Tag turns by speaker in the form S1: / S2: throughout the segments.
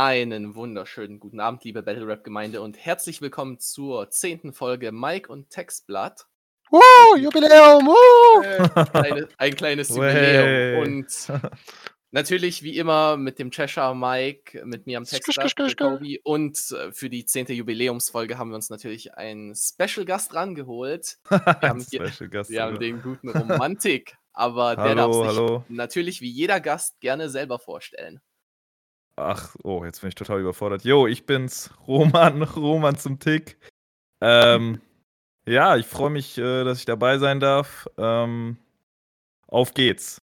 S1: Einen wunderschönen guten Abend, liebe Battle Rap Gemeinde und herzlich willkommen zur zehnten Folge Mike und Textblatt.
S2: Woo, Jubiläum! Woo!
S1: Äh, kleine, ein kleines Jubiläum. Und natürlich wie immer mit dem Cheshire Mike, mit mir am Textblatt, Kobe. Und äh, für die zehnte Jubiläumsfolge haben wir uns natürlich einen Special Gast rangeholt. Wir haben, hier, Gast, wir haben den guten Romantik, aber der darf sich hallo. natürlich wie jeder Gast gerne selber vorstellen.
S3: Ach, oh, jetzt bin ich total überfordert. Jo, ich bin's, Roman, Roman zum Tick. Ähm, ja, ich freue mich, äh, dass ich dabei sein darf. Ähm, auf geht's.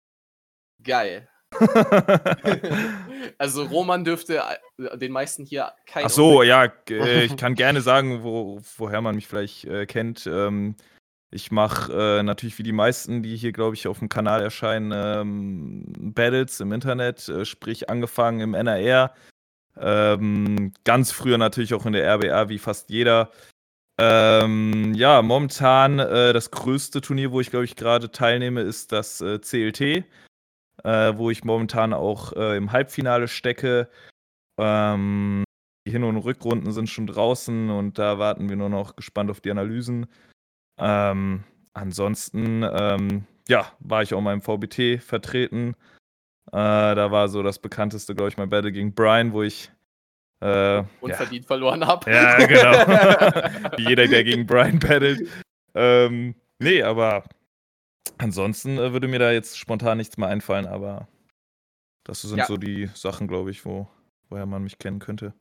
S1: Geil. also Roman dürfte äh, den meisten hier
S3: kein. Ach so, ja, äh, ich kann gerne sagen, wo, woher man mich vielleicht äh, kennt. Ähm, ich mache äh, natürlich wie die meisten, die hier, glaube ich, auf dem Kanal erscheinen, ähm, Battles im Internet, äh, sprich angefangen im NRR. Ähm, ganz früher natürlich auch in der RBA, wie fast jeder. Ähm, ja, momentan äh, das größte Turnier, wo ich, glaube ich, gerade teilnehme, ist das äh, CLT, äh, wo ich momentan auch äh, im Halbfinale stecke. Ähm, die Hin- und Rückrunden sind schon draußen und da warten wir nur noch gespannt auf die Analysen. Ähm, ansonsten, ähm, ja, war ich auch mal im VBT vertreten. Äh, da war so das bekannteste, glaube ich, mein Battle gegen Brian, wo ich
S1: äh, unverdient ja. verloren habe.
S3: Ja, genau. Wie jeder, der gegen Brian battelt. Ähm, nee, aber ansonsten äh, würde mir da jetzt spontan nichts mehr einfallen, aber das sind ja. so die Sachen, glaube ich, wo, woher man mich kennen könnte.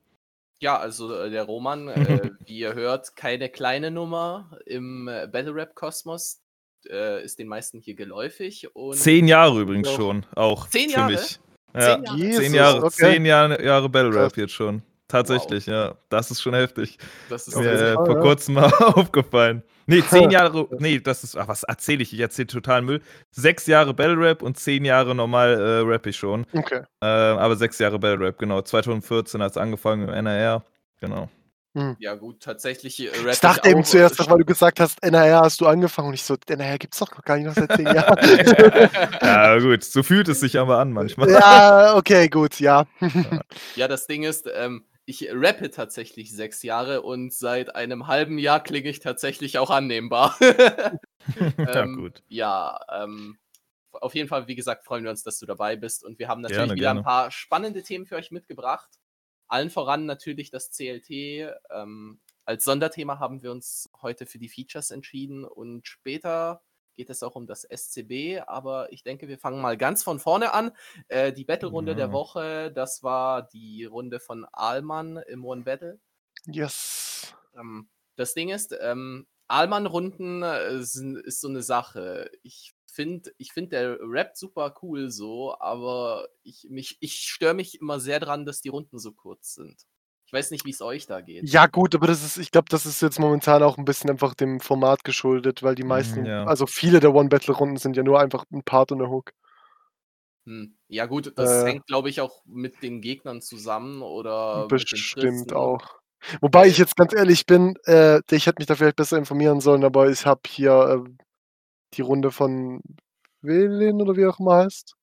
S1: Ja, also äh, der Roman, äh, wie ihr hört, keine kleine Nummer im äh, Battle Rap Kosmos. Äh, ist den meisten hier geläufig.
S3: Und zehn Jahre übrigens schon, auch.
S1: Zehn Jahre?
S3: Mich. Ja, zehn Jahre, Jesus, zehn Jahre, okay. zehn Jahre, Jahre Battle Rap jetzt schon. Tatsächlich, wow. ja. Das ist schon heftig. Das ist mir äh, vor kurzem mal aufgefallen. Nee, zehn Jahre, nee, das ist, ach, was erzähle ich? Ich erzähle total Müll. Sechs Jahre Battle Rap und zehn Jahre normal äh, Rap ich schon.
S2: Okay.
S3: Äh, aber sechs Jahre Battle Rap, genau. 2014 hat es angefangen im NRR, genau.
S1: Hm. Ja, gut, tatsächlich.
S2: Äh, ich dachte eben zuerst, noch, weil du gesagt hast, NRR hast du angefangen und ich so, NRR gibt's doch gar nicht noch seit zehn Jahren.
S3: ja, gut, so fühlt es sich aber an manchmal.
S2: Ja, okay, gut, ja.
S1: ja, das Ding ist, ähm, ich rappe tatsächlich sechs Jahre und seit einem halben Jahr klinge ich tatsächlich auch annehmbar.
S3: ja, ähm, gut.
S1: Ja, ähm, auf jeden Fall, wie gesagt, freuen wir uns, dass du dabei bist und wir haben natürlich gerne, wieder gerne. ein paar spannende Themen für euch mitgebracht. Allen voran natürlich das CLT. Ähm, als Sonderthema haben wir uns heute für die Features entschieden und später geht es auch um das SCB, aber ich denke, wir fangen mal ganz von vorne an. Äh, die Battle-Runde ja. der Woche, das war die Runde von Alman im One Battle.
S2: Yes.
S1: Ähm, das Ding ist, ähm, Alman-Runden äh, ist so eine Sache. Ich finde, ich find, der Rap super cool so, aber ich, ich störe mich immer sehr dran, dass die Runden so kurz sind weiß nicht, wie es euch da geht.
S2: Ja, gut, aber das ist, ich glaube, das ist jetzt momentan auch ein bisschen einfach dem Format geschuldet, weil die meisten, mhm, ja. also viele der One-Battle-Runden sind ja nur einfach ein Part und eine Hook.
S1: Hm. Ja, gut, das äh, hängt, glaube ich, auch mit den Gegnern zusammen oder.
S2: Bestimmt auch. Wobei ich jetzt ganz ehrlich bin, äh, ich hätte mich da vielleicht besser informieren sollen, aber ich habe hier äh, die Runde von Willen oder wie auch immer heißt,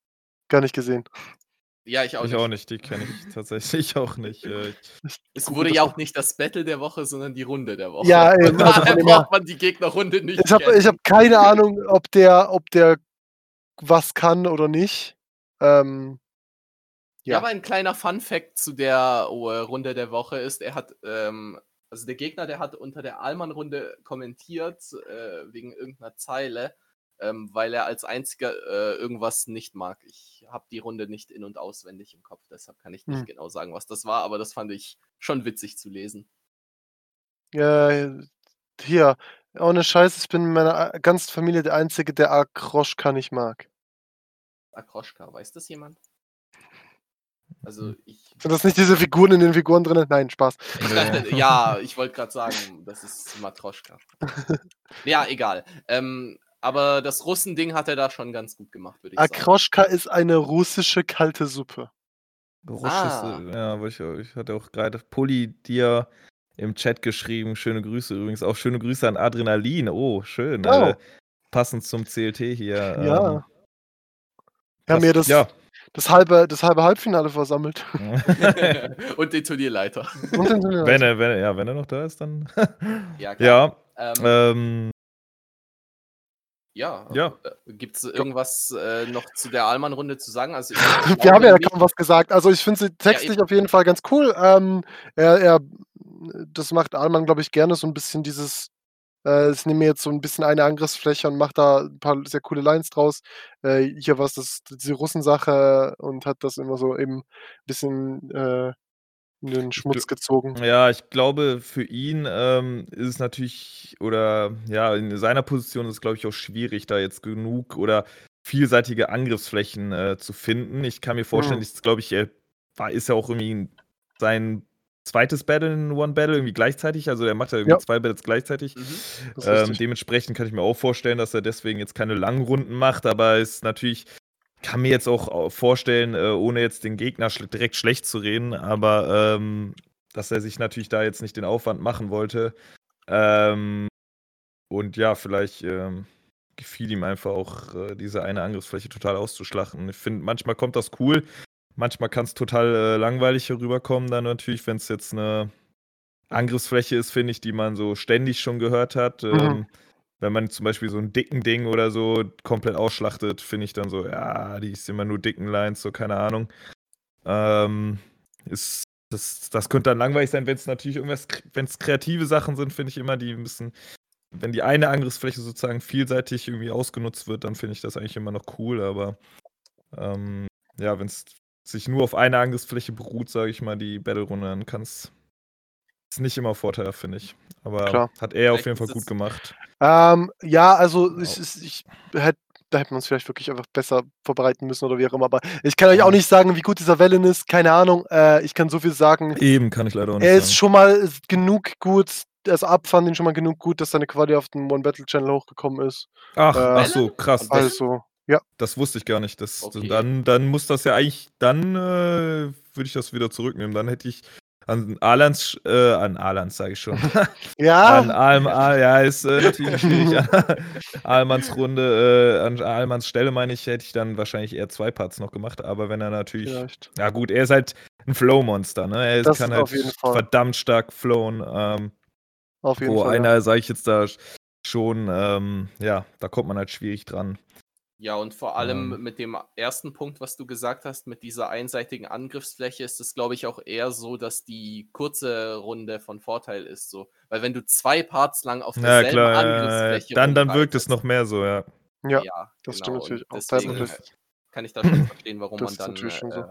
S2: gar nicht gesehen.
S1: Ja, ich auch
S3: ich nicht. auch nicht, die kenne ich tatsächlich auch nicht. Äh,
S1: es wurde ja auch nicht das Battle der Woche, sondern die Runde der Woche.
S2: Ja, eben,
S1: also daher braucht man die Gegnerrunde nicht.
S2: Ich habe hab keine Ahnung, ob der, ob der was kann oder nicht. Ähm,
S1: ja. ja, aber ein kleiner Fun-Fact zu der oh, Runde der Woche ist, er hat, ähm, also der Gegner, der hat unter der Allmann-Runde kommentiert, äh, wegen irgendeiner Zeile ähm, weil er als einziger äh, irgendwas nicht mag. Ich habe die Runde nicht in- und auswendig im Kopf, deshalb kann ich nicht hm. genau sagen, was das war, aber das fand ich schon witzig zu lesen.
S2: Ja, hier, ohne Scheiß, ich bin in meiner ganzen Familie der Einzige, der Akroschka nicht mag.
S1: Akroschka, weiß das jemand? Also hm. ich.
S2: Sind das nicht diese Figuren in den Figuren drin? Nein, Spaß.
S1: ja, ich wollte gerade sagen, das ist Matroschka. ja, egal. Ähm, aber das Russen-Ding hat er da schon ganz gut gemacht, würde ich
S2: Akroschka sagen. ist eine russische kalte Suppe.
S3: Russische, ah. ja, ich, ich hatte auch gerade Pulli dir im Chat geschrieben. Schöne Grüße übrigens. Auch schöne Grüße an Adrenalin. Oh, schön. Oh. Äh, passend zum CLT hier.
S2: Ja. Ähm, ja, mir das, ja. das halbe, das halbe Halbfinale versammelt.
S1: Und den Turnierleiter.
S3: Und den Turnierleiter. Wenn er, wenn er, ja, wenn er noch da ist, dann. ja, klar. ja. Ähm, ähm,
S1: ja, ja. Äh, gibt es irgendwas äh, noch zu der Allmann-Runde zu sagen? Also,
S2: Wir haben ja kaum was gesagt. Also ich finde sie textlich ja, auf jeden Fall ganz cool. Ähm, er, er, das macht Allmann, glaube ich, gerne so ein bisschen dieses äh, ich nehme jetzt so ein bisschen eine Angriffsfläche und mache da ein paar sehr coole Lines draus. Äh, hier war es diese Russensache und hat das immer so eben ein bisschen, äh, in den Schmutz gezogen.
S3: Ja, ich glaube, für ihn, ähm, ist es natürlich oder ja, in seiner Position ist es, glaube ich, auch schwierig, da jetzt genug oder vielseitige Angriffsflächen, äh, zu finden. Ich kann mir vorstellen, Mhm. ich glaube ich, er war ist ja auch irgendwie sein zweites Battle in One Battle irgendwie gleichzeitig. Also der macht ja irgendwie ja. zwei Battles gleichzeitig. Mhm. Ähm, dementsprechend kann ich mir auch vorstellen, dass er deswegen jetzt keine langen Runden macht, aber ist natürlich, kann mir jetzt auch vorstellen, äh, ohne jetzt den Gegner direkt schlecht zu reden, aber ähm, dass er sich natürlich da jetzt nicht den Aufwand machen wollte. Ähm, und ja, vielleicht ähm, gefiel ihm einfach auch äh, diese eine Angriffsfläche total auszuschlachten. Ich finde, manchmal kommt das cool, Manchmal kann es total äh, langweilig herüberkommen, dann natürlich, wenn es jetzt eine Angriffsfläche ist, finde ich, die man so ständig schon gehört hat. Mhm. Wenn man zum Beispiel so einen dicken Ding oder so komplett ausschlachtet, finde ich dann so, ja, die ist immer nur dicken Lines, so keine Ahnung. Ähm, ist, das, das könnte dann langweilig sein, wenn es natürlich irgendwas, wenn es kreative Sachen sind, finde ich immer, die müssen, wenn die eine Angriffsfläche sozusagen vielseitig irgendwie ausgenutzt wird, dann finde ich das eigentlich immer noch cool, aber ähm, ja, wenn es sich nur auf eine Angriffsfläche beruht, sage ich mal, die Battle-Runde, dann kann es ist nicht immer Vorteil, finde ich. Aber Klar. hat er auf jeden Fall gut gemacht.
S2: Ähm, ja, also genau. ich, ich hätte da hätte man es vielleicht wirklich einfach besser vorbereiten müssen oder wie auch immer. Aber ich kann euch auch nicht sagen, wie gut dieser Wellen ist. Keine Ahnung. Äh, ich kann so viel sagen.
S3: Eben, kann ich leider auch nicht
S2: Er ist sagen. schon mal genug gut. Also ab fand ihn schon mal genug gut, dass seine Quali auf den One Battle Channel hochgekommen ist.
S3: Ach, äh, ach so, krass.
S2: Also, ja.
S3: Das wusste ich gar nicht. Das, okay. dann, dann muss das ja eigentlich, dann äh, würde ich das wieder zurücknehmen. Dann hätte ich an Alans, äh, an Alans sage ich schon.
S2: ja.
S3: An Alm, Al, ja, ist äh, natürlich schwierig. Almans Runde, äh, an Almans Stelle meine ich, hätte ich dann wahrscheinlich eher zwei Parts noch gemacht. Aber wenn er natürlich, Vielleicht. ja gut, er ist halt ein Flow-Monster, ne? Er das kann halt verdammt stark flowen. Ähm, auf jeden wo Fall. Wo einer, ja. sage ich jetzt da schon, ähm, ja, da kommt man halt schwierig dran.
S1: Ja, und vor allem ähm. mit dem ersten Punkt, was du gesagt hast, mit dieser einseitigen Angriffsfläche, ist es, glaube ich, auch eher so, dass die kurze Runde von Vorteil ist. So. Weil wenn du zwei Parts lang auf derselben ja, klar, Angriffsfläche.
S3: Dann, dann wirkt es noch mehr so, ja.
S2: Ja, ja das genau. stimmt natürlich
S1: auch. Deswegen kann ich da schon verstehen, warum man dann. Äh, so.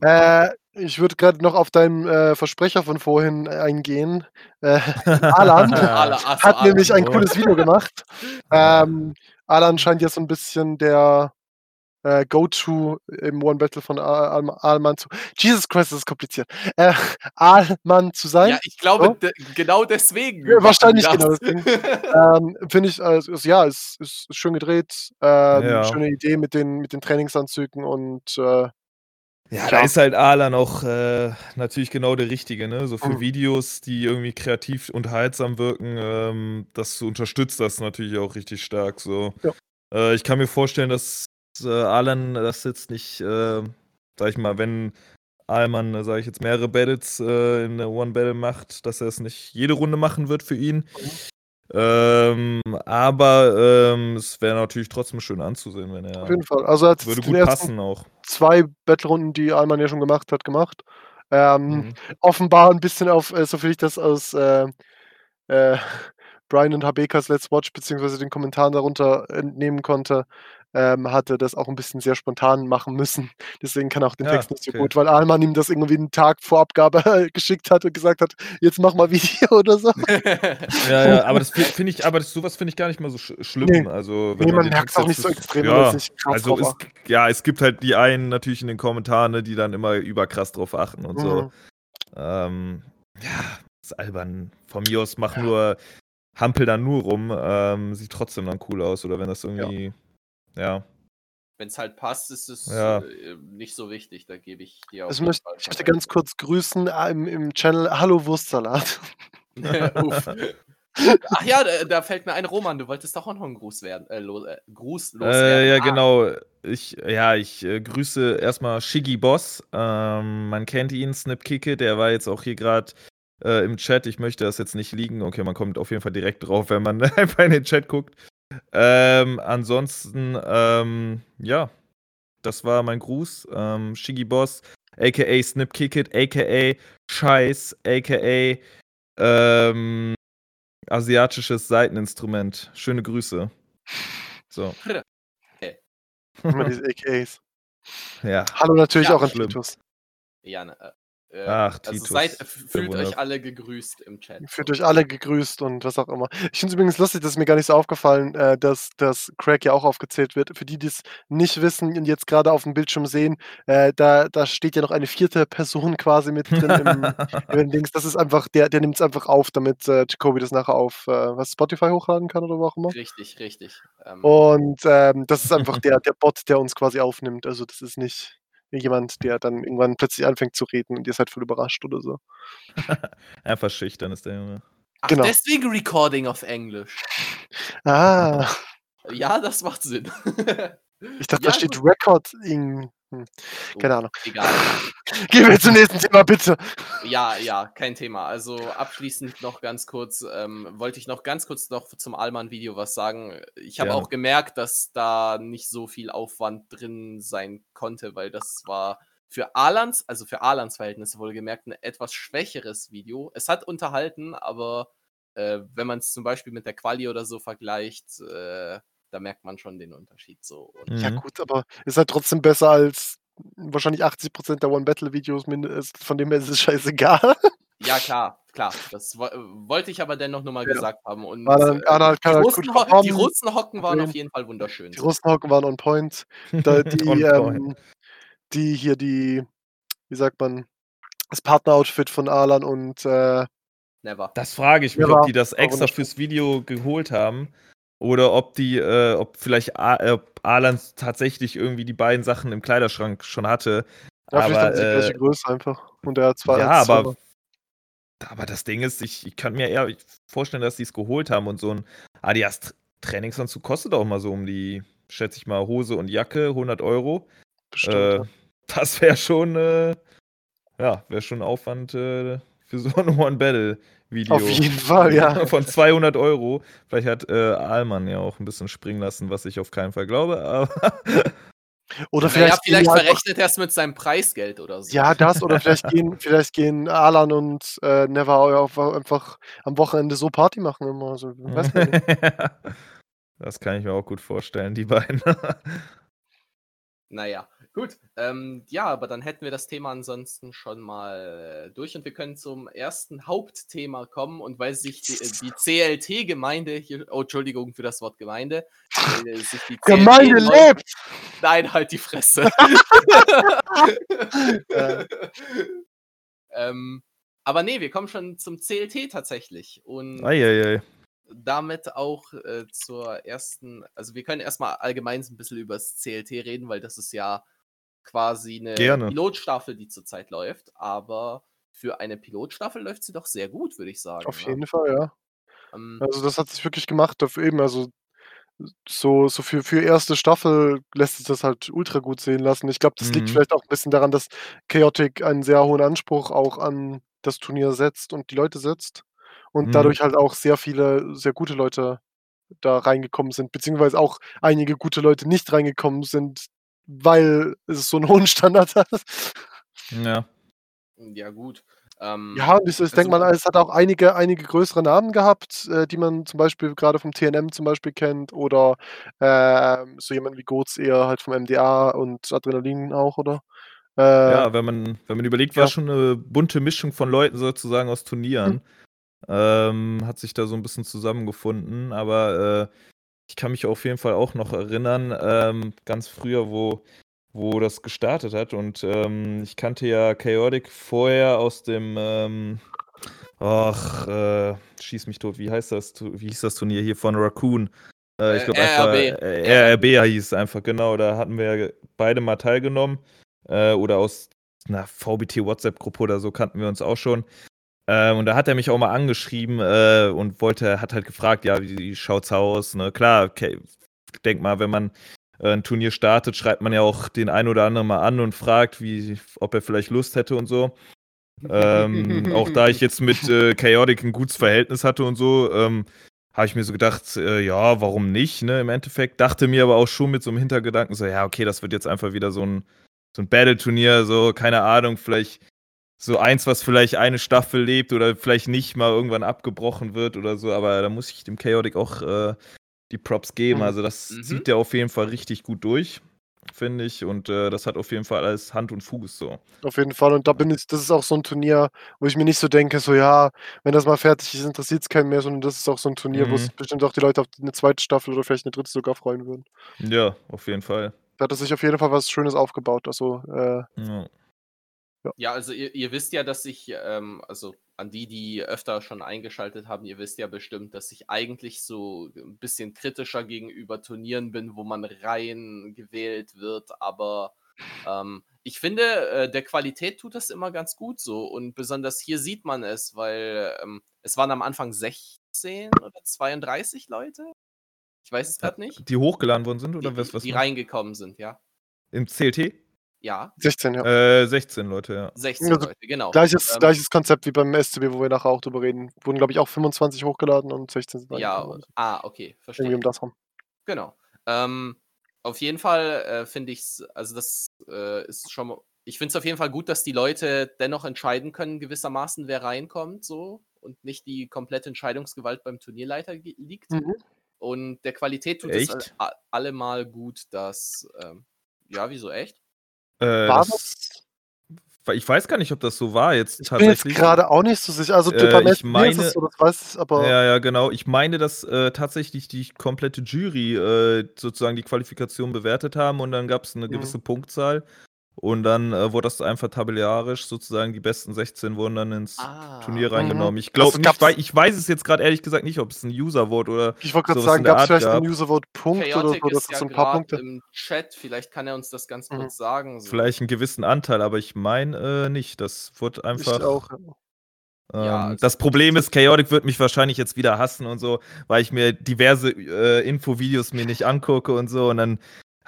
S2: Äh, ich würde gerade noch auf deinen äh, Versprecher von vorhin eingehen. Äh, Alan hat nämlich ein cooles Video gemacht. Ähm, Alan scheint ja so ein bisschen der äh, Go-To im One Battle von Al Alman zu. Jesus Christ, das ist kompliziert. Äh, Alman zu sein. Ja,
S1: ich glaube, so. de genau deswegen.
S2: Ja, wahrscheinlich genau deswegen. ähm, Finde ich, also, ja, es ist, ist schön gedreht. Ähm, ja. Schöne Idee mit den, mit den Trainingsanzügen und äh,
S3: ja, da ist halt Alan auch äh, natürlich genau der Richtige, ne? So für mhm. Videos, die irgendwie kreativ unterhaltsam wirken, ähm, das unterstützt das natürlich auch richtig stark. So. Ja. Äh, ich kann mir vorstellen, dass äh, Alan das jetzt nicht, äh, sag ich mal, wenn Alman, äh, sage ich jetzt, mehrere Battles äh, in der One Battle macht, dass er es nicht jede Runde machen wird für ihn. Mhm. Ähm, aber ähm, es wäre natürlich trotzdem schön anzusehen, wenn er.
S2: Auf jeden Fall. Also hat
S3: würde gut passen auch.
S2: Zwei Battle-Runden, die Alman ja schon gemacht hat, gemacht. Ähm, mhm. Offenbar ein bisschen auf, äh, so viel ich das aus äh, äh, Brian und Habekas Let's Watch beziehungsweise den Kommentaren darunter entnehmen konnte, ähm, hatte das auch ein bisschen sehr spontan machen müssen. Deswegen kann auch den ja, Text nicht so okay. gut, weil Alman ihm das irgendwie einen Tag vor Abgabe geschickt hat und gesagt hat, jetzt mach mal Video oder so.
S3: ja, ja, aber das finde ich, aber das, sowas finde ich gar nicht mal so sch schlimm. Nee. Also,
S2: wenn nee, man, man merkt es auch nicht so extrem,
S3: ja, also es, ja, es gibt halt die einen natürlich in den Kommentaren, ne, die dann immer überkrass drauf achten und mhm. so. Ähm, ja, ist albern. Von mir aus mach ja. nur, hampel da nur rum, ähm, sieht trotzdem dann cool aus. Oder wenn das irgendwie ja. Ja.
S1: Wenn es halt passt, ist es ja. äh, nicht so wichtig. Da gebe ich dir
S2: auch. Also möchte, ich möchte ganz kurz grüßen äh, im, im Channel Hallo Wurstsalat.
S1: Ach ja, da, da, fällt mir ein, Roman, du wolltest doch auch noch einen Gruß werden. Äh, los, äh, Gruß
S3: loswerden. Äh, ja, ah. genau. Ich, ja, ich äh, grüße erstmal Shiggy Boss. Ähm, man kennt ihn, Snip Kicke, der war jetzt auch hier gerade äh, im Chat. Ich möchte das jetzt nicht liegen. Okay, man kommt auf jeden Fall direkt drauf, wenn man einfach in den Chat guckt. Ähm, ansonsten, ähm, ja, das war mein Gruß. Ähm, Shiggy Boss, aka Snip Kickit, aka Scheiß, aka ähm, asiatisches Seiteninstrument. Schöne Grüße. So.
S2: Hey. Immer diese AKAs. Ja. Hallo natürlich ja, auch an. Titus.
S1: Ja, ne, äh, äh, Ach, also Titus. Seid, fühlt euch alle gegrüßt im Chat.
S2: Fühlt euch alle gegrüßt und was auch immer. Ich finde es übrigens lustig, dass mir gar nicht so aufgefallen, äh, dass, dass Craig ja auch aufgezählt wird. Für die, die es nicht wissen und jetzt gerade auf dem Bildschirm sehen, äh, da, da steht ja noch eine vierte Person quasi mit drin im, im Dings. Das ist einfach, der, der nimmt es einfach auf, damit äh, Jacoby das nachher auf äh, was Spotify hochladen kann oder wo auch immer.
S1: Richtig, richtig.
S2: Ähm, und ähm, das ist einfach der, der Bot, der uns quasi aufnimmt. Also das ist nicht jemand, der dann irgendwann plötzlich anfängt zu reden und ihr seid voll überrascht oder so.
S3: Einfach schüchtern ist der Junge.
S1: Ach, genau. deswegen Recording auf Englisch.
S2: Ah.
S1: Ja, das macht Sinn.
S2: ich dachte, ja, da steht Recording. Hm. Keine Ahnung. Egal. Gehen wir zum nächsten Thema, bitte.
S1: Ja, ja, kein Thema. Also abschließend noch ganz kurz, ähm, wollte ich noch ganz kurz noch zum Alman-Video was sagen. Ich habe ja. auch gemerkt, dass da nicht so viel Aufwand drin sein konnte, weil das war für Alans, also für Alans Verhältnisse wohlgemerkt, ein etwas schwächeres Video. Es hat unterhalten, aber äh, wenn man es zum Beispiel mit der Quali oder so vergleicht, äh, da merkt man schon den Unterschied so.
S2: Und ja, gut, aber ist halt trotzdem besser als wahrscheinlich 80% der One-Battle-Videos, von dem her ist es scheißegal.
S1: Ja, klar, klar. Das wollte ich aber dennoch nochmal ja. gesagt haben. Und
S2: dann, äh, die,
S1: Russen, die Russenhocken waren auf jeden Fall wunderschön.
S2: Die Russenhocken waren on point. Da, die, on ähm, die hier, die, wie sagt man, das Partner-Outfit von Alan und äh,
S1: Never.
S3: Das frage ich mich, Never. ob die das extra fürs Video geholt haben oder ob die, äh, ob vielleicht A äh, Alan tatsächlich irgendwie die beiden Sachen im Kleiderschrank schon hatte.
S2: Ja, aber, vielleicht haben sie die gleiche Größe einfach. Und er hat
S3: zwar. Ja, aber, aber das Ding ist, ich, ich kann mir eher vorstellen, dass die es geholt haben und so ein Adidas Trainingsanzug kostet auch mal so um die, schätze ich mal, Hose und Jacke 100 Euro. Bestimmt, äh, Das wäre schon, äh, ja, wäre schon Aufwand äh, für so ein One-Battle. Video.
S2: Auf jeden Fall, ja.
S3: Von 200 Euro. Vielleicht hat äh, Ahlmann ja auch ein bisschen springen lassen, was ich auf keinen Fall glaube. Aber
S1: oder vielleicht, ja, vielleicht verrechnet er es mit seinem Preisgeld oder so.
S2: Ja, das, oder vielleicht gehen, vielleicht gehen Alan und äh, Never einfach am Wochenende so Party machen immer. Also,
S3: das kann ich mir auch gut vorstellen, die beiden.
S1: naja, Gut, ähm, ja, aber dann hätten wir das Thema ansonsten schon mal durch und wir können zum ersten Hauptthema kommen. Und weil sich die, äh, die CLT-Gemeinde hier, oh, Entschuldigung für das Wort Gemeinde,
S2: äh, sich die Gemeinde lebt!
S1: Nein, halt die Fresse. ähm, aber nee, wir kommen schon zum CLT tatsächlich. Und
S3: Eieiei
S1: damit auch äh, zur ersten, also wir können erstmal allgemein so ein bisschen über das CLT reden, weil das ist ja quasi eine
S3: Gerne.
S1: Pilotstaffel, die zurzeit läuft, aber für eine Pilotstaffel läuft sie doch sehr gut, würde ich sagen.
S2: Auf ne? jeden Fall, ja. Ähm, also das hat sich wirklich gemacht, dafür eben, also so, so für, für erste Staffel lässt sich das halt ultra gut sehen lassen. Ich glaube, das mhm. liegt vielleicht auch ein bisschen daran, dass Chaotic einen sehr hohen Anspruch auch an das Turnier setzt und die Leute setzt. Und mhm. dadurch halt auch sehr viele, sehr gute Leute da reingekommen sind, beziehungsweise auch einige gute Leute nicht reingekommen sind, weil es so einen hohen Standard hat.
S3: Ja.
S1: Ja, gut.
S2: Ähm, ja, und ich, ich denke also mal, es hat auch einige, einige größere Namen gehabt, äh, die man zum Beispiel gerade vom TNM zum Beispiel kennt oder äh, so jemand wie Goats eher halt vom MDA und Adrenalin auch, oder?
S3: Äh, ja, wenn man, wenn man überlegt, war ja. schon eine bunte Mischung von Leuten sozusagen aus Turnieren. Hm. Ähm, hat sich da so ein bisschen zusammengefunden, aber äh, ich kann mich auf jeden Fall auch noch erinnern, ähm, ganz früher, wo, wo das gestartet hat. Und ähm, ich kannte ja Chaotic vorher aus dem, ähm, ach, äh, schieß mich tot, wie heißt das, wie hieß das Turnier hier von Raccoon? Äh, ich glaube einfach, äh, RRB hieß es einfach, genau. Da hatten wir beide mal teilgenommen. Äh, oder aus einer VBT WhatsApp-Gruppe oder so kannten wir uns auch schon. Äh, und da hat er mich auch mal angeschrieben äh, und wollte, hat halt gefragt, ja, wie, wie schaut's aus? Ne? Klar, okay, denk mal, wenn man äh, ein Turnier startet, schreibt man ja auch den einen oder anderen mal an und fragt, wie, ob er vielleicht Lust hätte und so. ähm, auch da ich jetzt mit äh, Chaotic ein gutes Verhältnis hatte und so, ähm, habe ich mir so gedacht, äh, ja, warum nicht, ne, im Endeffekt. Dachte mir aber auch schon mit so einem Hintergedanken, so, ja, okay, das wird jetzt einfach wieder so ein, so ein Battle-Turnier, so, keine Ahnung, vielleicht so eins, was vielleicht eine Staffel lebt oder vielleicht nicht mal irgendwann abgebrochen wird oder so, aber da muss ich dem Chaotic auch äh, die Props geben. Mhm. Also das mhm. zieht der auf jeden Fall richtig gut durch, finde ich. Und äh, das hat auf jeden Fall alles Hand und Fuß so.
S2: Auf jeden Fall. Und da bin ich, das ist auch so ein Turnier, wo ich mir nicht so denke, so ja, wenn das mal fertig ist, interessiert es keinen mehr, sondern das ist auch so ein Turnier, mhm. wo sich bestimmt auch die Leute auf eine zweite Staffel oder vielleicht eine dritte sogar freuen würden.
S3: Ja, auf jeden Fall.
S2: Da hat er sich auf jeden Fall was Schönes aufgebaut. Also, äh,
S1: ja. Ja. ja, also ihr, ihr, wisst ja, dass ich, ähm, also an die, die öfter schon eingeschaltet haben, ihr wisst ja bestimmt, dass ich eigentlich so ein bisschen kritischer gegenüber Turnieren bin, wo man rein gewählt wird, aber ähm, ich finde, äh, der Qualität tut das immer ganz gut so und besonders hier sieht man es, weil ähm, es waren am Anfang 16 oder 32 Leute. Ich weiß es gerade nicht.
S3: Die hochgeladen worden sind oder
S1: die,
S3: was? was
S1: die reingekommen sind, ja.
S3: Im CLT?
S1: Ja.
S2: 16, ja.
S3: Äh, 16 Leute, ja.
S1: 16 also, Leute, genau.
S2: Gleiches, ähm, gleiches Konzept wie beim SCB, wo wir nachher auch drüber reden. Wurden, glaube ich, auch 25 hochgeladen und 16 sind
S1: Ja, ah, okay,
S2: verstehe. Irgendwie um das rum.
S1: Genau. Ähm, auf jeden Fall äh, finde ich es, also das äh, ist schon, ich finde es auf jeden Fall gut, dass die Leute dennoch entscheiden können, gewissermaßen, wer reinkommt, so und nicht die komplette Entscheidungsgewalt beim Turnierleiter liegt. Mhm. Und der Qualität tut echt? es allemal gut, dass, ähm, ja, wieso echt?
S3: Äh, war das, ich weiß gar nicht, ob das so war jetzt
S2: ich tatsächlich. Ich bin jetzt gerade auch nicht so sicher. Also
S3: äh, beim ich meine, ist
S2: es so, das weiß ich, aber.
S3: Ja, ja, genau. Ich meine, dass äh, tatsächlich die komplette Jury äh, sozusagen die Qualifikation bewertet haben und dann gab es eine mhm. gewisse Punktzahl. Und dann äh, wurde das einfach tabellarisch sozusagen, die besten 16 wurden dann ins ah, Turnier reingenommen. Mhm. Ich glaube nicht, weil ich weiß es jetzt gerade ehrlich gesagt nicht, ob es ein User-Vote oder.
S2: Ich wollte gerade sagen, gab es vielleicht einen User-Vote-Punkt oder so,
S1: dass ja so ein paar Punkte. im Chat, vielleicht kann er uns das ganz mhm. kurz sagen.
S3: So. Vielleicht einen gewissen Anteil, aber ich meine äh, nicht. Das wurde einfach. Ich auch. Ähm, ja, also das Problem ist, Chaotic wird mich wahrscheinlich jetzt wieder hassen und so, weil ich mir diverse äh, Infovideos mir nicht angucke und so und dann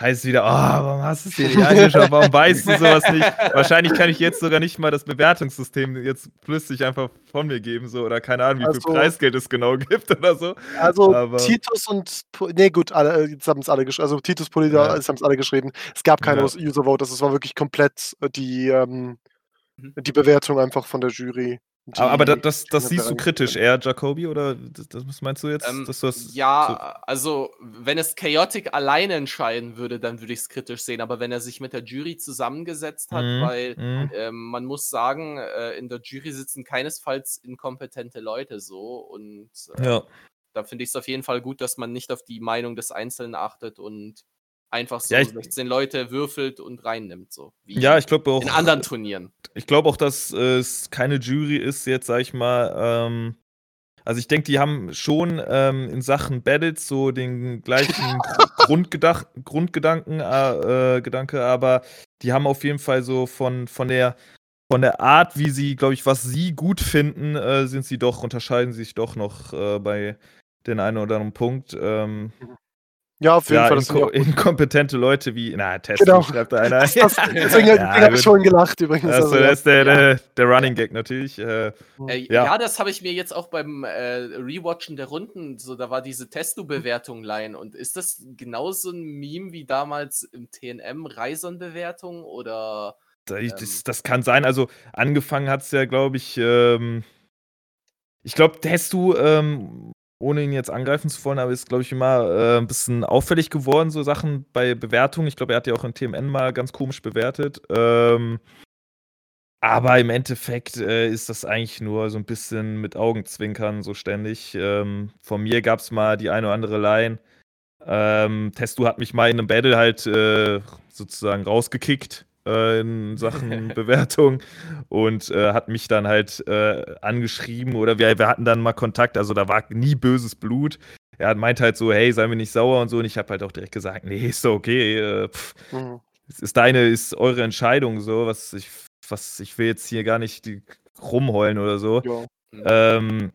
S3: heißt es wieder, oh, warum hast du es dir nicht angeschaut? Warum weißt du sowas nicht? Wahrscheinlich kann ich jetzt sogar nicht mal das Bewertungssystem jetzt plötzlich einfach von mir geben, so, oder keine Ahnung, wie also, viel Preisgeld es genau gibt oder so.
S2: Also Aber, Titus und, nee gut, alle, jetzt haben es alle geschrieben, also Titus Polida ja. haben es alle geschrieben. Es gab keine ja. User Vote, das war wirklich komplett äh, die, ähm, mhm. die Bewertung einfach von der Jury.
S3: Die, aber das, das, das siehst du kritisch eher, Jacobi, oder das, das meinst du jetzt?
S1: Ähm, dass du ja, so also wenn es Chaotic alleine entscheiden würde, dann würde ich es kritisch sehen. Aber wenn er sich mit der Jury zusammengesetzt hat, mm, weil mm. Äh, man muss sagen, äh, in der Jury sitzen keinesfalls inkompetente Leute so. Und
S3: äh, ja.
S1: da finde ich es auf jeden Fall gut, dass man nicht auf die Meinung des Einzelnen achtet und einfach so ja, ich, 16 Leute würfelt und reinnimmt. So,
S3: ja, ich glaube auch.
S1: In anderen Turnieren.
S3: Ich glaube auch, dass äh, es keine Jury ist, jetzt sag ich mal. Ähm, also ich denke, die haben schon ähm, in Sachen Battles so den gleichen Grundgedach Grundgedanken, äh, äh, Gedanke, aber die haben auf jeden Fall so von, von der von der Art, wie sie, glaube ich, was sie gut finden, äh, sind sie doch, unterscheiden sich doch noch äh, bei den einen oder anderen Punkt. Ähm, mhm.
S2: Ja, auf jeden
S3: ja,
S2: Fall.
S3: Inko inkompetente Leute wie, na, Tesla genau. schreibt da einer. Das,
S2: deswegen ja, habe ich schon gelacht übrigens.
S3: Also, also, das ist der, der, der, Running Gag natürlich. Äh,
S1: äh, ja. ja. das habe ich mir jetzt auch beim äh, Rewatchen der Runden, so da war diese Testo-Bewertung line und ist das genauso ein Meme wie damals im TNM Reisern-Bewertung oder?
S3: Das, ähm, das, kann sein. Also angefangen hat es ja, glaube ich, ähm, ich glaube, Testo ähm, ohne ihn jetzt angreifen zu wollen, aber ist, glaube ich, immer äh, ein bisschen auffällig geworden, so Sachen bei Bewertungen. Ich glaube, er hat ja auch in TMN mal ganz komisch bewertet. Ähm, aber im Endeffekt äh, ist das eigentlich nur so ein bisschen mit Augenzwinkern so ständig. Ähm, von mir gab es mal die eine oder andere Line. Ähm, Testu hat mich mal in einem Battle halt äh, sozusagen rausgekickt äh, in Sachen Bewertung und äh, hat mich dann halt äh, angeschrieben oder wir, wir hatten dann mal Kontakt, also da war nie böses Blut. Er meint halt so, hey, sei mir nicht sauer und so. Und ich habe halt auch direkt gesagt, nee, ist doch okay. Äh, mhm. ist deine, ist eure Entscheidung so. Was ich, was ich will jetzt hier gar nicht die rumheulen oder so. Ja.
S2: Ähm,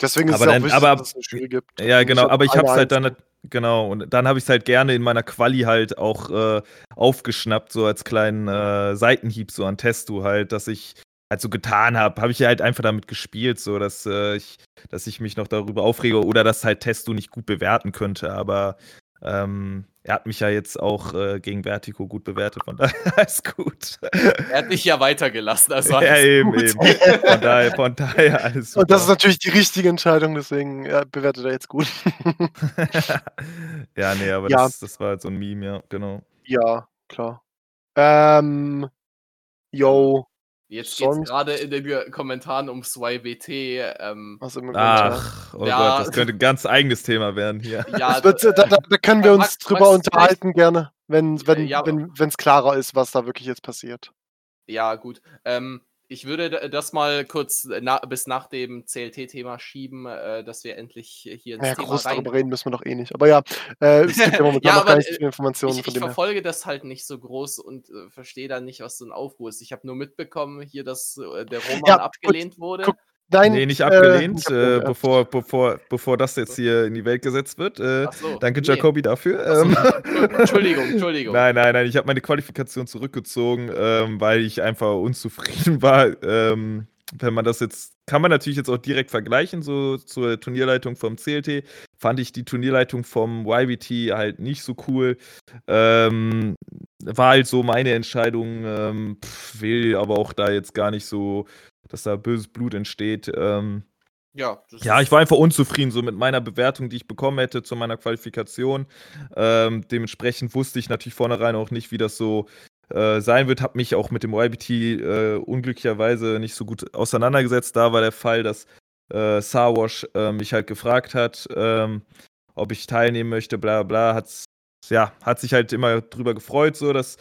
S2: Deswegen ist
S3: aber
S2: es
S3: dann,
S2: wichtig,
S3: aber, dass es eine gibt. Ja, genau, aber ich habe es halt dann genau und dann habe ich es halt gerne in meiner Quali halt auch äh, aufgeschnappt so als kleinen äh, Seitenhieb so an Testo halt, dass ich halt so getan habe, habe ich halt einfach damit gespielt, so dass äh, ich, dass ich mich noch darüber aufrege oder dass halt Testo nicht gut bewerten könnte, aber ähm, er hat mich ja jetzt auch äh, gegen Vertigo gut bewertet, von daher ist gut.
S1: Er hat dich ja weitergelassen, also
S3: Ja, eben, gut. eben. Von daher, von daher alles
S2: super. Und das ist natürlich die richtige Entscheidung, deswegen ja, bewertet er jetzt gut.
S3: ja, nee, aber ja. Das, das war halt so ein Meme, ja, genau.
S2: Ja, klar. Ähm, yo,
S1: Jetzt geht es gerade in den Kommentaren ums YBT. Ähm,
S3: Ach, oh ja. Gott, das könnte ein ganz eigenes Thema werden hier.
S2: Ja, wird, da, da, da, können wir uns Max, drüber Max, unterhalten gerne, wenn es wenn, ja, wenn, klarer ist, was da wirklich jetzt passiert.
S1: Ja, gut. Ähm, ich würde das mal kurz na, bis nach dem CLT-Thema schieben, äh, dass wir endlich hier
S2: ins ja, Thema groß rein... darüber reden müssen wir doch eh nicht. Aber ja, äh, es gibt ja momentan ja, noch gar nicht viele Informationen
S1: ich, von Ich verfolge her. das halt nicht so groß und äh, verstehe da nicht, was so ein Aufruhr ist. Ich habe nur mitbekommen hier, dass äh, der Roman ja, abgelehnt gut, wurde. Guck,
S3: Nein, nee, nicht abgelehnt, äh, äh, bevor, bevor, bevor das jetzt hier in die Welt gesetzt wird. Äh, so, danke, nee. Jacobi, dafür. Ähm,
S1: Entschuldigung, Entschuldigung.
S3: Nein, nein, nein, ich habe meine Qualifikation zurückgezogen, ähm, weil ich einfach unzufrieden war. Ähm, wenn man das jetzt, kann man natürlich jetzt auch direkt vergleichen, so zur Turnierleitung vom CLT. Fand ich die Turnierleitung vom YBT halt nicht so cool. Ähm, war halt so meine Entscheidung, ähm, pff, will aber auch da jetzt gar nicht so dass da böses Blut entsteht. Ähm, ja, ja, ich war einfach unzufrieden so mit meiner Bewertung, die ich bekommen hätte zu meiner Qualifikation. Ähm, dementsprechend wusste ich natürlich vornherein auch nicht, wie das so äh, sein wird. Habe mich auch mit dem YBT äh, unglücklicherweise nicht so gut auseinandergesetzt. Da war der Fall, dass äh, Sarwash äh, mich halt gefragt hat, ähm, ob ich teilnehmen möchte, bla bla. Hat's, ja, hat sich halt immer drüber gefreut, so dass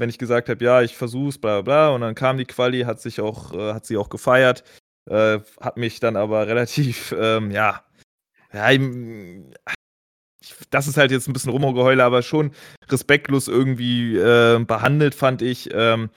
S3: wenn ich gesagt habe, ja, ich versuch's, bla bla, und dann kam die Quali, hat sich auch, äh, hat sie auch gefeiert, äh, hat mich dann aber relativ, ähm, ja, ja, das ist halt jetzt ein bisschen Rumgeheule, aber schon respektlos irgendwie äh, behandelt, fand ich. Ähm,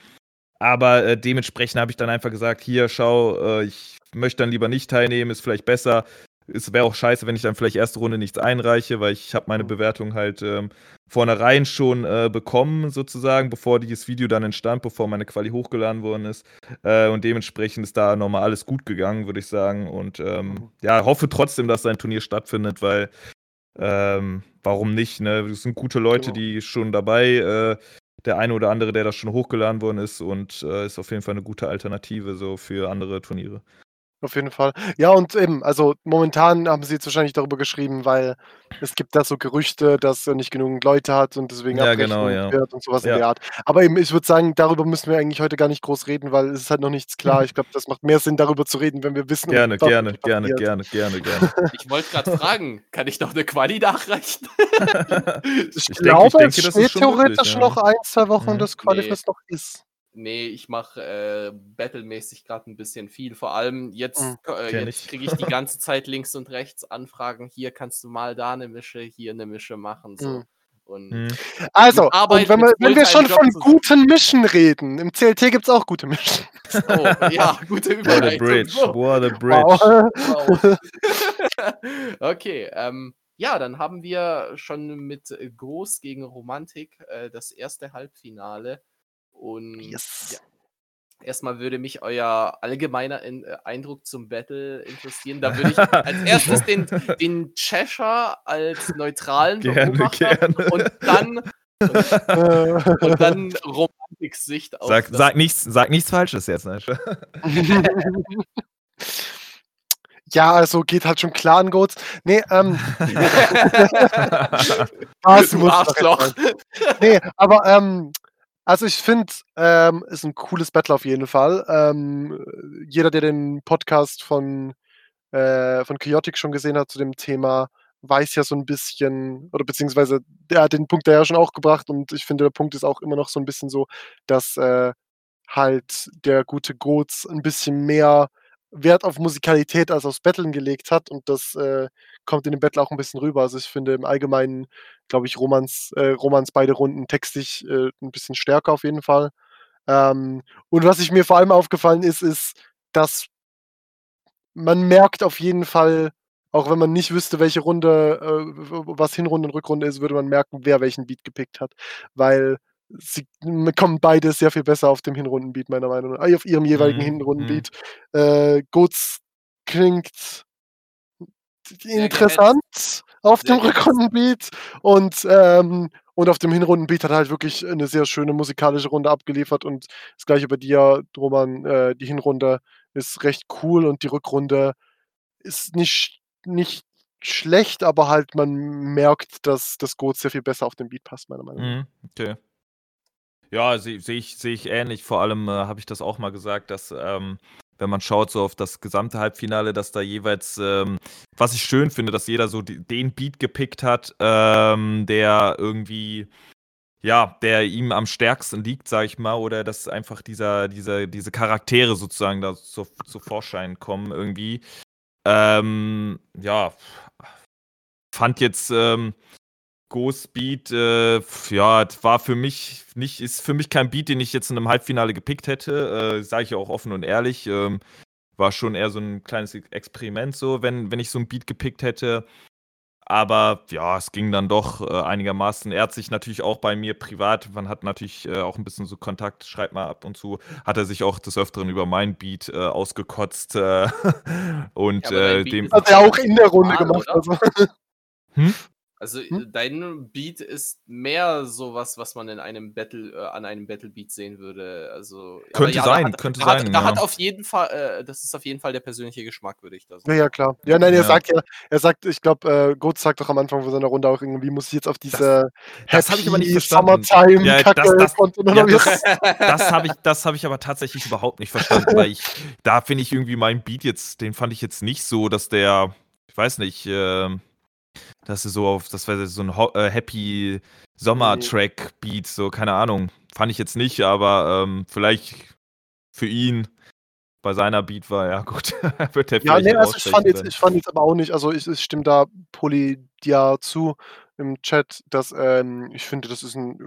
S3: aber äh, dementsprechend habe ich dann einfach gesagt, hier, schau, äh, ich möchte dann lieber nicht teilnehmen, ist vielleicht besser es wäre auch scheiße, wenn ich dann vielleicht erste Runde nichts einreiche, weil ich habe meine Bewertung halt ähm, vornherein schon äh, bekommen, sozusagen, bevor dieses Video dann entstand, bevor meine Quali hochgeladen worden ist. Äh, und dementsprechend ist da nochmal alles gut gegangen, würde ich sagen. Und ähm, mhm. ja, hoffe trotzdem, dass sein Turnier stattfindet, weil ähm, warum nicht? Ne? Es sind gute Leute, genau. die schon dabei. Äh, der eine oder andere, der da schon hochgeladen worden ist und äh, ist auf jeden Fall eine gute Alternative so für andere Turniere.
S2: Auf jeden Fall. Ja, und eben, also momentan haben sie jetzt wahrscheinlich darüber geschrieben, weil es gibt da so Gerüchte, dass er nicht genügend Leute hat und deswegen
S3: ja, genau, ja.
S2: wird und sowas ja. in der Art. Aber eben, ich würde sagen, darüber müssen wir eigentlich heute gar nicht groß reden, weil es ist halt noch nichts klar. Ich glaube, das macht mehr Sinn, darüber zu reden, wenn wir wissen,
S3: Gerne, gerne, gerne, gerne, gerne, gerne.
S1: Ich wollte gerade fragen, kann ich noch eine Quali nachreichen?
S2: ich, ich glaube, denke, es steht theoretisch möglich, noch ein, zwei Wochen, mhm. das Quali nee. noch ist
S1: nee, ich mache äh, battlemäßig gerade ein bisschen viel. Vor allem jetzt, mhm, äh, jetzt kriege ich die ganze Zeit links und rechts Anfragen. Hier kannst du mal da eine Mische, hier eine Mische machen. So. Mhm. Und
S2: mhm. Also, und wenn, wir, wenn wir schon von guten Mischen reden, im CLT gibt es auch gute Mischen.
S1: Oh, ja, gute Überleitung.
S3: What a bridge, what a bridge. Wow.
S1: okay, ähm, ja, dann haben wir schon mit Groß gegen Romantik äh, das erste Halbfinale und yes. ja, erstmal würde mich euer allgemeiner in, äh, Eindruck zum Battle interessieren. Da würde ich als erstes den, den Cheshire als neutralen
S3: gerne, Beobachter gerne.
S1: und dann und, und dann Romantik-Sicht
S3: auf. Sag, sag, nichts, sag nichts Falsches jetzt, ne?
S2: Ja, also geht halt schon klar an Goats. Nee, ähm. Was du Arschloch. Nee, aber ähm, also ich finde, ähm, ist ein cooles Battle auf jeden Fall. Ähm, jeder, der den Podcast von, äh, von Chaotic schon gesehen hat zu dem Thema, weiß ja so ein bisschen, oder beziehungsweise der hat den Punkt ja schon auch gebracht und ich finde, der Punkt ist auch immer noch so ein bisschen so, dass äh, halt der gute Goetz ein bisschen mehr Wert auf Musikalität als aufs Battlen gelegt hat und das äh, kommt in dem Battle auch ein bisschen rüber. Also ich finde im Allgemeinen, glaube ich, Romans, äh, Romans beide Runden textlich äh, ein bisschen stärker auf jeden Fall. Ähm, und was ich mir vor allem aufgefallen ist, ist, dass man merkt auf jeden Fall, auch wenn man nicht wüsste, welche Runde, äh, was Hinrunde und Rückrunde ist, würde man merken, wer welchen Beat gepickt hat. Weil sie kommen beide sehr viel besser auf dem Hinrundenbeat, meiner Meinung nach. Äh, auf ihrem jeweiligen mhm. Hinrundenbeat. Mhm. Äh, Goats klingt interessant auf dem Rückrundenbeat und, ähm, und auf dem Hinrundenbeat hat er halt wirklich eine sehr schöne musikalische Runde abgeliefert und das gleiche bei dir, Roman. Äh, die Hinrunde ist recht cool und die Rückrunde ist nicht, nicht schlecht, aber halt man merkt, dass das Goat sehr viel besser auf den Beat passt, meiner Meinung nach.
S3: Mhm, okay. Ja, sehe seh ich, seh ich ähnlich. Vor allem äh, habe ich das auch mal gesagt, dass ähm, wenn man schaut so auf das gesamte Halbfinale, dass da jeweils, ähm, was ich schön finde, dass jeder so die, den Beat gepickt hat, ähm, der irgendwie, ja, der ihm am stärksten liegt, sag ich mal, oder dass einfach dieser, dieser, diese Charaktere sozusagen da zu, zu Vorschein kommen irgendwie. Ähm, ja, fand jetzt ähm, Ghost Beat, äh, ja, war für mich nicht, ist für mich kein Beat, den ich jetzt in einem Halbfinale gepickt hätte. Äh, Sage ich auch offen und ehrlich. Ähm, war schon eher so ein kleines Experiment, so, wenn, wenn ich so ein Beat gepickt hätte. Aber ja, es ging dann doch äh, einigermaßen. Er hat sich natürlich auch bei mir privat, man hat natürlich äh, auch ein bisschen so Kontakt, schreibt mal ab und zu, hat er sich auch des Öfteren über mein Beat äh, ausgekotzt. Äh, und ja, äh, dem.
S2: Hat er auch in der Runde gemacht. Also.
S1: Hm? Also hm? Äh, dein Beat ist mehr sowas, was man in einem Battle, äh, an einem Battle Beat sehen würde. Also,
S3: könnte ja, sein, hat, könnte
S1: da
S3: sein.
S1: da ja. hat auf jeden Fall, äh, das ist auf jeden Fall der persönliche Geschmack, würde ich da
S2: sagen. Ja, ja, klar. Ja, nein, er ja. sagt ja, er sagt, ich glaube, äh, Gott sagt doch am Anfang von seiner Runde auch irgendwie, muss ich jetzt auf diese
S3: das, das ich aber nicht verstanden. Summertime ja, das, das, ja, das, das habe ich, das hab ich aber tatsächlich überhaupt nicht verstanden, weil ich, da finde ich irgendwie meinen Beat jetzt, den fand ich jetzt nicht so, dass der, ich weiß nicht, äh, das ist so auf, das wäre so ein äh, Happy Sommer-Track-Beat, so, keine Ahnung. Fand ich jetzt nicht, aber ähm, vielleicht für ihn bei seiner Beat war, ja gut,
S2: wird er Ja, nee, also ich fand, jetzt, ich fand jetzt aber auch nicht, also ich, ich stimme da Polydia zu im Chat, dass ähm, ich finde, das ist ein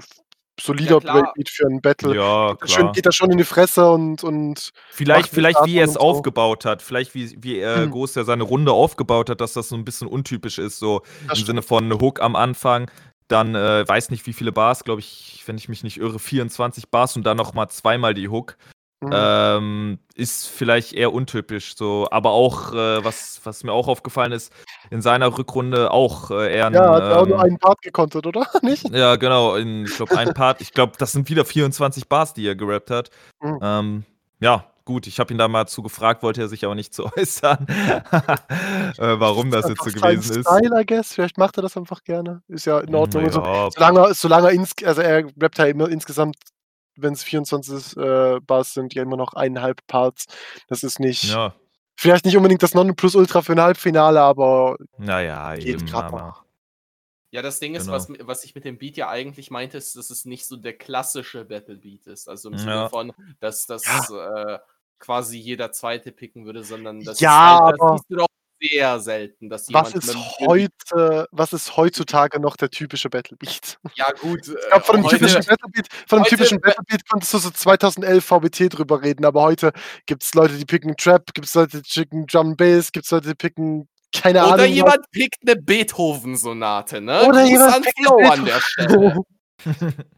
S2: solider ja, Breakbeat für ein Battle.
S3: Ja, klar.
S2: Schön geht er schon in die Fresse und. und
S3: vielleicht, vielleicht wie er es so. aufgebaut hat. Vielleicht wie, wie er hm. Ghost ja seine Runde aufgebaut hat, dass das so ein bisschen untypisch ist. So das im stimmt. Sinne von Hook am Anfang. Dann äh, weiß nicht, wie viele Bars, glaube ich, wenn ich mich nicht irre, 24 Bars und dann nochmal zweimal die Hook. Mhm. Ähm, ist vielleicht eher untypisch, so, aber auch, äh, was, was mir auch aufgefallen ist, in seiner Rückrunde auch äh, eher
S2: ein. Ja, hat ähm, auch nur einen Part gekontert, oder? Nicht?
S3: Ja, genau, in, ich glaube, ein Part, ich glaube, das sind wieder 24 Bars, die er gerappt hat. Mhm. Ähm, ja, gut, ich habe ihn da mal zu gefragt, wollte er sich aber nicht zu äußern, äh, warum das, das jetzt so gewesen ist.
S2: Style, I guess. Vielleicht macht er das einfach gerne. Ist ja in Ordnung. Ja. So, solange, solange er, ins, also er rappt ja immer insgesamt wenn es 24 äh, Bars sind, ja immer noch eineinhalb Parts. Das ist nicht. Ja. Vielleicht nicht unbedingt das Nonplusultra für ein Halbfinale, aber.
S3: Naja, geht eben. Aber.
S1: Ja, das Ding ist, genau. was, was ich mit dem Beat ja eigentlich meinte, ist, dass es nicht so der klassische Battle Beat ist. Also im Sinne ja. von, dass das ja. äh, quasi jeder zweite picken würde, sondern das
S2: ja, ist halt, das siehst
S1: du doch sehr selten, dass
S2: jemand. Was ist heute, was ist heutzutage noch der typische Battlebeat?
S1: Ja, gut.
S2: Ich glaube, von dem äh, typischen Battlebeat, von dem typischen Battlebeat konntest du so 2011 VBT drüber reden, aber heute gibt es Leute, die picken Trap, gibt es Leute, die picken Drum Bass, gibt es Leute, die picken keine Ahnung.
S1: Oder jemand was. pickt eine Beethoven-Sonate, ne?
S2: Oder Gruß jemand pickt Flow an der Stelle.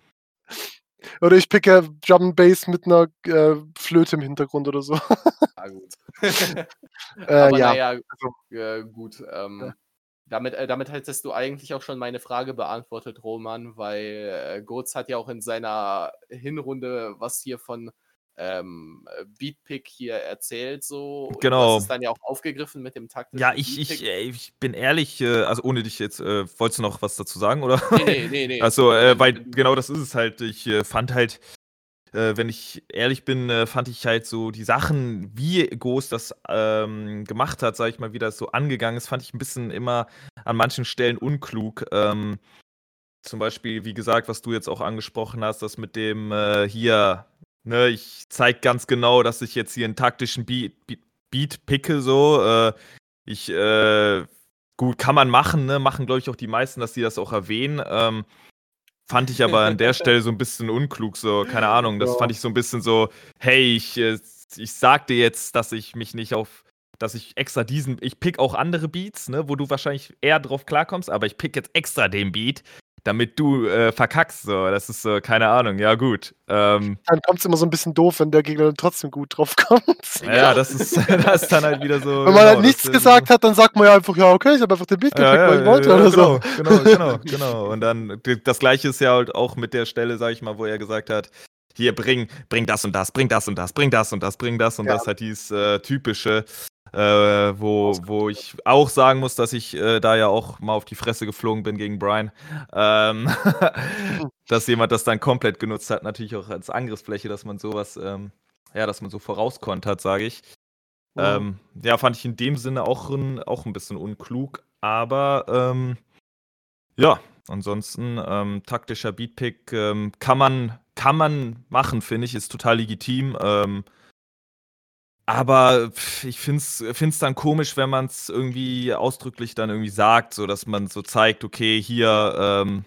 S2: Oder ich picke Drum and Bass mit einer äh, Flöte im Hintergrund oder so.
S1: Ah, gut. äh, Aber ja. naja, äh, gut. Ähm, ja. Damit, äh, damit hättest du eigentlich auch schon meine Frage beantwortet, Roman, weil äh, Goetz hat ja auch in seiner Hinrunde was hier von ähm, Beatpick hier erzählt, so.
S3: Genau.
S1: das ist dann ja auch aufgegriffen mit dem Takt.
S3: Ja, ich, ich, ich bin ehrlich, äh, also ohne dich jetzt, äh, wolltest du noch was dazu sagen, oder?
S1: Nee, nee, nee. nee.
S3: Also, äh, weil genau das ist es halt. Ich äh, fand halt, äh, wenn ich ehrlich bin, äh, fand ich halt so die Sachen, wie Ghost das ähm, gemacht hat, sag ich mal, wie das so angegangen ist, fand ich ein bisschen immer an manchen Stellen unklug. Ähm, zum Beispiel, wie gesagt, was du jetzt auch angesprochen hast, das mit dem hier Ne, ich zeige ganz genau, dass ich jetzt hier einen taktischen Beat, Beat, Beat picke, so. Äh, ich, äh, gut, kann man machen, ne? Machen, glaube ich, auch die meisten, dass sie das auch erwähnen. Ähm, fand ich aber an der Stelle so ein bisschen unklug, so, keine Ahnung. Das ja. fand ich so ein bisschen so, hey, ich äh, ich sag dir jetzt, dass ich mich nicht auf, dass ich extra diesen, ich pick auch andere Beats, ne, wo du wahrscheinlich eher drauf klarkommst, aber ich pick jetzt extra den Beat, damit du äh, verkackst. So. Das ist so, keine Ahnung, ja gut. Ähm,
S2: dann kommt es immer so ein bisschen doof, wenn der Gegner dann trotzdem gut drauf kommt.
S3: Ja, das ist, das ist dann halt wieder so.
S2: Wenn man genau, halt nichts gesagt so. hat, dann sagt man ja einfach, ja, okay, ich habe einfach den Beat
S3: gekriegt, ja, ja, weil ich wollte ja, oder genau, so. Genau, genau, genau. Und dann, das gleiche ist ja halt auch mit der Stelle, sag ich mal, wo er gesagt hat, hier bring, bring das und das, bring das und das, bring das und das, bring das und das halt dieses äh, typische, äh, wo, wo ich auch sagen muss, dass ich äh, da ja auch mal auf die Fresse geflogen bin gegen Brian. Ähm, dass jemand das dann komplett genutzt hat, natürlich auch als Angriffsfläche, dass man sowas, ähm, ja, dass man so vorauskontert, sage ich. Mhm. Ähm, ja, fand ich in dem Sinne auch ein, auch ein bisschen unklug, aber ähm, ja, ansonsten ähm, taktischer Beatpick ähm, kann man kann man machen, finde ich, ist total legitim. Aber ich finde es dann komisch, wenn man es irgendwie ausdrücklich dann irgendwie sagt, so dass man so zeigt, okay, hier, ähm,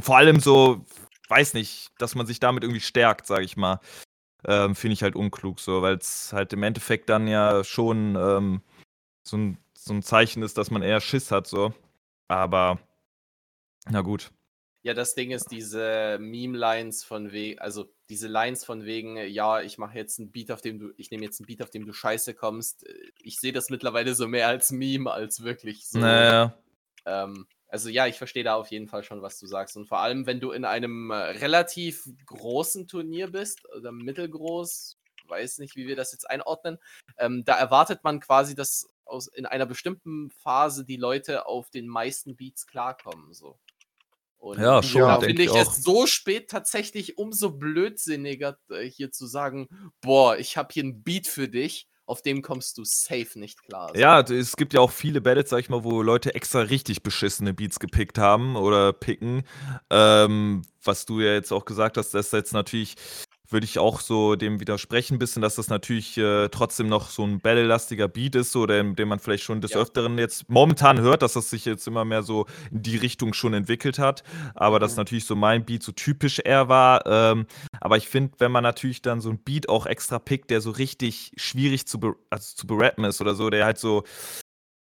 S3: vor allem so, weiß nicht, dass man sich damit irgendwie stärkt, sage ich mal. Ähm, finde ich halt unklug, so, weil es halt im Endeffekt dann ja schon ähm, so, ein, so ein Zeichen ist, dass man eher Schiss hat, so. Aber, na gut.
S1: Ja, das Ding ist, diese Meme-Lines von wegen, also diese Lines von wegen, ja, ich mache jetzt einen Beat, auf dem du, ich nehme jetzt einen Beat, auf dem du scheiße kommst. Äh, ich sehe das mittlerweile so mehr als Meme, als wirklich so.
S3: Naja.
S1: Ähm, also ja, ich verstehe da auf jeden Fall schon, was du sagst. Und vor allem, wenn du in einem äh, relativ großen Turnier bist, oder mittelgroß, weiß nicht, wie wir das jetzt einordnen, ähm, da erwartet man quasi, dass aus, in einer bestimmten Phase die Leute auf den meisten Beats klarkommen. So. Und ja, schon. Da finde ich, ich es so spät tatsächlich umso blödsinniger, äh, hier zu sagen: Boah, ich habe hier ein Beat für dich, auf dem kommst du safe nicht klar.
S3: So. Ja, es gibt ja auch viele Battles, sag ich mal, wo Leute extra richtig beschissene Beats gepickt haben oder picken. Ähm, was du ja jetzt auch gesagt hast, dass jetzt natürlich würde ich auch so dem widersprechen, ein bisschen, dass das natürlich äh, trotzdem noch so ein Battle-lastiger Beat ist, so, den, den man vielleicht schon des ja. Öfteren jetzt momentan hört, dass das sich jetzt immer mehr so in die Richtung schon entwickelt hat. Aber mhm. das natürlich so mein Beat so typisch eher war. Ähm, aber ich finde, wenn man natürlich dann so ein Beat auch extra pickt, der so richtig schwierig zu, also zu berappen ist oder so, der halt so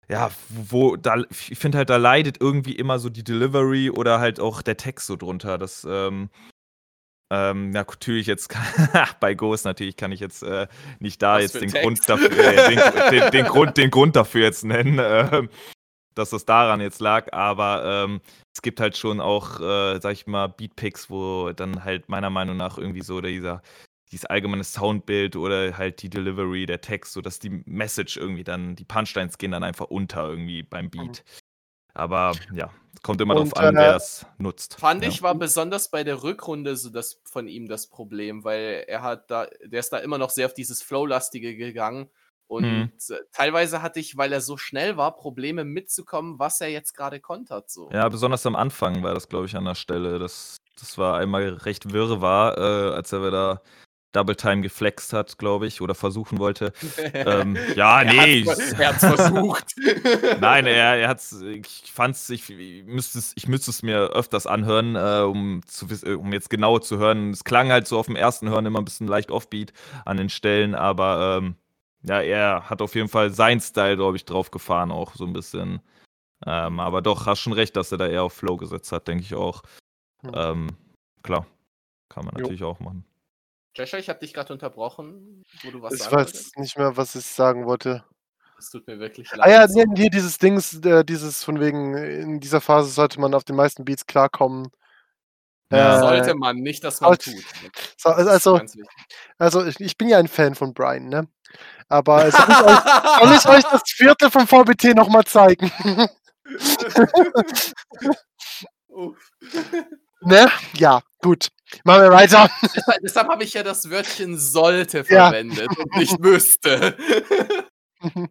S3: ja, wo da, ich finde halt, da leidet irgendwie immer so die Delivery oder halt auch der Text so drunter. Das, ähm, ähm, natürlich jetzt bei Ghost natürlich kann ich jetzt äh, nicht da Was jetzt den Grund dafür, äh, den, den, den, Grund, den Grund dafür jetzt nennen, äh, dass das daran jetzt lag, aber ähm, es gibt halt schon auch, äh, sag ich mal, Beatpicks, wo dann halt meiner Meinung nach irgendwie so dieser dieses allgemeine Soundbild oder halt die Delivery, der Text, so dass die Message irgendwie dann, die Punchlines gehen dann einfach unter irgendwie beim Beat. Mhm. Aber ja, kommt immer darauf an, äh, wer es nutzt.
S1: Fand
S3: ja.
S1: ich war besonders bei der Rückrunde so das von ihm das Problem, weil er hat da, der ist da immer noch sehr auf dieses Flow-lastige gegangen. Und mhm. teilweise hatte ich, weil er so schnell war, Probleme mitzukommen, was er jetzt gerade kontert. So.
S3: Ja, besonders am Anfang war das, glaube ich, an der Stelle. Das, das war einmal recht wirr war, äh, als er da Double Time geflext hat, glaube ich, oder versuchen wollte. ähm, ja, nee.
S1: er hat es versucht.
S3: Nein, er, er hat's, ich fand's, ich, ich müsste es, ich müsste es mir öfters anhören, äh, um, zu, um jetzt genauer zu hören. Es klang halt so auf dem ersten Hören immer ein bisschen leicht offbeat an den Stellen, aber ähm, ja, er hat auf jeden Fall seinen Style, glaube ich, drauf gefahren, auch so ein bisschen. Ähm, aber doch, hast schon recht, dass er da eher auf Flow gesetzt hat, denke ich auch. Mhm. Klar, kann man jo. natürlich auch machen.
S1: Joshua, ich habe dich gerade unterbrochen, wo du was
S2: Ich weiß wolltest. nicht mehr, was ich sagen wollte.
S1: Es tut mir wirklich
S2: leid. Ah ja, nee, hier dieses Dings, äh, dieses von wegen, in dieser Phase sollte man auf den meisten Beats klarkommen.
S1: Ja. Äh, sollte man, nicht, dass man tut.
S2: So, also, also ich, ich, bin ja ein Fan von Brian, ne? Aber soll ich euch, soll ich euch das Viertel vom VBT nochmal zeigen? ne? Ja, gut. Machen wir weiter.
S1: Deshalb, deshalb habe ich ja das Wörtchen sollte verwendet ja. und nicht müsste.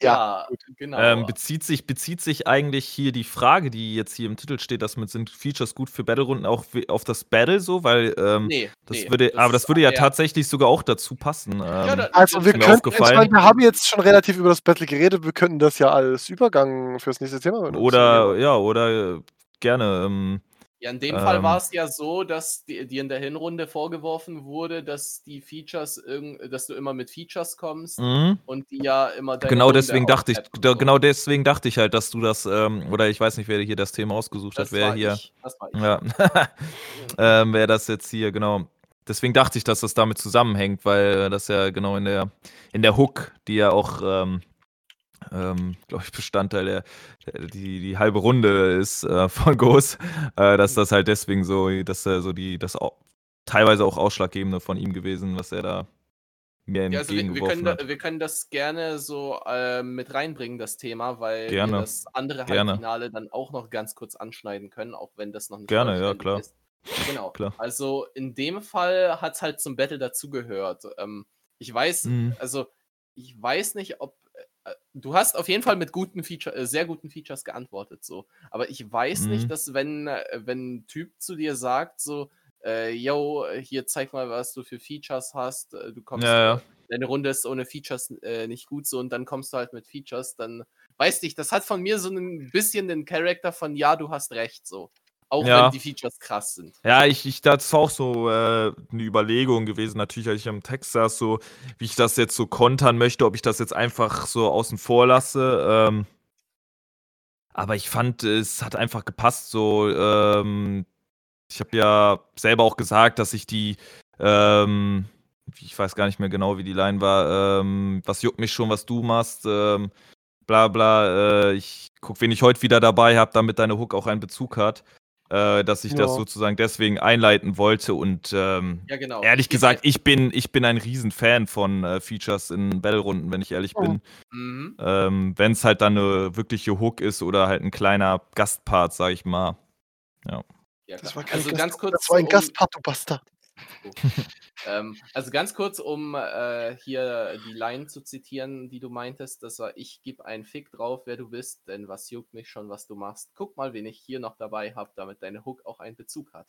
S3: Ja, ja genau. Ähm, bezieht, sich, bezieht sich eigentlich hier die Frage, die jetzt hier im Titel steht, dass mit sind Features gut für Battle-Runden auch auf das Battle so, weil ähm, nee, das nee, würde, das aber das würde ja, ja, tatsächlich sogar auch dazu passen. Ähm, ja, da,
S2: also wir könnten, ich meine, wir haben jetzt schon relativ über das Battle geredet, wir könnten das ja als Übergang fürs nächste Thema
S3: benutzen. Oder ja, oder äh, gerne. Ähm,
S1: Ja, in dem ähm, Fall war es ja so, dass dir in der Hinrunde vorgeworfen wurde, dass die Features, dass du immer mit Features kommst
S3: mhm.
S1: und die ja immer
S3: Genau Runde deswegen dachte ich, da, genau deswegen dachte ich halt, dass du das, ähm, oder ich weiß nicht, wer hier das Thema ausgesucht das hat, wer hier. Ich. Das war ich. Ja. ähm, wer das jetzt hier, genau. Deswegen dachte ich, dass das damit zusammenhängt, weil das ja genau in der, in der Hook, die ja auch ähm, glaube ich, Bestandteil der, der, die, die halbe Runde ist äh, von Ghost, äh, dass das halt deswegen so, dass er so die, das auch, teilweise auch Ausschlaggebende von ihm gewesen, was er da mir
S1: ja, also wir, wir, können da, wir können das gerne so äh, mit reinbringen, das Thema, weil
S3: gerne.
S1: wir das andere Halbfinale dann auch noch ganz kurz anschneiden können, auch wenn das noch
S3: nicht Gerne, ja, klar. Ist.
S1: Genau.
S3: klar.
S1: Also in dem Fall hat es halt zum Battle dazugehört. Ähm, ich weiß, mhm. also ich weiß nicht, ob du hast auf jeden Fall mit guten Feature, äh, sehr guten Features geantwortet, so. Aber ich weiß mhm. nicht, dass wenn, äh, wenn ein Typ zu dir sagt, so, äh, yo, hier zeig mal, was du für Features hast, äh, du kommst,
S3: ja, ja.
S1: deine Runde ist ohne Features äh, nicht gut so und dann kommst du halt mit Features, dann weißt du, das hat von mir so ein bisschen den Charakter von, ja, du hast recht, so. Auch ja. wenn die Features krass sind.
S3: Ja, ich, ich das war auch so äh, eine Überlegung gewesen, natürlich, als ich am Text saß, so wie ich das jetzt so kontern möchte, ob ich das jetzt einfach so außen vor lasse. Ähm, aber ich fand, es hat einfach gepasst. So, ähm, ich habe ja selber auch gesagt, dass ich die, ähm, ich weiß gar nicht mehr genau, wie die Line war, ähm, was juckt mich schon, was du machst, ähm, bla bla. Äh, ich guck, wen ich heute wieder dabei habe, damit deine Hook auch einen Bezug hat äh, dass ich ja. das sozusagen deswegen einleiten wollte. Und ähm,
S1: ja, genau.
S3: ehrlich gesagt, ich bin, ich bin ein Riesenfan von äh, Features in Battle-Runden, wenn ich ehrlich oh. bin. Mhm. Ähm, wenn es halt dann eine wirkliche Hook ist oder halt ein kleiner Gastpart, sag ich mal. Ja.
S2: ja das war also ganz kurz. Das war ein Gastpart, du Bastard.
S1: Ähm, also ganz kurz, um äh, hier die Line zu zitieren, die du meintest, das war, ich gebe einen Fick drauf, wer du bist, denn was juckt mich schon, was du machst. Guck mal, wen ich hier noch dabei habe, damit deine Hook auch einen Bezug hat.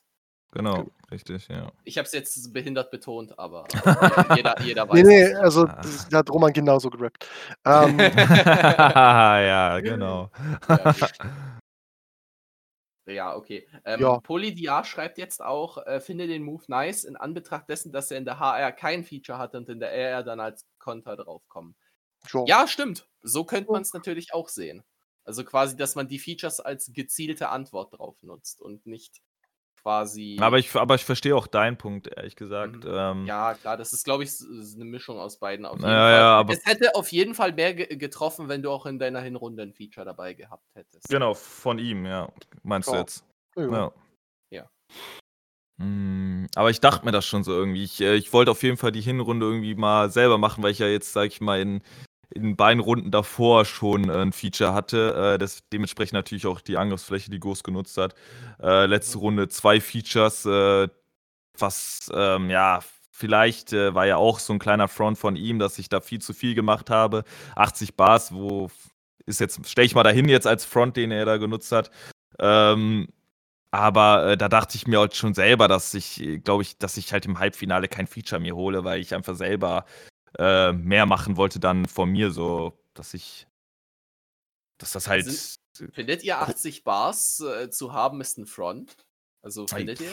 S3: Genau, richtig, ja.
S1: Ich habe es jetzt behindert betont, aber jeder, jeder weiß.
S2: Nee, nee, also das hat Roman genauso gerappt. Ähm.
S3: ja, genau. Ja,
S1: ja, okay. Ähm, ja. Polydia schreibt jetzt auch, äh, finde den Move nice in Anbetracht dessen, dass er in der HR kein Feature hatte und in der RR dann als Konter draufkommen. Sure. Ja, stimmt. So könnte man es natürlich auch sehen. Also quasi, dass man die Features als gezielte Antwort drauf nutzt und nicht quasi.
S3: Aber ich, aber ich verstehe auch deinen Punkt, ehrlich gesagt. Mhm. Ähm,
S1: ja, klar, das ist, glaube ich, eine Mischung aus beiden.
S3: Auf jeden ja, Fall.
S1: Es hätte auf jeden Fall mehr getroffen, wenn du auch in deiner Hinrunde ein Feature dabei gehabt hättest.
S3: Genau, von ihm, ja. Meinst oh. du jetzt?
S1: Ja. ja.
S3: Hm, aber ich dachte mir das schon so irgendwie. Ich, äh, ich wollte auf jeden Fall die Hinrunde irgendwie mal selber machen, weil ich ja jetzt, sag ich mal, in in beiden Runden davor schon äh, ein Feature hatte. Äh, das, dementsprechend natürlich auch die Angriffsfläche, die Ghost genutzt hat. Äh, letzte. Runde zwei Features, was ähm, ja vielleicht äh, war ja auch so ein kleiner Front von ihm, dass ich da viel zu viel gemacht habe. 80 Bars, wo ist jetzt, stelle ich mal dahin jetzt als Front, den er da genutzt hat. Ähm, aber äh, da dachte ich mir halt schon selber, dass ich, glaube ich, dass ich halt im Halbfinale kein Feature mir hole, weil ich einfach selber äh, mehr machen wollte dann von mir, so, dass ich, dass das halt.
S1: Sind, findet ihr 80 Bars äh, zu haben ist ein Front? Also findet ihr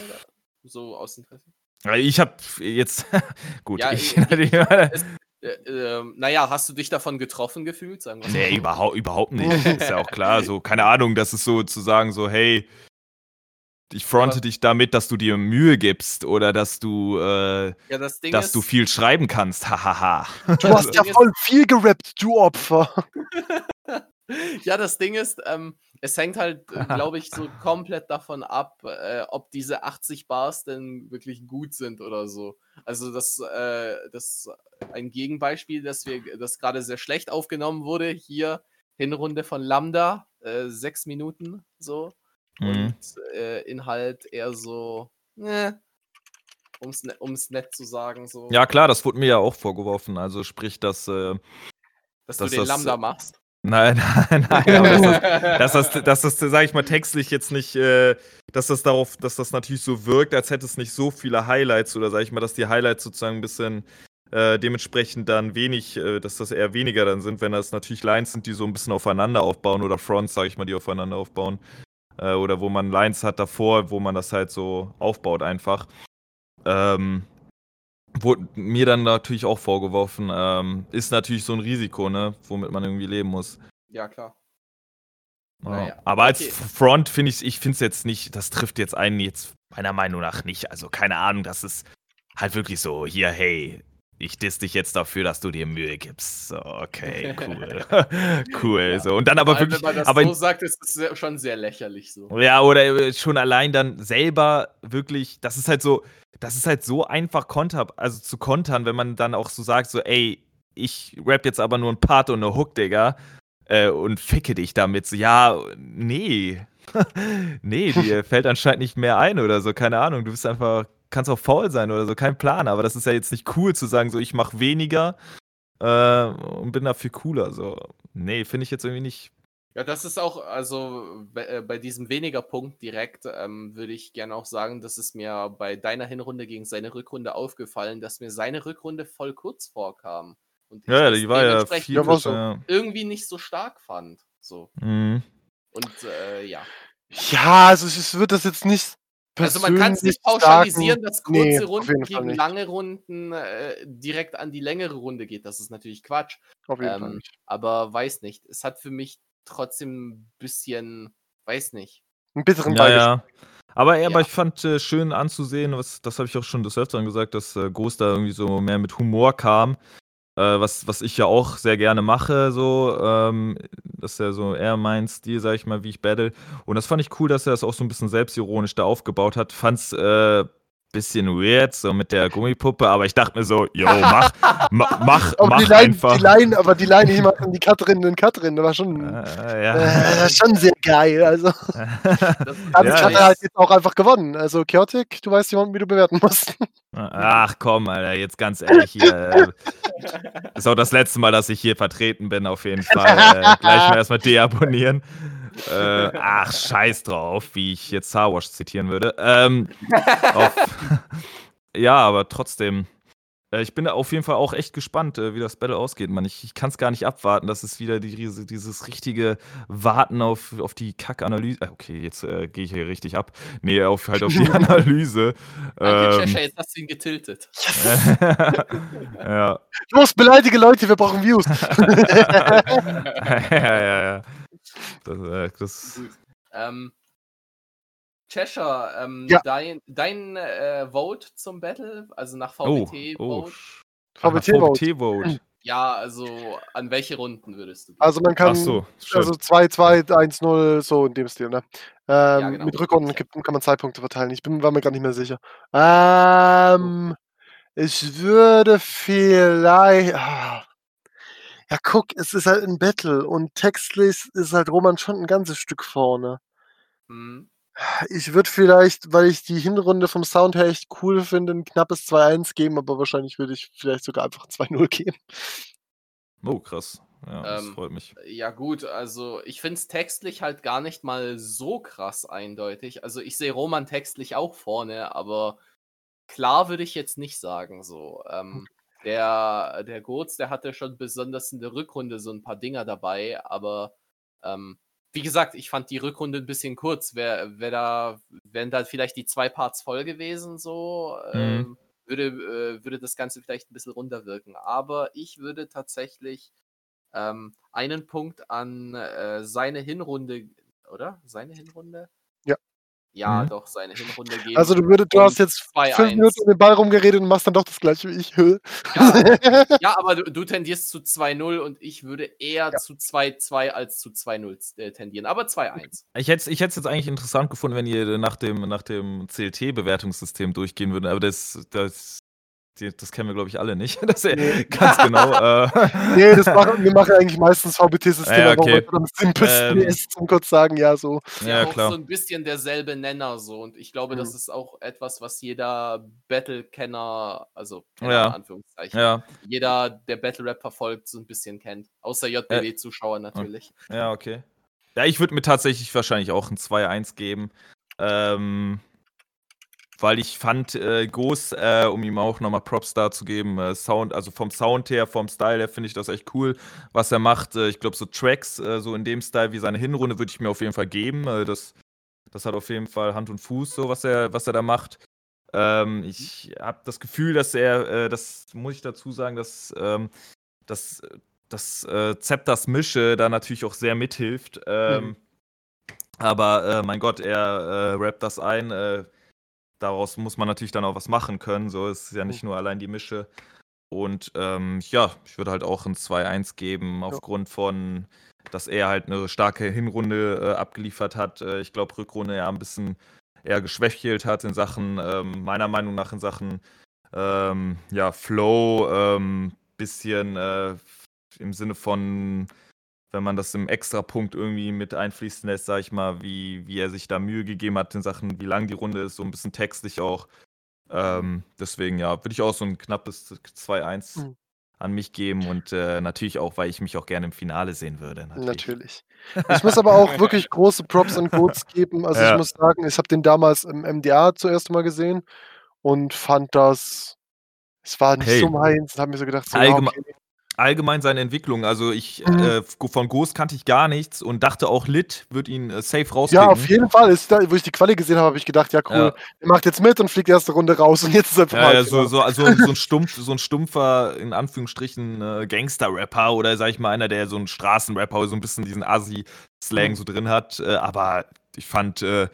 S1: so aus Interesse?
S3: Ich habe jetzt, gut,
S1: ja,
S3: ich.
S1: ich es, äh, äh, naja, hast du dich davon getroffen gefühlt?
S3: Sagen wir nee, überhaupt, überhaupt nicht. ist ja auch klar. So, keine Ahnung, das ist so zu sagen, so, hey, ich fronte dich damit, dass du dir Mühe gibst oder dass du, äh, ja, das dass ist, du viel schreiben kannst. Hahaha.
S2: du hast ja voll viel gerappt, du Opfer.
S1: ja, das Ding ist, ähm, es hängt halt, äh, glaube ich, so komplett davon ab, äh, ob diese 80 Bars denn wirklich gut sind oder so. Also das, äh, das ein Gegenbeispiel, dass wir, das gerade sehr schlecht aufgenommen wurde, hier Hinrunde von Lambda, äh, sechs Minuten so. Mhm. Und äh, Inhalt eher so, ne, um's, ne, um's nett zu sagen. So.
S3: Ja, klar, das wurde mir ja auch vorgeworfen. Also sprich, dass. Äh,
S1: dass, dass, du den das, Lambda machst.
S3: Nein, nein, nein. dass, das, dass, das, dass das, sag ich mal, textlich jetzt nicht, äh, dass das darauf, dass das natürlich so wirkt, als hätte es nicht so viele Highlights oder sag ich mal, dass die Highlights sozusagen ein bisschen äh, dementsprechend dann wenig, äh, dass das eher weniger dann sind, wenn das natürlich Lines sind, die so ein bisschen aufeinander aufbauen oder Fronts, sag ich mal, die aufeinander aufbauen. Äh, oder wo man Lines hat davor, wo man das halt so aufbaut einfach. Ähm, wurde mir dann natürlich auch vorgeworfen, ähm, ist natürlich so ein Risiko, ne, womit man irgendwie leben muss.
S1: Ja, klar.
S3: Ja. Naja, Aber als okay. Front finde ich, ich finde es jetzt nicht, das trifft jetzt einen jetzt meiner Meinung nach nicht. Also keine Ahnung, das ist halt wirklich so, hier, hey, ich diss dich jetzt dafür, dass du dir Mühe gibst. So, okay, cool. cool. Ja. So. Und dann aber allem, wirklich. Wenn man das aber
S1: so sagt, ist es schon sehr lächerlich so.
S3: Ja, oder äh, schon allein dann selber wirklich, das ist halt so, das ist halt so einfach konter, also zu kontern, wenn man dann auch so sagt, so, ey, ich rap jetzt aber nur ein Part und eine Hook, Digga, äh, und ficke dich damit. So, ja, nee. nee, dir fällt anscheinend nicht mehr ein oder so, keine Ahnung. Du bist einfach kannst auch faul sein oder so, kein Plan, aber das ist ja jetzt nicht cool zu sagen, so ich mache weniger äh, und bin dafür cooler. So, nee, finde ich jetzt irgendwie nicht.
S1: Ja, das ist auch, also bei, äh, bei diesem weniger Punkt direkt ähm, würde ich gerne auch sagen, dass es mir bei deiner Hinrunde gegen seine Rückrunde aufgefallen, dass mir seine Rückrunde voll kurz vorkam.
S3: Und ich ja, die war ja viel
S1: so ja. irgendwie nicht so stark fand. So. Mhm. Und äh, ja.
S2: Ja, also es wird das jetzt nicht
S1: also man kann es nicht pauschalisieren, dass kurze nee, Runden gegen lange Runden äh, direkt an die längere Runde geht. Das ist natürlich Quatsch. Auf jeden ähm, Fall nicht. Aber weiß nicht. Es hat für mich trotzdem ein bisschen, weiß nicht.
S2: Ein bitteren
S3: ja, ja. Aber, ja. aber ich fand äh, schön anzusehen, was, das habe ich auch schon des Öfteren gesagt, dass äh, Ghost da irgendwie so mehr mit Humor kam äh, was, was ich ja auch sehr gerne mache, so, ähm, das ist ja so eher mein Stil, sag ich mal, wie ich battle. Und das fand ich cool, dass er das auch so ein bisschen selbstironisch da aufgebaut hat. Fand's äh, bisschen weird, so mit der Gummipuppe, aber ich dachte mir so, yo, mach, mach, mach, mach
S2: die Line, einfach. Die Line, aber die Line ich mache die Cutterin in Cutterin, das war schon, äh, ja. äh, schon sehr geil, also. das ja, hat er halt jetzt auch einfach gewonnen, also Chaotic, du weißt jemanden, wie du bewerten musst.
S3: Ach komm, Alter, jetzt ganz ehrlich hier. Äh, ist auch das letzte Mal, dass ich hier vertreten bin, auf jeden Fall. Äh, gleich mal erstmal deabonnieren. Äh, ach, scheiß drauf, wie ich jetzt Star Wars zitieren würde. Ähm, auf, ja, aber trotzdem. Äh, ich bin auf jeden Fall auch echt gespannt, äh, wie das Battle ausgeht, Mann. Ich, ich kann es gar nicht abwarten. Das ist wieder die, dieses richtige Warten auf, auf die Kack-Analyse. Äh, okay, jetzt äh, gehe ich hier richtig ab. Nee, auf, halt auf die Analyse.
S1: Danke, ähm, jetzt hast du ihn getiltet.
S3: ja.
S2: Los, beleidige Leute, wir brauchen Views.
S3: ja, ja, ja. Das, äh, das
S1: ähm, Cheshire, ähm, ja. dein, dein äh, Vote zum Battle, also nach VBT-Vote. Oh, oh.
S2: VBT-Vote.
S1: Ja, also an welche Runden würdest du? Gehen?
S2: Also man kann so, also 2, 2, 1, 0, so in dem Stil, ne? Ähm, ja, genau. Mit Rückrunden kann man Zeitpunkte verteilen. Ich bin, war mir gar nicht mehr sicher. Ähm, ich würde vielleicht. Ah, ja, guck, es ist halt ein Battle und textlich ist halt Roman schon ein ganzes Stück vorne. Mhm. Ich würde vielleicht, weil ich die Hinrunde vom Sound her echt cool finde, ein knappes 2-1 geben, aber wahrscheinlich würde ich vielleicht sogar einfach 2-0 geben.
S3: Oh, krass. Ja, das ähm, freut mich.
S1: Ja, gut, also ich finde es textlich halt gar nicht mal so krass eindeutig. Also ich sehe Roman textlich auch vorne, aber klar würde ich jetzt nicht sagen so. Ähm, der, der Gurz, der hatte schon besonders in der Rückrunde so ein paar Dinger dabei, aber ähm, wie gesagt, ich fand die Rückrunde ein bisschen kurz. Wär, wär da, wären da vielleicht die zwei Parts voll gewesen, so, mhm. ähm, würde, äh, würde das Ganze vielleicht ein bisschen runterwirken. Aber ich würde tatsächlich ähm, einen Punkt an äh, seine Hinrunde, oder? Seine Hinrunde? Ja, mhm. doch, seine Hinrunde geben.
S2: Also du, würdest, du hast jetzt fünf Minuten um den Ball rumgeredet und machst dann doch das gleiche wie ich.
S1: Ja, ja aber du, du, tendierst zu 2-0 und ich würde eher ja. zu 2-2 als zu 2-0 äh, tendieren. Aber 2-1.
S3: Ich hätte es jetzt eigentlich interessant gefunden, wenn ihr nach dem, nach dem CLT-Bewertungssystem durchgehen würdet, aber das, das das kennen wir, glaube ich, alle nicht. Das ist nee. ganz genau. Äh.
S2: Nee, das machen, wir machen eigentlich meistens VBT-Systeme, ja, okay. aber am simpelsten ähm, ist, zum kurz sagen, ja, so.
S1: Ja, ja klar. so ein bisschen derselbe Nenner so. Und ich glaube, mhm. das ist auch etwas, was jeder Battle-Kenner, also Kenner ja. in Anführungszeichen, ja. jeder, der Battle-Rap verfolgt, so ein bisschen kennt. Außer JBW-Zuschauer natürlich.
S3: Ja, okay. Ja, ich würde mir tatsächlich wahrscheinlich auch ein 2-1 geben. Ähm, weil ich fand äh, Ghost, äh, um ihm auch nochmal Props da zu geben, äh, Sound, also vom Sound her, vom Style her finde ich das echt cool, was er macht. Äh, ich glaube, so Tracks, äh, so in dem Style wie seine Hinrunde, würde ich mir auf jeden Fall geben. Äh, das Das hat auf jeden Fall Hand und Fuß, so was er, was er da macht. Ähm, ich habe das Gefühl, dass er, äh, das muss ich dazu sagen, dass, ähm, dass, dass äh, Zepters Mische da natürlich auch sehr mithilft. Ähm, mhm. Aber mein Gott, er rappt das ein. Daraus muss man natürlich dann auch was machen können. So ist ja nicht mhm. nur allein die Mische. Und ähm, ja, ich würde halt auch ein 2-1 geben, aufgrund von, dass er halt eine starke Hinrunde äh, abgeliefert hat. Äh, ich glaube, Rückrunde ja ein bisschen eher geschwächelt hat in Sachen, ähm, meiner Meinung nach in Sachen ähm, ja, Flow, ähm, bisschen äh, im Sinne von, wenn man das im Extrapunkt irgendwie mit einfließen lässt, sag ich mal, wie, wie er sich da Mühe gegeben hat in Sachen, wie lang die Runde ist, so ein bisschen textlich auch. Ähm, deswegen, ja, würde ich auch so ein knappes 2-1 mhm. an mich geben und äh, natürlich auch, weil ich mich auch gerne im Finale sehen würde.
S2: Natürlich. natürlich. Ich muss aber auch wirklich große Props und Quotes geben. Also ja. ich muss sagen, ich habe den damals im MDA zuerst mal gesehen und fand das, es war nicht hey. so meins und habe mir so gedacht, so,
S3: Allgeme okay allgemein seine Entwicklung. Also ich mhm. äh, von Ghost kannte ich gar nichts und dachte auch Lit wird ihn äh, safe rauskriegen.
S2: Ja, auf jeden Fall. Ist da, wo ich die Quali gesehen habe, habe ich gedacht, ja cool, ja. er macht jetzt mit und fliegt erste Runde raus und jetzt ist er
S3: ja, ja, so, so, also, so, ein stumpf, so ein stumpfer, in Anführungsstrichen, äh, Gangster-Rapper oder sag ich mal einer, der so ein Straßenrapper, so ein bisschen diesen Asi-Slang mhm. so drin hat. Äh, aber ich fand, äh,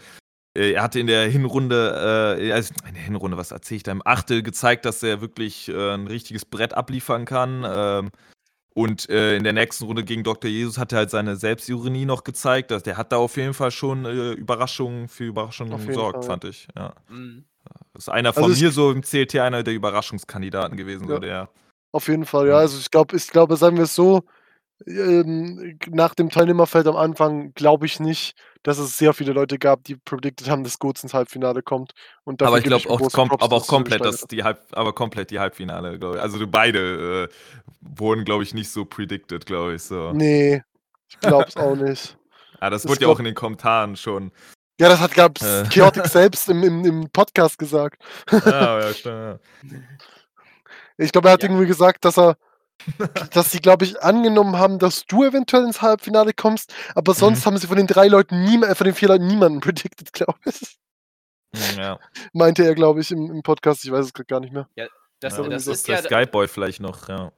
S3: er hatte in der Hinrunde, äh, also in der Hinrunde, was erzähle ich da, im Achtel gezeigt, dass er wirklich äh, ein richtiges Brett abliefern kann. Ähm, und äh, in der nächsten Runde gegen Dr. Jesus hat er halt seine Selbstironie noch gezeigt. Dass der hat da auf jeden Fall schon äh, Überraschungen für Überraschungen gesorgt, fand ich. Ja. Mhm. Das ist einer von also mir so im CLT einer der Überraschungskandidaten gewesen, ja. so der.
S2: Auf jeden Fall, ja. Also ich glaube, ich glaube, sagen wir es so, ähm, nach dem Teilnehmerfeld am Anfang glaube ich nicht, dass es sehr viele Leute gab, die predicted haben, dass Goats ins Halbfinale kommt.
S3: Und aber ich glaube auch, kom aber auch komplett, dass die Halb aber komplett die Halbfinale, glaube ich. Also beide äh, wurden, glaube ich, nicht so predicted, glaube ich. So.
S2: Nee, ich glaube es auch nicht.
S3: Ja, das, das wurde ja auch in den Kommentaren schon.
S2: Ja, das hat gab äh. Chaotic selbst im, im, im Podcast gesagt.
S3: Ja, ja, stimmt. Ja.
S2: Ich glaube, er hat ja. irgendwie gesagt, dass er dass sie, glaube ich, angenommen haben, dass du eventuell ins Halbfinale kommst, aber sonst mhm. haben sie von den drei Leuten, nie, äh, von den vier Leuten niemanden predicted, glaube ich.
S3: Hm, ja.
S2: Meinte er, glaube ich, im, im, Podcast, ich weiß es gerade gar nicht mehr.
S3: Ja, das, ja, das ist ja Skyboy vielleicht noch, ja.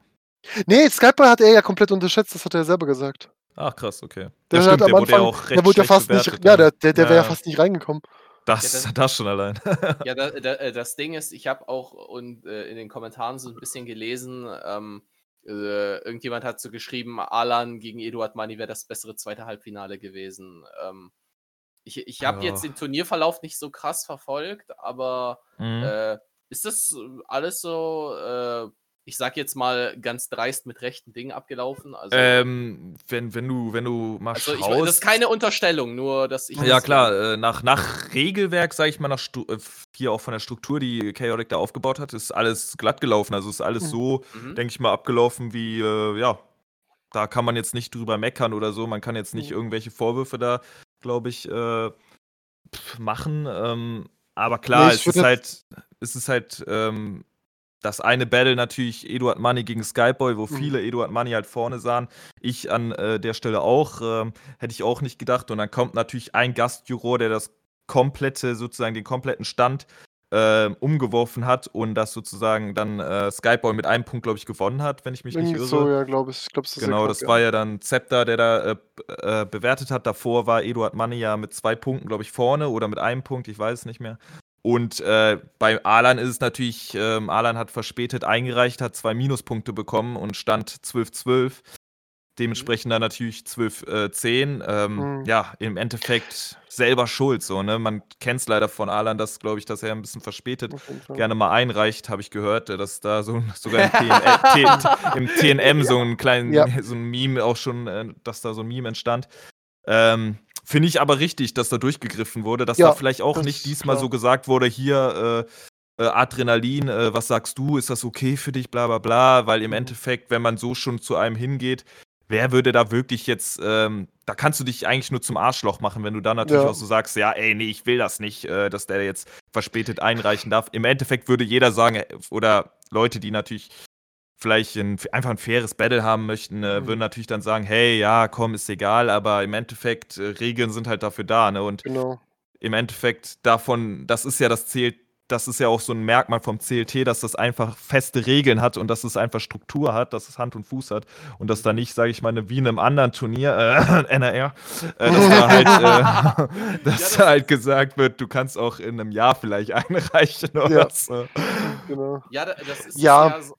S2: Nee, Skyboy hat er ja komplett unterschätzt, das hat er ja selber gesagt.
S3: Ach krass, okay.
S2: Der, der, stimmt, der wurde ja auch recht der wurde ja fast nicht, ja, der, der, der wäre ja fast nicht reingekommen.
S3: Das, ja, das, das, schon allein.
S1: ja, da, da, äh, das Ding ist, ich habe auch und, äh, in den Kommentaren so ein bisschen gelesen, ähm, äh, irgendjemand hat so geschrieben, Alan gegen Eduard Mani wäre das bessere zweite Halbfinale gewesen. Ähm, ich ich habe ja. jetzt den Turnierverlauf nicht so krass verfolgt, aber mhm. äh, ist das alles so äh, ich sag jetzt mal, ganz dreist mit rechten Dingen abgelaufen?
S3: Also, ähm, wenn, wenn, du, wenn du mal also
S1: schaust. Ich, das ist keine Unterstellung, nur dass ich.
S3: Ja, klar, äh, nach, nach Regelwerk, sag ich mal, nach Stu äh, hier auch von der Struktur, die Chaotic da aufgebaut hat, ist alles glatt gelaufen. Also ist alles mhm. so, mhm. denke ich mal, abgelaufen wie, äh, ja, da kann man jetzt nicht drüber meckern oder so. Man kann jetzt nicht mhm. irgendwelche Vorwürfe da, glaube ich, äh, machen. Ähm, aber klar, nee, es, ist halt, es ist halt, ähm, das eine Battle natürlich Eduard Money gegen Skyboy, wo mhm. viele Eduard Money halt vorne sahen. Ich an äh, der Stelle auch, ähm, hätte ich auch nicht gedacht. Und dann kommt natürlich ein Gastjuror, der das komplette, sozusagen den kompletten Stand äh, umgeworfen hat und das sozusagen dann äh, Skyboy mit einem Punkt, glaube ich, gewonnen hat, wenn ich mich nicht irre.
S2: So, ja, glaube ich. glaub,
S3: das genau, das war ja dann Zepter, der da äh, äh, bewertet hat. Davor war Eduard Money ja mit zwei Punkten, glaube ich, vorne oder mit einem Punkt, ich weiß es nicht mehr. Und äh, bei Alan ist es natürlich, ähm, Alan hat verspätet eingereicht, hat zwei Minuspunkte bekommen und stand 12-12. Dementsprechend dann natürlich 12-10. Äh, ähm, mhm. Ja, im Endeffekt selber schuld. So, ne? Man kennt es leider von Alan, dass, glaube ich, dass er ein bisschen verspätet gerne mal einreicht, habe ich gehört, dass da so sogar im, TN, im TNM so ein kleinen, ja. so ein Meme auch schon, äh, dass da so ein Meme entstand. Ähm, Finde ich aber richtig, dass da durchgegriffen wurde, dass ja, da vielleicht auch nicht diesmal klar. so gesagt wurde, hier äh, äh, Adrenalin, äh, was sagst du, ist das okay für dich, bla bla bla, weil im mhm. Endeffekt, wenn man so schon zu einem hingeht, wer würde da wirklich jetzt, ähm, da kannst du dich eigentlich nur zum Arschloch machen, wenn du dann natürlich ja. auch so sagst, ja, ey, nee, ich will das nicht, äh, dass der jetzt verspätet einreichen darf. Im Endeffekt würde jeder sagen, äh, oder Leute, die natürlich vielleicht ein, einfach ein faires Battle haben möchten, äh, mhm. würden natürlich dann sagen, hey, ja, komm, ist egal, aber im Endeffekt, äh, Regeln sind halt dafür da, ne? Und
S2: genau.
S3: im Endeffekt davon, das ist ja das Ziel, das ist ja auch so ein Merkmal vom CLT, dass das einfach feste Regeln hat und dass es einfach Struktur hat, dass es Hand und Fuß hat und dass da nicht, sage ich mal, wie in einem anderen Turnier, äh, NRR, äh, dass da halt, äh, dass ja, halt gesagt wird, du kannst auch in einem Jahr vielleicht einreichen oder
S2: ja.
S3: so.
S1: Genau. Ja, das ist
S2: ja. ja so,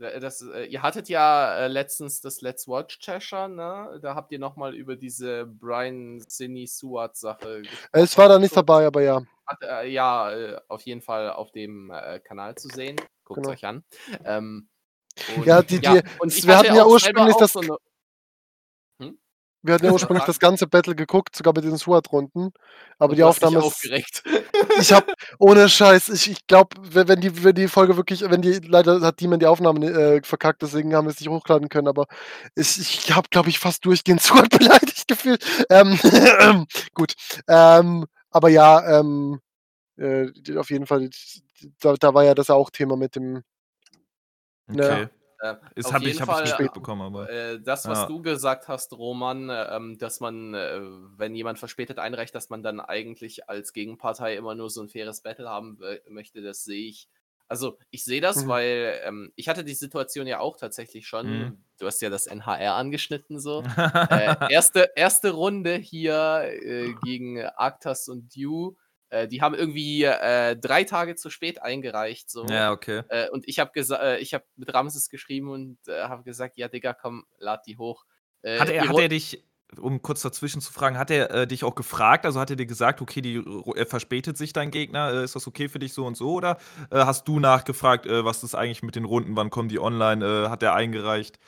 S1: das, äh, ihr hattet ja äh, letztens das Let's Watch Cheshire, ne? Da habt ihr nochmal über diese Brian Sinny Suat Sache
S2: gesprochen. Es war da nicht dabei, aber ja.
S1: Hat, äh, ja, äh, auf jeden Fall auf dem äh, Kanal zu sehen. Guckt genau. euch an. Ähm,
S2: und, ja, die, die, ja, und wir hatten ja ursprünglich das. So eine, wir hatten ja ursprünglich das ganze Battle geguckt, sogar bei den SWAT-Runden. Aber Und die Aufnahme ist.
S1: Aufgeregt.
S2: Ich hab, ohne Scheiß, ich, ich glaube, wenn die, wenn die Folge wirklich, wenn die, leider hat Demon die Aufnahme äh, verkackt, deswegen haben wir es nicht hochladen können, aber ich, ich habe, glaube ich, fast durchgehend SWAT beleidigt gefühlt. Ähm, gut. Ähm, aber ja, ähm, äh, auf jeden Fall, da, da war ja das auch Thema mit dem.
S3: Ne, Äh, das habe ich, hab ich spät bekommen, aber.
S1: Äh, das, was ja. du gesagt hast, Roman, äh, dass man, äh, wenn jemand verspätet einreicht, dass man dann eigentlich als Gegenpartei immer nur so ein faires Battle haben möchte, das sehe ich. Also, ich sehe das, mhm. weil ähm, ich hatte die Situation ja auch tatsächlich schon. Mhm. Du hast ja das NHR angeschnitten, so. Äh, erste, erste Runde hier äh, gegen Arctas und Dew äh, die haben irgendwie äh, drei Tage zu spät eingereicht. So.
S3: Ja, okay.
S1: Äh, und ich habe äh, ich habe mit Ramses geschrieben und äh, habe gesagt, ja, Digga, komm, lad die hoch.
S3: Äh, hat, er, hat er dich, um kurz dazwischen zu fragen, hat er dich auch gefragt? Also hat er dir gesagt, okay, die verspätet sich dein Gegner, ist das okay für dich so und so? Oder hast du nachgefragt, was ist eigentlich mit den Runden, wann kommen die online? hat er eingereicht?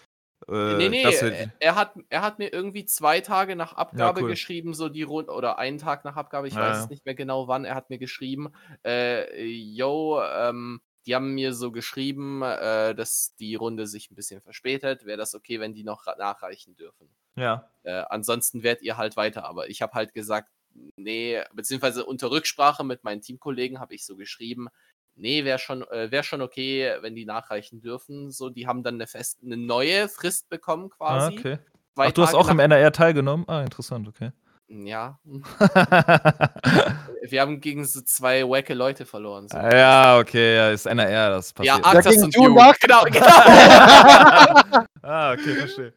S1: Äh, nee, nee, er, er, hat, er hat mir irgendwie zwei Tage nach Abgabe ja, cool. geschrieben, so die Runde, oder einen Tag nach Abgabe, ich ja, weiß ja. nicht mehr genau wann, er hat mir geschrieben, äh, yo, ähm, die haben mir so geschrieben, äh, dass die Runde sich ein bisschen verspätet, wäre das okay, wenn die noch nachreichen dürfen.
S3: Ja.
S1: Äh, ansonsten werdet ihr halt weiter, aber ich habe halt gesagt, nee, beziehungsweise unter Rücksprache mit meinen Teamkollegen habe ich so geschrieben, nee, wäre schon, äh, wär schon okay, wenn die nachreichen dürfen. So, die haben dann eine, fest, eine neue Frist bekommen ah, quasi.
S3: Ah, okay. Ach, du hast auch im NRR teilgenommen? Ah, interessant, okay.
S1: Ja. Wir haben gegen so zwei wacke Leute verloren. So.
S3: Ja, okay, ja, ist NRR, das
S1: passiert. Ja, Arctas ja, und
S2: du
S1: Genau, genau.
S3: ah, okay, verstehe.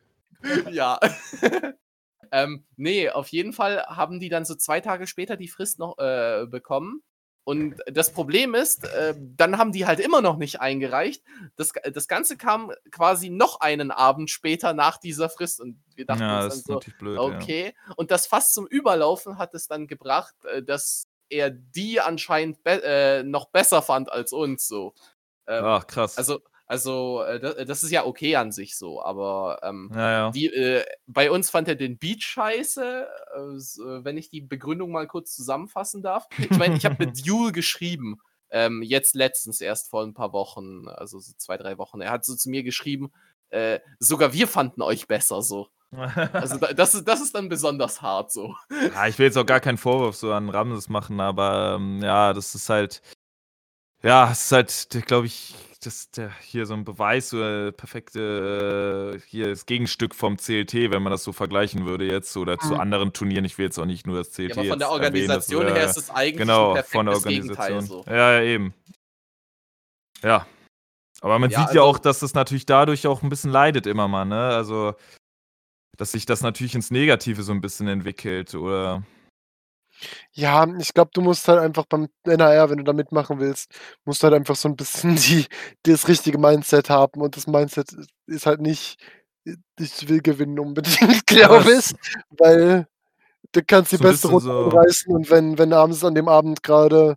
S1: Ja. ähm, nee, auf jeden Fall haben die dann so zwei Tage später die Frist noch äh, bekommen. Und das Problem ist, äh, dann haben die halt immer noch nicht eingereicht. Das, das Ganze kam quasi noch einen Abend später nach dieser Frist und wir dachten ja, uns dann so, blöd, okay. Ja. Und das fast zum Überlaufen hat es dann gebracht, äh, dass er die anscheinend be äh, noch besser fand als uns so.
S3: Ähm, Ach, krass.
S1: Also also, äh, das ist ja okay an sich so, aber ähm,
S3: ja, ja.
S1: Die, äh, bei uns fand er den Beat scheiße, äh, äh wenn ich die Begründung mal kurz zusammenfassen darf. Ich meine, ich habe mit Duel geschrieben, ähm, jetzt letztens erst vor ein paar Wochen, also so zwei, drei Wochen. Er hat so zu mir geschrieben, äh, sogar wir fanden euch besser so. Also das ist, das ist dann besonders hart so.
S3: Ja, ich will jetzt auch gar keinen Vorwurf so an Ramses machen, aber ähm, ja, das ist halt, ja, es ist halt, glaube ich, das der hier so ein Beweis oder perfekte äh, hier das Gegenstück vom CLT, wenn man das so vergleichen würde jetzt oder zu mhm. anderen Turnieren. Ich will jetzt auch nicht nur das CLT. Ja, aber
S1: von der Organisation erwähnen, her ist es eigentlich
S3: genau, ein von der Organisation. So. Ja, ja, eben. Ja. Aber man ja, sieht also, ja auch, dass das natürlich dadurch auch ein bisschen leidet immer mal, ne? Also, dass sich das natürlich ins Negative so ein bisschen entwickelt, oder?
S2: Ja, ich glaube, du musst halt einfach beim NHR, wenn du da mitmachen willst, musst du halt einfach so ein bisschen die das richtige Mindset haben und das Mindset ist halt nicht, ich will gewinnen unbedingt, glaube ich, weil du kannst die so beste Runde so reißen und wenn wenn abends an dem Abend gerade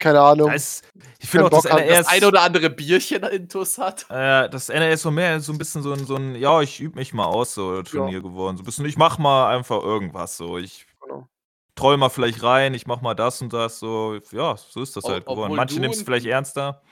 S2: keine Ahnung.
S3: Das, ich finde auch, dass
S1: NRS das ein oder andere Bierchen in Tuss hat.
S3: Äh, das NRS so mehr so ein bisschen so ein, so ein ja, ich übe mich mal aus, so Turnier ja. geworden. So ein bisschen, ich mach mal einfach irgendwas so. Ich. Troll mal vielleicht rein, ich mach mal das und das. So, ja, so ist das halt geworden. Manche nehmen es vielleicht ernster.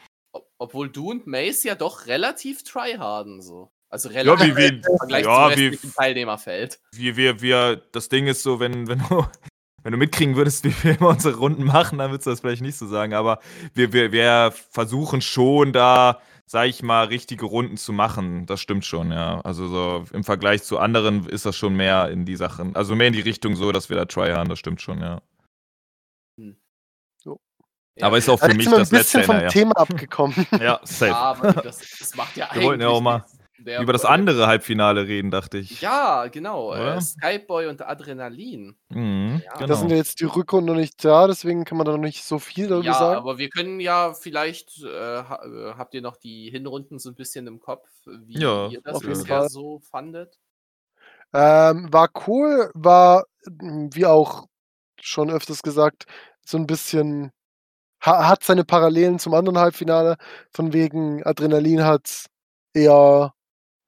S1: obwohl du und Mace ja doch relativ tryharden so. Also relativ
S3: ja, wie, wie, im
S1: Vergleich ja, zum wie, Teilnehmerfeld.
S3: Wir, wir, wir, das Ding ist so, wenn, wenn du, wenn du mitkriegen würdest, wie wir immer unsere Runden machen, dann würdest du das vielleicht nicht so sagen. Aber wir, wir, wir versuchen schon da sage ich mal, richtige Runden zu machen. Das stimmt schon, ja. Also so im Vergleich zu anderen ist das schon mehr in die Sachen, also mehr in die Richtung so, dass wir da try haben, das stimmt schon, ja. Hm. Aber ist auch für also mich das letzte.
S2: Ich bin ein bisschen vom ja. Thema abgekommen.
S3: ja, safe. Ja, Mann,
S1: das, das, macht ja eigentlich.
S3: Wir wollten ja auch mal der über das andere Halbfinale reden, dachte ich.
S1: Ja, genau. Äh, Skyboy und Adrenalin.
S2: Mhm, ja. genau. Da sind ja jetzt die Rückrunden noch nicht da, deswegen kann man da noch nicht so viel darüber
S1: ja,
S2: sagen.
S1: Ja, aber wir können ja vielleicht, äh, äh, habt ihr noch die Hinrunden so ein bisschen im Kopf, wie ja, ihr das bisher so fandet?
S2: Ähm, war cool, war, hm, wie auch schon öfters gesagt, so ein bisschen, ha hat seine Parallelen zum anderen Halbfinale, von wegen Adrenalin hat eher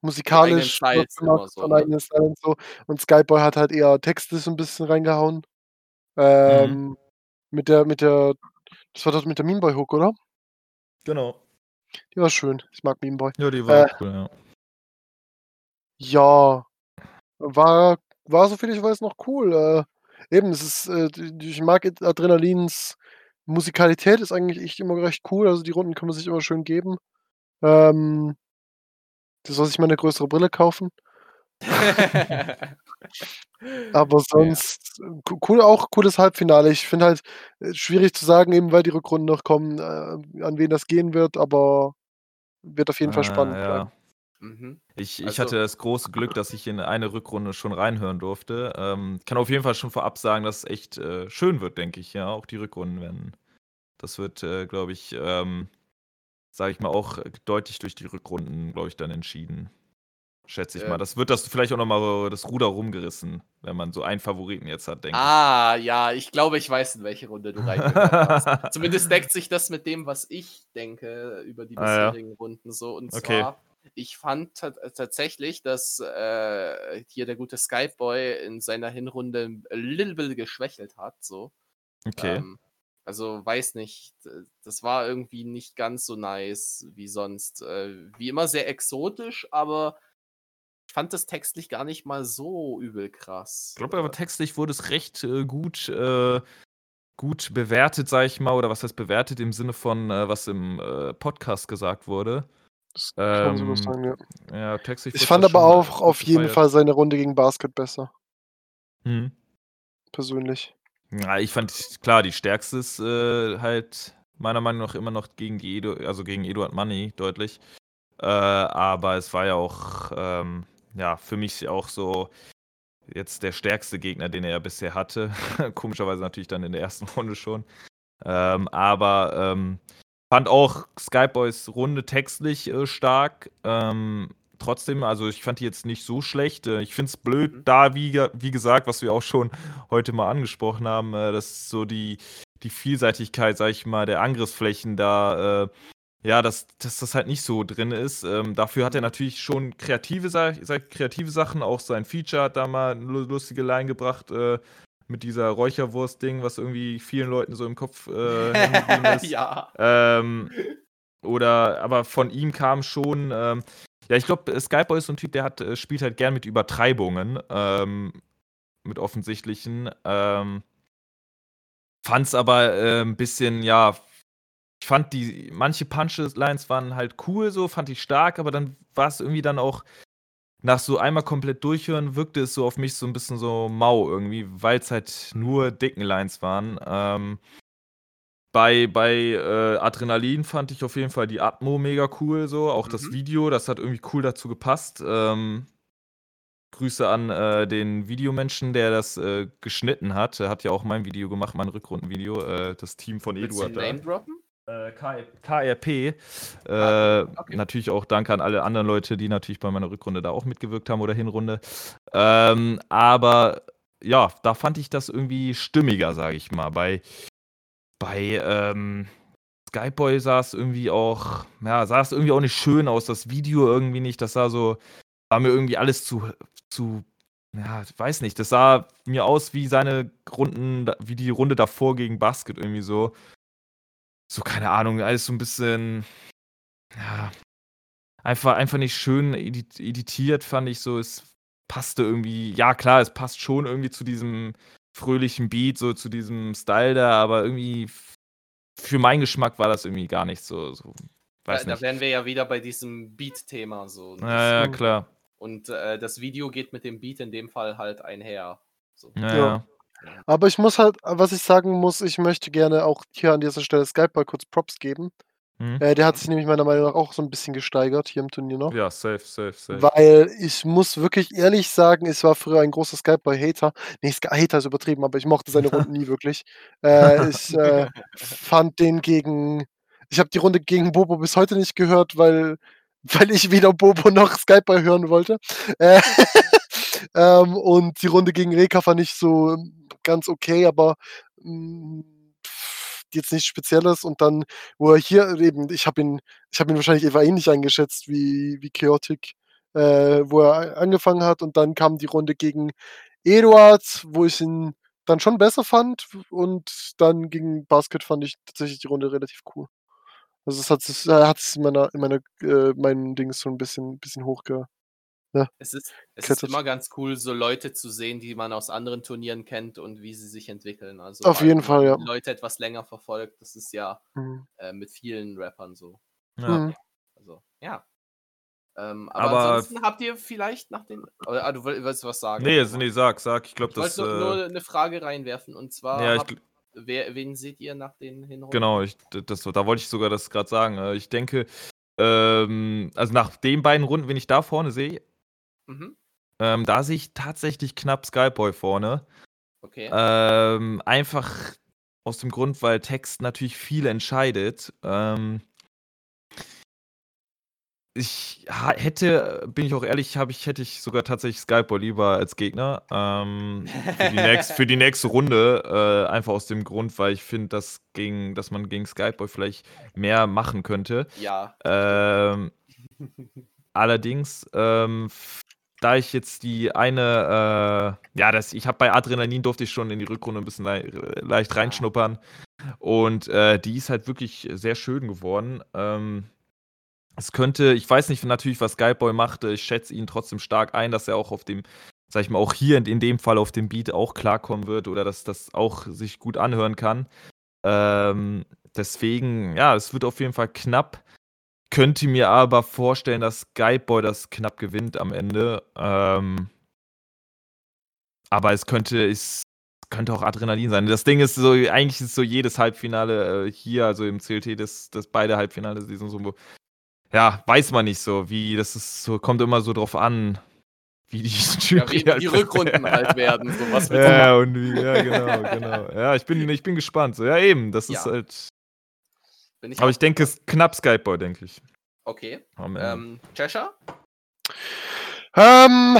S2: musikalisch
S1: Styles gemacht,
S2: so, ne? Und so. Und Skyboy hat halt eher textlich so ein bisschen reingehauen. Ähm, mhm. Mit der, mit der, das war das mit der Memeboy Hook, oder?
S3: Genau.
S2: Die war schön. Ich mag Memeboy.
S3: Ja, die war äh, cool, ja.
S2: Ja, war, war so viel ich weiß noch cool. Äh, eben, es ist, äh, ich mag Adrenalins Musikalität ist eigentlich echt immer recht cool. Also die Runden kann man sich immer schön geben. Ähm, Du sollst ich mal eine größere Brille kaufen. Aber sonst ja. cool, auch cooles Halbfinale. Ich finde halt äh, schwierig zu sagen, eben weil die Rückrunden noch kommen, äh, an wen das gehen wird, aber wird auf jeden Fall ah, spannend
S3: ja. Mhm. Ich, ich also, hatte das große Glück, dass ich in eine Rückrunde schon reinhören durfte. Ähm, kann auf jeden Fall schon vorab sagen, dass es echt äh, schön wird, denke ich. Ja, auch die Rückrunden werden. Das wird, äh, glaube ich, ähm, sage ich mal, auch äh, deutlich durch die Rückrunden, glaube ich, dann entschieden. Schätze ich äh, mal. Das wird das vielleicht auch nochmal das Ruder rumgerissen, wenn man so einen Favoriten jetzt hat, denke
S1: ich. Ah, ja, ich glaube, ich weiß, in welche Runde du reingehört hast. Zumindest deckt sich das mit dem, was ich denke über die bisherigen ah, ja. Runden so. Und okay. zwar, ich fand tatsächlich, dass äh, hier der gute Skyboy in seiner Hinrunde ein little bit geschwächelt hat, so.
S3: Okay. Ähm,
S1: also weiß nicht, das war irgendwie nicht ganz so nice wie sonst. Äh, wie immer sehr exotisch, aber ich fand das textlich gar nicht mal so übel krass.
S3: Ich glaube aber textlich wurde es recht äh, gut, äh, gut bewertet, sag ich mal, oder was heißt bewertet im Sinne von, äh, was im äh, Podcast gesagt wurde.
S2: Das kann ähm, so sein, ja.
S3: ja textlich
S2: ich fand aber auch auf jeden Fall seine Runde gegen Basket besser.
S3: Hm.
S2: Persönlich.
S3: Ja, ich fand, klar, die stärkste ist äh, halt meiner Meinung nach immer noch gegen die Edu also gegen Eduard Money deutlich. Äh, aber es war ja auch, ähm, ja, für mich auch so jetzt der stärkste Gegner, den er ja bisher hatte. Komischerweise natürlich dann in der ersten Runde schon. Ähm, aber ähm, fand auch Skyboys Runde textlich äh, stark. Ähm, trotzdem, also ich fand die jetzt nicht so schlecht. Äh, ich finde es blöd, mhm. da, wie, wie gesagt, was wir auch schon heute mal angesprochen haben, äh, dass so die, die Vielseitigkeit, sag ich mal, der Angriffsflächen da, äh, ja, dass, dass das halt nicht so drin ist. Ähm, dafür hat er natürlich schon kreative, kreative Sachen, auch sein Feature hat da mal eine lustige Line gebracht, äh, mit dieser Räucherwurst-Ding, was irgendwie vielen Leuten so im Kopf äh,
S1: ist. ja.
S3: Ähm, oder, aber von ihm kam schon, ähm, ja, ich glaube, Skyboy ist so ein Typ, der hat, äh, spielt halt gern mit Übertreibungen, ähm, mit offensichtlichen. Ähm, fand's aber äh, ein bisschen, ja, ich fand die, manche Punchlines waren halt cool so, fand ich stark, aber dann war es irgendwie dann auch, nach so einmal komplett durchhören, wirkte es so auf mich so ein bisschen so mau irgendwie, weil es halt nur dicken Lines waren. Ähm, bei, bei äh, Adrenalin fand ich auf jeden Fall die Atmo mega cool, so. Auch mhm. das Video, das hat irgendwie cool dazu gepasst. Ähm, Grüße an äh, den Videomenschen, der das äh, geschnitten hat. Er hat ja auch mein Video gemacht, mein Rückrundenvideo. Äh, das Team von Willst Eduard. Du
S1: Name droppen?
S3: Äh, KRP. Äh, ah, okay. Natürlich auch danke an alle anderen Leute, die natürlich bei meiner Rückrunde da auch mitgewirkt haben oder Hinrunde. Ähm, aber ja, da fand ich das irgendwie stimmiger, sage ich mal. Bei bei ähm, Skyboy sah es irgendwie auch, ja, sah es irgendwie auch nicht schön aus. Das Video irgendwie nicht. Das sah so, war mir irgendwie alles zu, zu, ja, weiß nicht. Das sah mir aus wie seine Runden, wie die Runde davor gegen Basket irgendwie so. So, keine Ahnung, alles so ein bisschen, ja, einfach, einfach nicht schön editiert, fand ich so. Es passte irgendwie, ja klar, es passt schon irgendwie zu diesem fröhlichen Beat, so zu diesem Style da, aber irgendwie für meinen Geschmack war das irgendwie gar nicht so. so weiß
S1: da,
S3: nicht.
S1: da wären wir ja wieder bei diesem Beat-Thema so.
S3: Ja, ja, klar.
S1: Und äh, das Video geht mit dem Beat in dem Fall halt einher.
S3: So. Ja, ja.
S2: Aber ich muss halt, was ich sagen muss, ich möchte gerne auch hier an dieser Stelle Skype kurz Props geben. Mhm. Äh, der hat sich nämlich meiner Meinung nach auch so ein bisschen gesteigert hier im Turnier noch.
S3: Ja, safe, safe, safe.
S2: Weil ich muss wirklich ehrlich sagen, ich war früher ein großer Skype-Hater. Nee, Hater ist übertrieben, aber ich mochte seine Runden nie wirklich. Äh, ich äh, fand den gegen. Ich habe die Runde gegen Bobo bis heute nicht gehört, weil, weil ich weder Bobo noch Skype hören wollte. Äh, ähm, und die Runde gegen Reka fand ich so ganz okay, aber. Mh, mm, jetzt nichts Spezielles und dann, wo er hier eben, ich habe ihn, ich habe ihn wahrscheinlich etwa ähnlich eingeschätzt wie, wie Chaotic, äh, wo er angefangen hat und dann kam die Runde gegen Eduard, wo ich ihn dann schon besser fand und dann gegen Basket fand ich tatsächlich die Runde relativ cool. Also es hat es hat es in meiner in meiner äh, meinen Dings so ein bisschen bisschen hochge
S1: ja. Es ist, es ist immer ganz cool, so Leute zu sehen, die man aus anderen Turnieren kennt und wie sie sich entwickeln. Also
S2: Auf jeden Fall, ja.
S1: Leute etwas länger verfolgt, das ist ja mhm. äh, mit vielen Rappern so.
S3: Ja. Mhm.
S1: Also, ja. Ähm, aber, aber, ansonsten habt ihr vielleicht nach den. Oder, ah, du wolltest was sagen?
S3: Nee, nee, sag, sag. Ich glaube, das.
S1: Ich wollte nur, äh, nur eine Frage reinwerfen und zwar. Ja, habt, wer, wen seht ihr nach den Hinrunden?
S3: Genau, ich, das, da wollte ich sogar das gerade sagen. Äh, ich denke, ähm, also nach den beiden Runden, wenn ich da vorne sehe, Mhm. Ähm, da sehe ich tatsächlich knapp Skyboy vorne.
S1: Okay.
S3: Ähm, einfach aus dem Grund, weil Text natürlich viel entscheidet. Ähm, ich hätte, bin ich auch ehrlich, habe ich, hätte ich sogar tatsächlich Skyboy lieber als Gegner. Ähm, für, die nächst, für, die nächste Runde. Äh, einfach aus dem Grund, weil ich finde, dass, dass man gegen Skyboy vielleicht mehr machen könnte.
S1: Ja.
S3: Ähm, allerdings ähm, da ich jetzt die eine, äh, ja, das, ich habe bei Adrenalin durfte ich schon in die Rückrunde ein bisschen le leicht reinschnuppern. Und äh, die ist halt wirklich sehr schön geworden. Ähm, es könnte, ich weiß nicht natürlich, was Skyboy machte. Ich schätze ihn trotzdem stark ein, dass er auch auf dem, sag ich mal, auch hier in, in dem Fall auf dem Beat auch klarkommen wird oder dass das auch sich gut anhören kann. Ähm, deswegen, ja, es wird auf jeden Fall knapp könnte mir aber vorstellen, dass Skyboy das knapp gewinnt am Ende. Ähm, aber es könnte, es könnte auch Adrenalin sein. Das Ding ist so, eigentlich ist so jedes Halbfinale äh, hier, also im CLT, das, das beide Halbfinale, sind so, ja, weiß man nicht so, wie, das ist so, kommt immer so drauf an, wie die
S1: ja, wie, halt die Rückrunden halt werden. So was
S3: ja, und wie, ja, genau, genau. Ja, ich bin, ich bin gespannt. So, ja, eben, das ja. ist halt ich Aber ich denke, es ist knapp Skyboy, denke ich.
S1: Okay. Ähm, Cheshire?
S2: Ähm,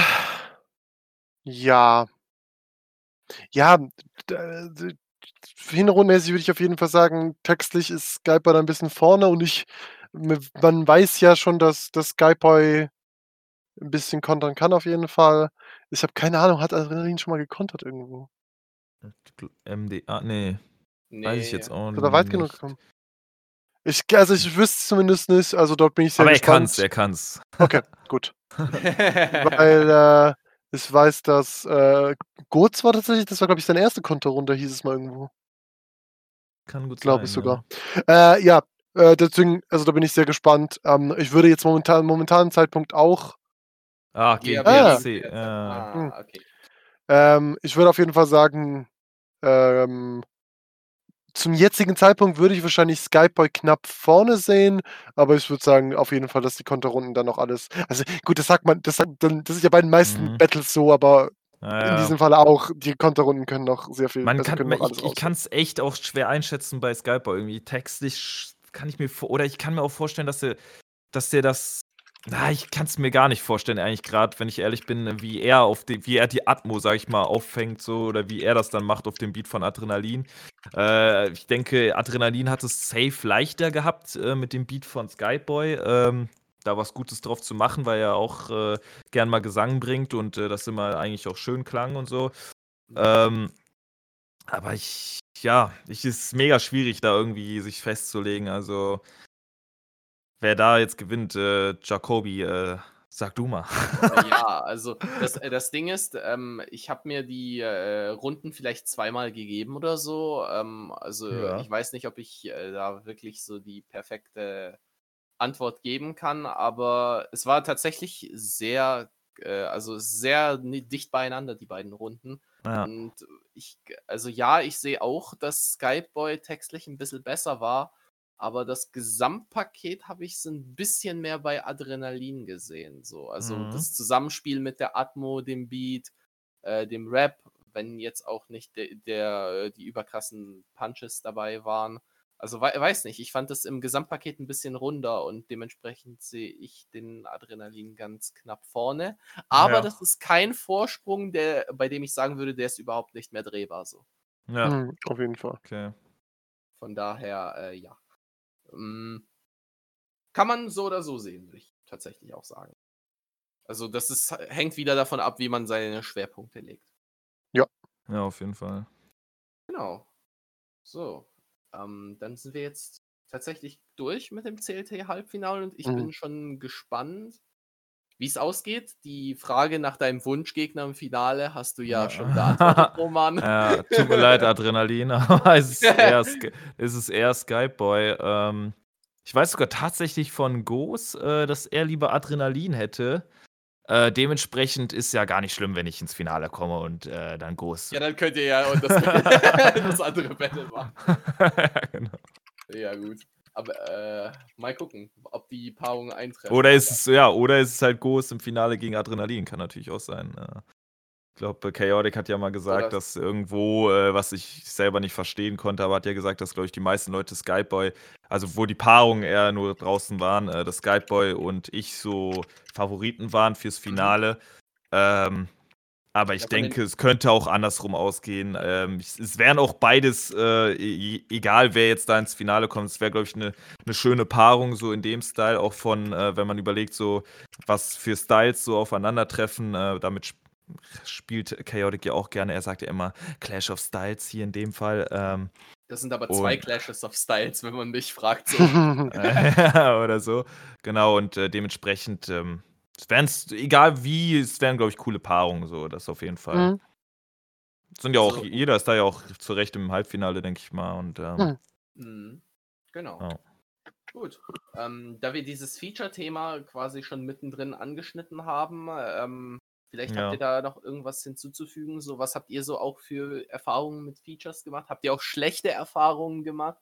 S2: ja. Ja, hinrundmäßig würde ich auf jeden Fall sagen, textlich ist Skyboy da ein bisschen vorne und ich, man weiß ja schon, dass, dass Skyboy ein bisschen kontern kann auf jeden Fall. Ich habe keine Ahnung, hat Adrenalin schon mal gekontert irgendwo?
S3: MDA, nee. nee. Weiß ich jetzt auch nicht.
S2: Oder weit genug gekommen? Ich, also ich wüsste zumindest nicht, also dort bin ich sehr
S3: Aber gespannt. er kann's, er kann's.
S2: Okay, gut. Weil äh, ich weiß, dass äh, Gurz war tatsächlich, das war glaube ich seine erste Konterrunde, hieß es mal irgendwo.
S3: Kann gut
S2: Glaube ich sogar. Ja, äh, ja äh, deswegen, also da bin ich sehr gespannt. Ähm, ich würde jetzt momentan, momentanen Zeitpunkt auch.
S3: Ah, gegen ah, BRC.
S2: Ah, okay. Ähm, ich würde auf jeden Fall sagen, ähm, zum jetzigen Zeitpunkt würde ich wahrscheinlich Skyboy knapp vorne sehen, aber ich würde sagen, auf jeden Fall, dass die Konterrunden dann noch alles. Also gut, das sagt man, das, sagt, das ist ja bei den meisten mhm. Battles so, aber ja, in diesem Fall auch, die Konterrunden können noch sehr viel.
S3: Man also kann, ich, ich kann es echt auch schwer einschätzen bei Skyboy irgendwie. Textlich kann ich mir vor, oder ich kann mir auch vorstellen, dass der, dass der das na, ich kann es mir gar nicht vorstellen, eigentlich gerade, wenn ich ehrlich bin, wie er auf die, wie er die Atmo, sag ich mal, auffängt, so oder wie er das dann macht auf dem Beat von Adrenalin. Äh, ich denke, Adrenalin hat es safe leichter gehabt äh, mit dem Beat von Skyboy. Ähm, da was Gutes drauf zu machen, weil er auch äh, gern mal Gesang bringt und äh, das immer eigentlich auch schön klang und so. Ähm, aber ich, ja, es ist mega schwierig, da irgendwie sich festzulegen. Also Wer da jetzt gewinnt, äh, Jacobi, äh, sag du mal.
S1: ja, also das, äh, das Ding ist, ähm, ich habe mir die äh, Runden vielleicht zweimal gegeben oder so. Ähm, also ja. ich weiß nicht, ob ich äh, da wirklich so die perfekte Antwort geben kann, aber es war tatsächlich sehr, äh, also sehr dicht beieinander, die beiden Runden. Ja. Und ich, also ja, ich sehe auch, dass Skyboy textlich ein bisschen besser war, aber das Gesamtpaket habe ich so ein bisschen mehr bei Adrenalin gesehen. So. Also mhm. das Zusammenspiel mit der Atmo, dem Beat, äh, dem Rap, wenn jetzt auch nicht de der, die überkrassen Punches dabei waren. Also we weiß nicht, ich fand das im Gesamtpaket ein bisschen runder und dementsprechend sehe ich den Adrenalin ganz knapp vorne. Aber ja. das ist kein Vorsprung, der, bei dem ich sagen würde, der ist überhaupt nicht mehr drehbar so.
S2: Ja, mhm, auf jeden Fall.
S3: Okay.
S1: Von daher, äh, ja. Ähm, kann man so oder so sehen, würde ich tatsächlich auch sagen. Also das ist, hängt wieder davon ab, wie man seine Schwerpunkte legt.
S2: Ja.
S3: Ja, auf jeden Fall.
S1: Genau. So, ähm, dann sind wir jetzt tatsächlich durch mit dem CLT-Halbfinale und ich mhm. bin schon gespannt, wie es ausgeht. Die Frage nach deinem Wunschgegner im Finale hast du ja, ja. schon beantwortet, Roman.
S3: ja, tut mir leid, Adrenalin, aber es ist eher, es ist eher Skyboy. Ähm, ich weiß sogar tatsächlich von Goos, äh, dass er lieber Adrenalin hätte. Äh, dementsprechend ist ja gar nicht schlimm, wenn ich ins Finale komme und äh, dann Ghost.
S1: Ja, dann könnt ihr ja das, das andere Battle machen. ja, genau. Ja, gut. Aber äh, mal gucken, ob die Paarungen eintreffen.
S3: Oder ist es, ja, oder ist es halt Ghost im Finale gegen Adrenalin, kann natürlich auch sein. Äh. Ich glaube, Chaotic hat ja mal gesagt, Oder dass irgendwo, äh, was ich selber nicht verstehen konnte, aber hat ja gesagt, dass, glaube ich, die meisten Leute Skyboy, also wo die Paarungen eher nur draußen waren, äh, dass Skyboy und ich so Favoriten waren fürs mhm. Finale. Ähm, aber ich ja, denke, es könnte auch andersrum ausgehen. Ähm, es wären auch beides, äh, egal wer jetzt da ins Finale kommt, es wäre, glaube ich, eine ne schöne Paarung, so in dem Style, auch von, äh, wenn man überlegt, so was für Styles so aufeinandertreffen. Äh, damit spielt Chaotic ja auch gerne. Er sagt ja immer Clash of Styles hier in dem Fall. Ähm,
S1: das sind aber zwei Clashes of Styles, wenn man mich fragt. So.
S3: oder so. Genau, und äh, dementsprechend, ähm, es egal wie, es wären, glaube ich, coole Paarungen, so, das auf jeden Fall. Mhm. Sind ja auch, so. jeder ist da ja auch zu Recht im Halbfinale, denke ich mal. Und, ähm,
S1: mhm. Genau. Ja. Gut. Ähm, da wir dieses Feature-Thema quasi schon mittendrin angeschnitten haben, ähm, Vielleicht ja. habt ihr da noch irgendwas hinzuzufügen. So, was habt ihr so auch für Erfahrungen mit Features gemacht? Habt ihr auch schlechte Erfahrungen gemacht?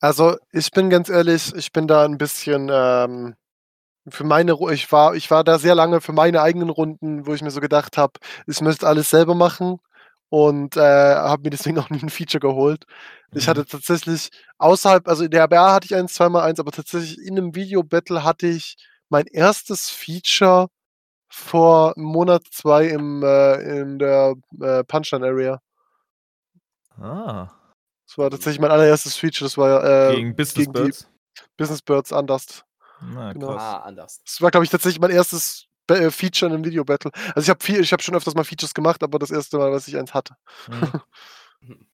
S2: Also, ich bin ganz ehrlich, ich bin da ein bisschen ähm, für meine, ich war, ich war da sehr lange für meine eigenen Runden, wo ich mir so gedacht habe, ich müsste alles selber machen und äh, habe mir deswegen auch nie ein Feature geholt. Ich hatte mhm. tatsächlich außerhalb, also in der RBA hatte ich eins, zweimal eins, aber tatsächlich in einem Video-Battle hatte ich mein erstes Feature vor einem Monat, zwei im, äh, in der äh, Punchline Area.
S3: Ah.
S2: Das war tatsächlich mein allererstes Feature. Das war
S3: äh, gegen Business gegen Birds.
S2: Business Birds anders.
S3: Na, genau.
S1: Ah, anders.
S2: Das war, glaube ich, tatsächlich mein erstes äh, Feature in einem Video-Battle. Also ich habe viel, ich habe schon öfters mal Features gemacht, aber das erste Mal, dass ich eins hatte.
S3: Mhm.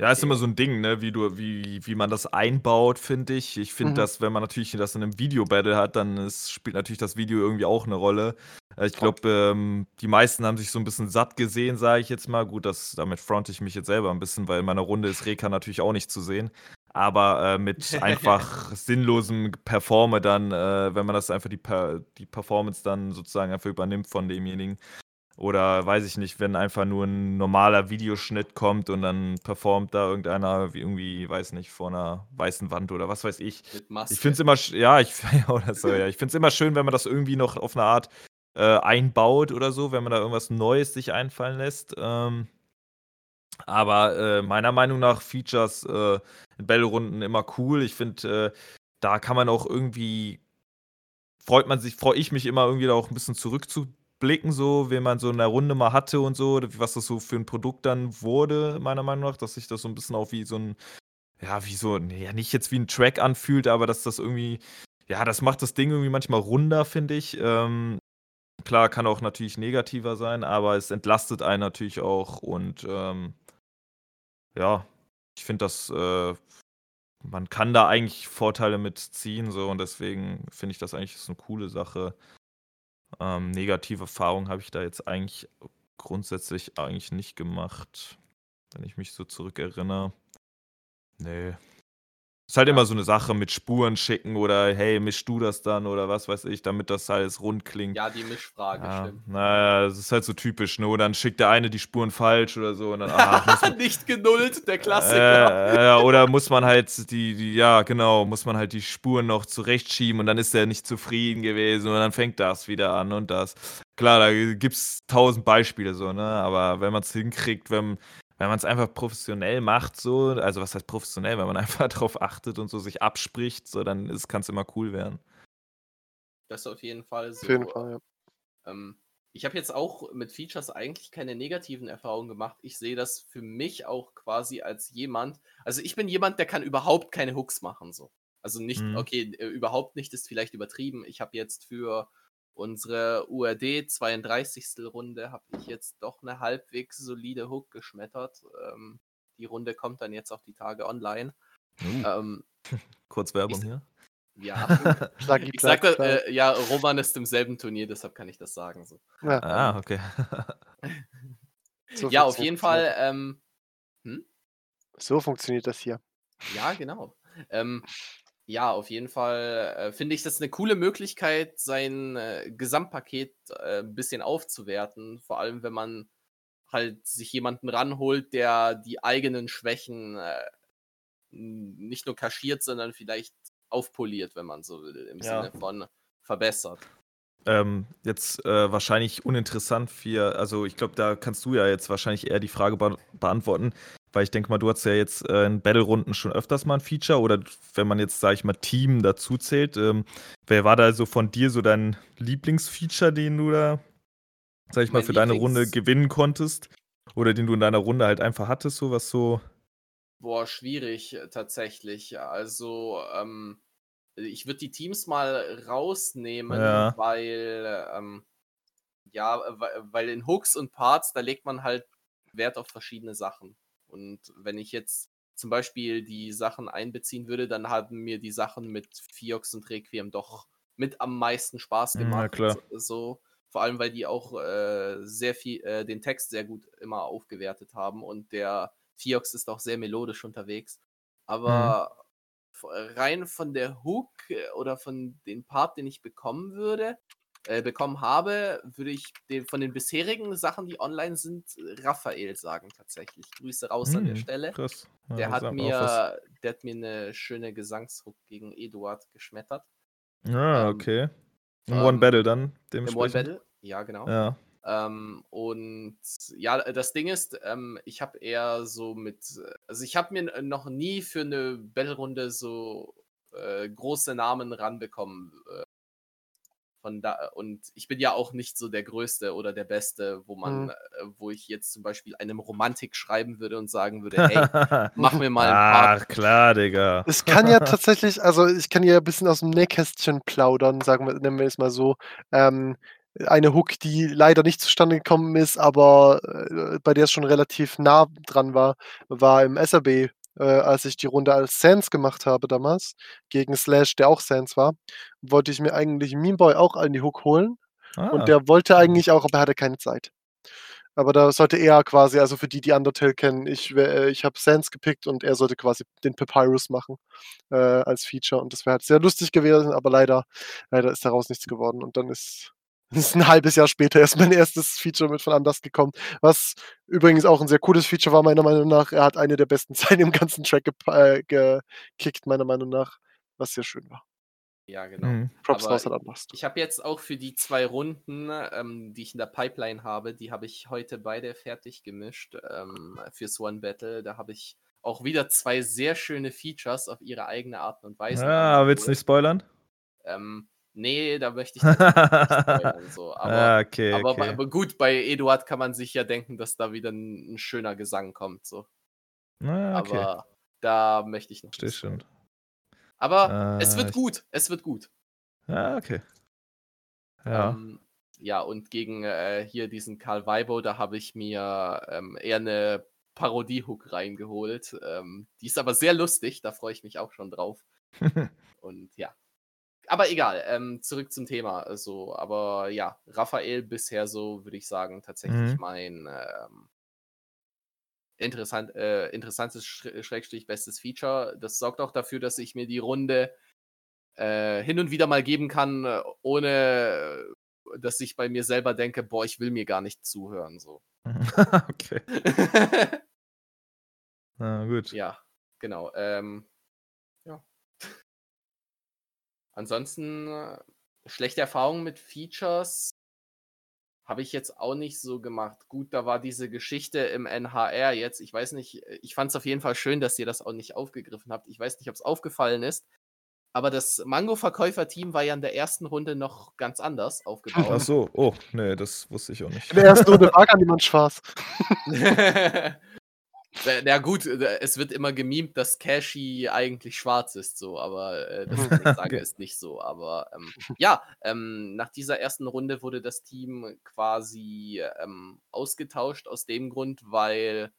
S3: Ja, ist immer so ein Ding, ne, wie du wie wie man das einbaut, finde ich. Ich finde, Mhm. dass wenn man natürlich das in einem Video-Battle hat, dann ist spielt natürlich das Video irgendwie auch eine Rolle. Äh, ich glaube, ähm, die meisten haben sich so ein bisschen satt gesehen, sage ich jetzt mal. Gut, das damit fronte ich mich jetzt selber ein bisschen, weil in meiner Runde ist Reka natürlich auch nicht zu sehen. Aber, äh, mit einfach sinnlosem Performe dann, äh, wenn man das einfach die Per die Performance dann sozusagen einfach übernimmt von demjenigen, oder weiß ich nicht, wenn einfach nur ein normaler Videoschnitt kommt und dann performt da irgendeiner wie irgendwie, weiß nicht, vor einer weißen Wand oder was weiß ich. Ich finde es immer, ja, ich, oder so, ja. ich finde es immer schön, wenn man das irgendwie noch auf eine Art äh, einbaut oder so, wenn man da irgendwas Neues sich einfallen lässt. Ähm, aber äh, meiner Meinung nach Features äh, in Battle-Runden immer cool. Ich finde, äh, da kann man auch irgendwie freut man sich, freue ich mich immer irgendwie da auch ein bisschen zurückzu blicken, so, wen man so in der Runde mal hatte und so, was das so für ein Produkt dann wurde, meiner Meinung nach, dass sich das so ein bisschen auch wie so ein, ja, wie so, ja, nicht jetzt wie ein Track anfühlt, aber dass das irgendwie, ja, das macht das Ding irgendwie manchmal runder, finde ich. Ähm, klar, kann auch natürlich negativer sein, aber es entlastet einen natürlich auch und ähm, ja, ich finde das, äh, man kann da eigentlich Vorteile mitziehen, so und deswegen finde ich das eigentlich ist eine coole Sache. Ähm, negative Erfahrungen habe ich da jetzt eigentlich grundsätzlich eigentlich nicht gemacht, wenn ich mich so zurückerinnere. Nee. Ist halt ja. immer so eine Sache mit Spuren schicken oder hey, mischst du das dann oder was weiß ich, damit das alles rund klingt.
S1: Ja, die Mischfrage,
S3: ja, stimmt. Naja, das ist halt so typisch, ne? Dann schickt der eine die Spuren falsch oder so und dann,
S1: ah, Nicht genullt, der Klassiker.
S3: Äh, oder muss man halt die, die, ja, genau, muss man halt die Spuren noch zurechtschieben und dann ist er nicht zufrieden gewesen und dann fängt das wieder an und das. Klar, da gibt es tausend Beispiele so, ne? Aber wenn man es hinkriegt, wenn, wenn man es einfach professionell macht, so, also was heißt professionell, wenn man einfach darauf achtet und so sich abspricht, so, dann kann es immer cool werden.
S1: Das auf jeden Fall so.
S2: Auf jeden Fall, ja.
S1: Ähm, ich habe jetzt auch mit Features eigentlich keine negativen Erfahrungen gemacht. Ich sehe das für mich auch quasi als jemand. Also ich bin jemand, der kann überhaupt keine Hooks machen. So. Also nicht, mhm. okay, äh, überhaupt nicht ist vielleicht übertrieben. Ich habe jetzt für unsere URD 32. Runde habe ich jetzt doch eine halbwegs solide Hook geschmettert. Ähm, die Runde kommt dann jetzt auch die Tage online.
S3: Uh. Ähm, Kurz Werbung
S1: ich,
S3: hier.
S1: Ja, ich sagte, äh, ja, Roman ist im selben Turnier, deshalb kann ich das sagen. So.
S3: Ja. Ah, okay.
S1: so ja, auf jeden Fall. Ähm, hm?
S2: So funktioniert das hier.
S1: Ja, genau. Ähm, ja, auf jeden Fall äh, finde ich das eine coole Möglichkeit, sein äh, Gesamtpaket äh, ein bisschen aufzuwerten. Vor allem, wenn man halt sich jemanden ranholt, der die eigenen Schwächen äh, nicht nur kaschiert, sondern vielleicht aufpoliert, wenn man so will, im ja. Sinne von verbessert.
S3: Ähm, jetzt äh, wahrscheinlich uninteressant für, also ich glaube, da kannst du ja jetzt wahrscheinlich eher die Frage be beantworten. Weil ich denke mal, du hast ja jetzt äh, in Battle-Runden schon öfters mal ein Feature oder wenn man jetzt, sage ich mal, Team dazu zählt. Ähm, wer war da so von dir so dein Lieblingsfeature, den du da, sag ich mal, für deine Runde gewinnen konntest? Oder den du in deiner Runde halt einfach hattest, so was so.
S1: Boah, schwierig äh, tatsächlich. Also, ähm, ich würde die Teams mal rausnehmen, ja. weil, ähm, ja, weil in Hooks und Parts, da legt man halt Wert auf verschiedene Sachen. Und wenn ich jetzt zum Beispiel die Sachen einbeziehen würde, dann haben mir die Sachen mit Fiox und Requiem doch mit am meisten Spaß gemacht. Ja, so, vor allem, weil die auch äh, sehr viel, äh, den Text sehr gut immer aufgewertet haben und der Fiox ist auch sehr melodisch unterwegs. Aber mhm. rein von der Hook äh, oder von dem Part, den ich bekommen würde, äh, bekommen habe, würde ich den, von den bisherigen Sachen, die online sind, Raphael sagen tatsächlich. Grüße raus hm, an der hm, Stelle. Krass. Ja, der, hat mir, der hat mir eine schöne Gesangshook gegen Eduard geschmettert.
S3: Ah, ähm, okay. Im ähm, One Battle dann,
S1: Im One Battle, ja, genau.
S3: Ja.
S1: Ähm, und ja, das Ding ist, ähm, ich habe eher so mit, also ich habe mir noch nie für eine Battle-Runde so äh, große Namen ranbekommen. Äh, von da, und ich bin ja auch nicht so der Größte oder der Beste, wo man, mhm. äh, wo ich jetzt zum Beispiel einem Romantik schreiben würde und sagen würde, hey, mach mir mal ein
S3: paar. Ach klar, Digga.
S2: Es kann ja tatsächlich, also ich kann ja ein bisschen aus dem Nähkästchen plaudern, sagen wir, nennen wir es mal so. Ähm, eine Hook, die leider nicht zustande gekommen ist, aber äh, bei der es schon relativ nah dran war, war im SRB äh, als ich die Runde als Sans gemacht habe damals, gegen Slash, der auch Sans war, wollte ich mir eigentlich Memeboy auch an die Hook holen. Ah. Und der wollte eigentlich auch, aber er hatte keine Zeit. Aber da sollte er quasi, also für die, die Undertale kennen, ich, äh, ich habe Sans gepickt und er sollte quasi den Papyrus machen äh, als Feature. Und das wäre halt sehr lustig gewesen, aber leider, leider ist daraus nichts geworden. Und dann ist ist ein halbes Jahr später erst mein erstes Feature mit von Anders gekommen. Was übrigens auch ein sehr cooles Feature war, meiner Meinung nach. Er hat eine der besten Zeiten im ganzen Track äh, gekickt, meiner Meinung nach. Was sehr schön war.
S1: Ja, genau. Mhm. Props raus an Anders. Ich habe jetzt auch für die zwei Runden, ähm, die ich in der Pipeline habe, die habe ich heute beide fertig gemischt ähm, fürs One Battle. Da habe ich auch wieder zwei sehr schöne Features auf ihre eigene Art und Weise.
S3: Ja, willst du nicht spoilern?
S1: Ähm, Nee, da möchte ich nicht spoilern, so. Aber, ah, okay, aber, okay. aber, gut, bei Eduard kann man sich ja denken, dass da wieder ein, ein schöner Gesang kommt. So.
S3: Ah, okay.
S1: Aber da möchte ich noch.
S3: Verstehe schon.
S1: Aber äh, es wird gut. Es wird gut.
S3: Ah, okay. Ja.
S1: Ähm, ja, und gegen äh, hier diesen Karl Weibo, da habe ich mir ähm, eher eine Parodie-Hook reingeholt. Ähm, die ist aber sehr lustig, da freue ich mich auch schon drauf. und ja, aber egal, ähm, zurück zum Thema. Also, aber ja, Raphael bisher so, würde ich sagen, tatsächlich mhm. mein, ähm, interessant, äh, interessantes Schrägstrich bestes Feature. Das sorgt auch dafür, dass ich mir die Runde äh, hin und wieder mal geben kann, ohne dass ich bei mir selber denke, boah, ich will mir gar nicht zuhören. So.
S3: okay. Na gut.
S1: Ja, genau. Ähm, ja. Ansonsten äh, schlechte Erfahrungen mit Features habe ich jetzt auch nicht so gemacht. Gut, da war diese Geschichte im NHR jetzt. Ich weiß nicht, ich fand es auf jeden Fall schön, dass ihr das auch nicht aufgegriffen habt. Ich weiß nicht, ob es aufgefallen ist. Aber das Mango-Verkäufer-Team war ja in der ersten Runde noch ganz anders aufgebaut.
S3: Ach so, oh, nee, das wusste ich auch nicht.
S2: In der ersten Runde war gar niemand schwarz.
S1: Na gut, äh, es wird immer gemimt, dass Cashy eigentlich schwarz ist, so, aber äh, das, was ich sage, okay. ist nicht so. Aber ähm, ja, ähm, nach dieser ersten Runde wurde das Team quasi ähm, ausgetauscht aus dem Grund, weil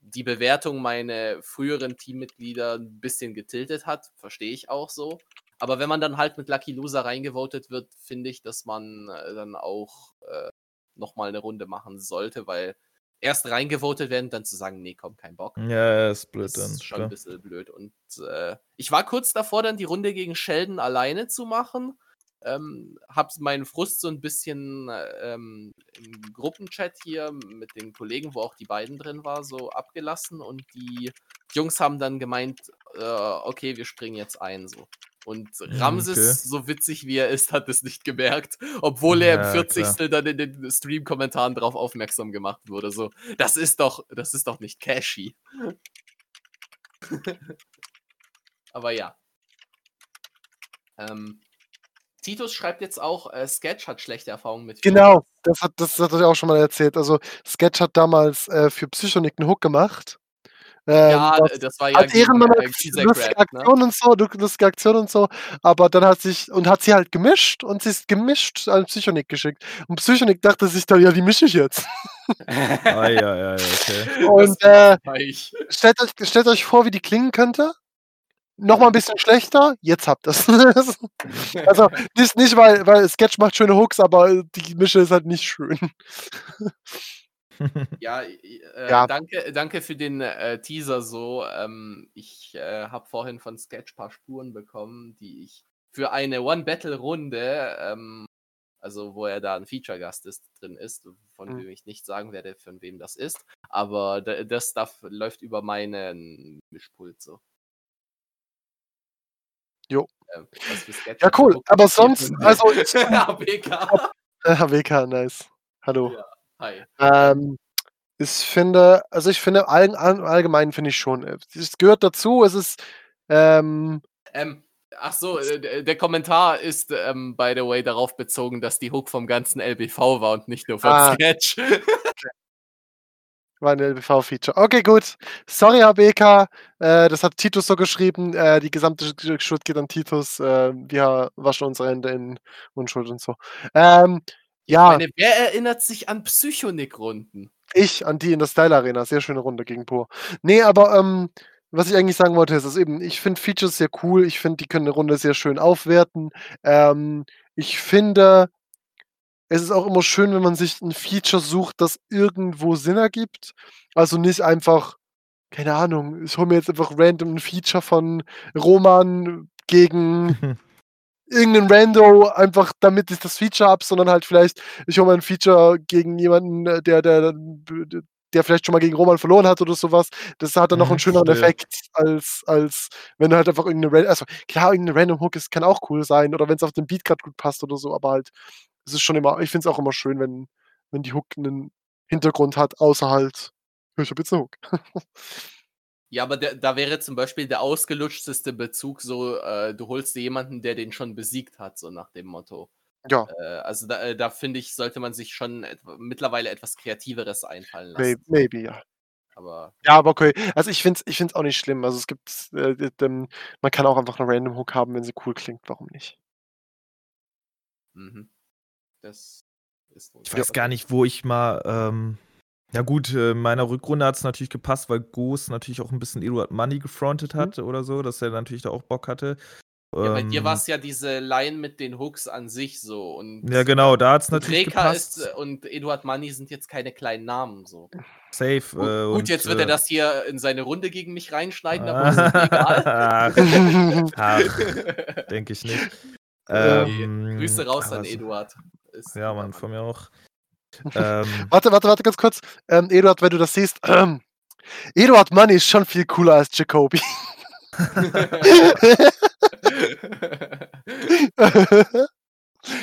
S1: die Bewertung meine früheren Teammitglieder ein bisschen getiltet hat. Verstehe ich auch so. Aber wenn man dann halt mit Lucky Loser reingevotet wird, finde ich, dass man äh, dann auch äh, nochmal eine Runde machen sollte, weil erst reingevotet werden, dann zu sagen, nee, komm, kein Bock.
S3: Ja, ist blöd dann.
S1: Ist schon klar. ein bisschen blöd. Und äh, ich war kurz davor, dann die Runde gegen Sheldon alleine zu machen. Ähm, hab meinen Frust so ein bisschen ähm, im Gruppenchat hier mit den Kollegen, wo auch die beiden drin war, so abgelassen und die Jungs haben dann gemeint, äh, okay, wir springen jetzt ein so. Und Ramses, okay. so witzig wie er ist, hat es nicht gemerkt, obwohl er ja, im 40. Klar. dann in den Stream-Kommentaren darauf aufmerksam gemacht wurde. So, das ist doch, das ist doch nicht Cashy. Aber ja. Ähm, Titus schreibt jetzt auch, äh, Sketch hat schlechte Erfahrungen mit.
S2: Genau, das hat, das hat er auch schon mal erzählt. Also Sketch hat damals äh, für Psychonik einen Hook gemacht
S1: ähm, ja, das, das, war ja
S2: als Ehrenmann äh, lustige? Aktion ne? und so, lustige Aktion und so, aber dann hat sich und hat sie halt gemischt und sie ist gemischt an Psychonik geschickt und Psychonik dachte sich dann, ja, die mische ich jetzt.
S3: ah, ja, ja, okay.
S2: Und äh, stellt, euch, stellt euch vor, wie die klingen könnte. Nochmal ein bisschen schlechter, jetzt habt ihr es. also, nicht, nicht weil, weil Sketch macht schöne Hooks, aber die Mische ist halt nicht schön.
S1: Ja, äh, Ja. Danke, danke für den äh, Teaser so. Ähm, ich äh, habe vorhin von Sketch ein paar Spuren bekommen, die ich für eine One-Battle-Runde, ähm, also wo er da ein Feature-Gast ist, drin ist, von Mhm. dem ich nicht sagen werde, von wem das ist. Aber das Stuff läuft über meinen Mischpult so.
S2: Jo. Äh, Ja, cool. Aber sonst, also ich
S1: ABK.
S2: HWK, nice. Hallo.
S1: Ja. Hi.
S2: Ähm, ich finde, also ich finde, all, allgemein finde ich schon, äh, es gehört dazu, es ist, ähm,
S1: ähm, Ach so, äh, der Kommentar ist, ähm, by the way, darauf bezogen, dass die Hook vom ganzen LBV war und nicht nur vom ah. Sketch.
S2: War ein LBV-Feature. Okay, gut. Sorry, HBK. Äh, das hat Titus so geschrieben. Äh, die gesamte Schuld geht an Titus. Äh, wir waschen unsere Hände in Unschuld und so. Ähm, ja.
S1: Meine, wer erinnert sich an Psychonik-Runden?
S2: Ich, an die in der Style Arena. Sehr schöne Runde gegen Pur. Nee, aber ähm, was ich eigentlich sagen wollte, ist, ist eben, ich finde Features sehr cool. Ich finde, die können eine Runde sehr schön aufwerten. Ähm, ich finde, es ist auch immer schön, wenn man sich ein Feature sucht, das irgendwo Sinn ergibt. Also nicht einfach, keine Ahnung, ich hole mir jetzt einfach random ein Feature von Roman gegen irgendeinen Rando einfach, damit ich das Feature habe, sondern halt vielleicht, ich hole mal ein Feature gegen jemanden, äh, der, der, der vielleicht schon mal gegen Roman verloren hat oder sowas. Das hat dann noch einen mhm, schöneren Effekt, als, als wenn du halt einfach irgendeine Random, also klar, irgendeine Random Hook ist, kann auch cool sein oder wenn es auf den Beat gerade gut passt oder so, aber halt, es ist schon immer, ich finde es auch immer schön, wenn, wenn die Hook einen Hintergrund hat, außer halt, ich habe jetzt eine Hook.
S1: Ja, aber der, da wäre zum Beispiel der ausgelutschteste Bezug so, äh, du holst dir jemanden, der den schon besiegt hat, so nach dem Motto.
S2: Ja.
S1: Äh, also da, äh, da finde ich, sollte man sich schon et mittlerweile etwas Kreativeres einfallen lassen.
S2: Maybe, maybe ja.
S1: Aber
S2: ja, aber okay. Also ich finde es ich find's auch nicht schlimm. Also es gibt, äh, man kann auch einfach eine Random Hook haben, wenn sie cool klingt. Warum nicht?
S1: Mhm. Das ist
S3: Ich weiß gar nicht, wo ich mal ähm, ja gut, äh, in meiner Rückrunde hat es natürlich gepasst, weil Goos natürlich auch ein bisschen Eduard Money gefrontet Mhm. hat oder so, dass er natürlich da auch Bock hatte.
S1: Ja, bei dir war es ja diese Line mit den Hooks an sich so. Und
S3: ja, genau, da hat es natürlich.
S1: Reka ist äh, und Eduard Money sind jetzt keine kleinen Namen so.
S3: Safe.
S1: Gut,
S3: äh,
S1: gut
S3: und,
S1: jetzt wird er
S3: äh,
S1: das hier in seine Runde gegen mich reinschneiden, aber ist mir egal.
S3: Ach, ach, denke ich nicht. Ähm,
S1: Grüße raus an Eduard. Ist
S3: Ja, Mann, von mir auch. Ähm,
S2: Warte, warte, warte ganz kurz. Ähm, Eduard, wenn du das siehst. Ähm, Eduard Money ist schon viel cooler als Jacoby.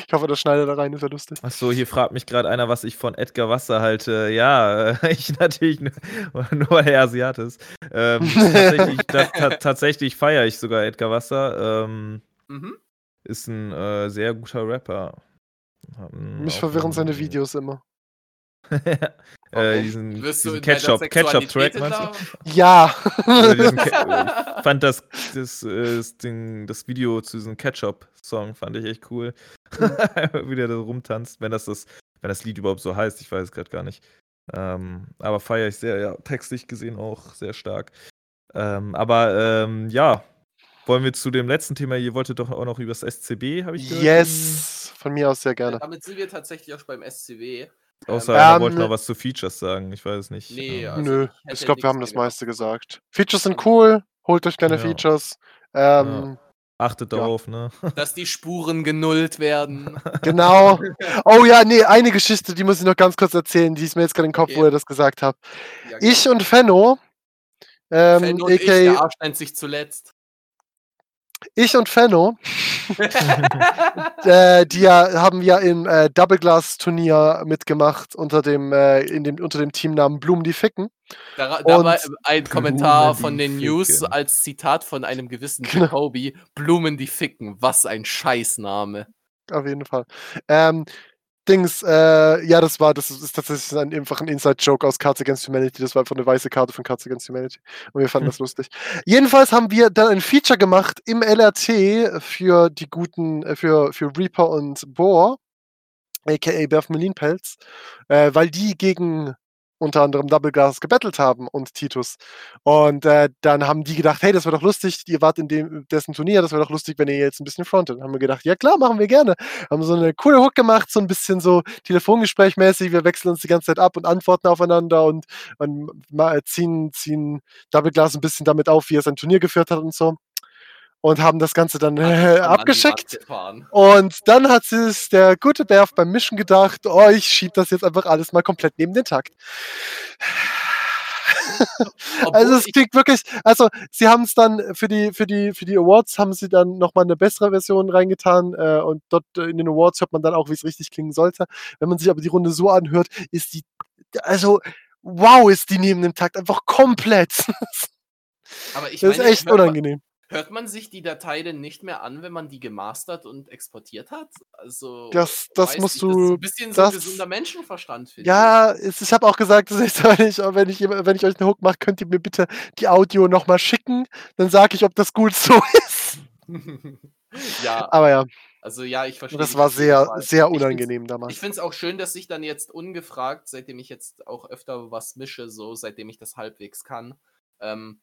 S2: ich hoffe, das schneidet da rein, ist ja lustig.
S3: Achso, hier fragt mich gerade einer, was ich von Edgar Wasser halte. Ja, äh, ich natürlich nur, nur weil er Asiat ist. Ähm, tatsächlich ta ta tatsächlich feiere ich sogar Edgar Wasser. Ähm,
S1: mhm.
S3: ist ein äh, sehr guter Rapper.
S2: Mich verwirren seine Videos immer.
S3: äh,
S1: Warum?
S3: diesen
S1: Wirst du
S3: diesen Ketchup, Ketchup-Track,
S1: Sexualität
S3: meinst du?
S2: Ja.
S3: Also Ke- ich fand das, das, äh, das, Ding, das Video zu diesem Ketchup-Song fand ich echt cool. Wie der da rumtanzt, wenn das, das, wenn das Lied überhaupt so heißt, ich weiß es gerade gar nicht. Ähm, aber feiere ich sehr, ja, textlich gesehen auch sehr stark. Ähm, aber ähm, ja, wollen wir zu dem letzten Thema, ihr wolltet doch auch noch über das SCB, habe ich gehört?
S2: yes. Von mir aus sehr gerne.
S1: Damit sind wir tatsächlich auch beim SCW.
S3: Außer
S1: Ähm,
S3: er
S2: Ähm,
S3: wollte noch was zu Features sagen, ich weiß es nicht.
S1: Nee,
S3: Ähm,
S1: also
S2: Nö,
S1: ich
S2: glaube, wir haben das meiste gesagt. Features sind cool. Holt euch gerne
S3: Ja.
S2: Features. Ähm,
S3: Achtet
S2: Ja.
S3: darauf, ne?
S1: Dass die Spuren genullt werden.
S2: Genau. Oh ja, nee, eine Geschichte, die muss ich noch ganz kurz erzählen, die ist mir jetzt gerade in den Kopf,
S1: Okay.
S2: wo ihr das gesagt habt.
S1: Ja,
S2: Ich und Fenno, ähm,
S1: Fenno und ich, der Arsch nennt sich zuletzt.
S2: Ich und Fenno, äh, die ja, haben ja im äh, Double Glass Turnier mitgemacht unter dem, äh, in dem, unter dem Teamnamen Blumen die Ficken.
S1: Da, da war ein Kommentar
S3: Blumen,
S1: von den News
S3: ficken.
S1: als Zitat von einem gewissen
S2: Genau.
S1: Jacoby. Blumen, die ficken. Was ein Scheißname.
S2: Auf jeden Fall. Ähm, Dings, äh, ja, das war, das ist tatsächlich ein, einfach ein Inside-Joke aus Cards Against Humanity. Das war einfach eine weiße Karte von Cards Against Humanity. Und wir fanden das lustig. Jedenfalls haben wir dann ein Feature gemacht im LRT für die guten, äh, für, für Reaper und Boar, aka Berf Melinpelz, äh, weil die gegen unter anderem Double Glass gebettelt haben und Titus. Und äh, dann haben die gedacht, hey, das wäre doch lustig, ihr wart in dem, dessen Turnier, das wäre doch lustig, wenn ihr jetzt ein bisschen frontet. Haben wir gedacht, ja klar, machen wir gerne. Haben so eine coole Hook gemacht, so ein bisschen so Telefongesprächmäßig, wir wechseln uns die ganze Zeit ab und antworten aufeinander und, und ma- ziehen, ziehen Double Glass ein bisschen damit auf, wie er sein Turnier geführt hat und so. Und haben das Ganze dann äh, abgeschickt. Und dann hat sich der gute Berf beim Mischen gedacht, oh, ich schieb das jetzt einfach alles mal komplett neben den Takt. Also es
S1: ich-
S2: klingt wirklich, also sie haben es dann für die, für die, für die Awards haben sie dann nochmal eine bessere Version reingetan äh, und dort äh, in den Awards hört man dann auch, wie es richtig klingen sollte. Wenn man sich aber die Runde so anhört, ist die, also wow, ist die neben dem Takt einfach komplett.
S1: aber ich
S2: Das ist
S1: meine,
S2: echt
S1: hört man-
S2: unangenehm.
S1: Hört man sich die Datei denn nicht mehr an, wenn man die gemastert und exportiert hat? Also,
S2: Das- das musst
S1: nicht, das ist
S2: du-
S1: ein bisschen so
S2: das-
S1: ein gesunder Menschenverstand, finde
S2: Ja, es, ich habe auch gesagt, das ist, wenn, ich, wenn, ich, wenn ich euch eine Hook mache, könnt ihr mir bitte die Audio nochmal schicken. Dann sage ich, ob das gut so ist.
S1: ich. ja,
S2: Aber ja,
S1: also ja, ich verstehe.
S2: das war sehr,
S1: Fall.
S2: sehr
S1: Ich
S2: unangenehm
S1: Ich
S2: damals.
S1: finde es auch schön, dass ich dann jetzt ungefragt, seitdem ich jetzt auch öfter was mische, so seitdem ich das halbwegs kann, ähm,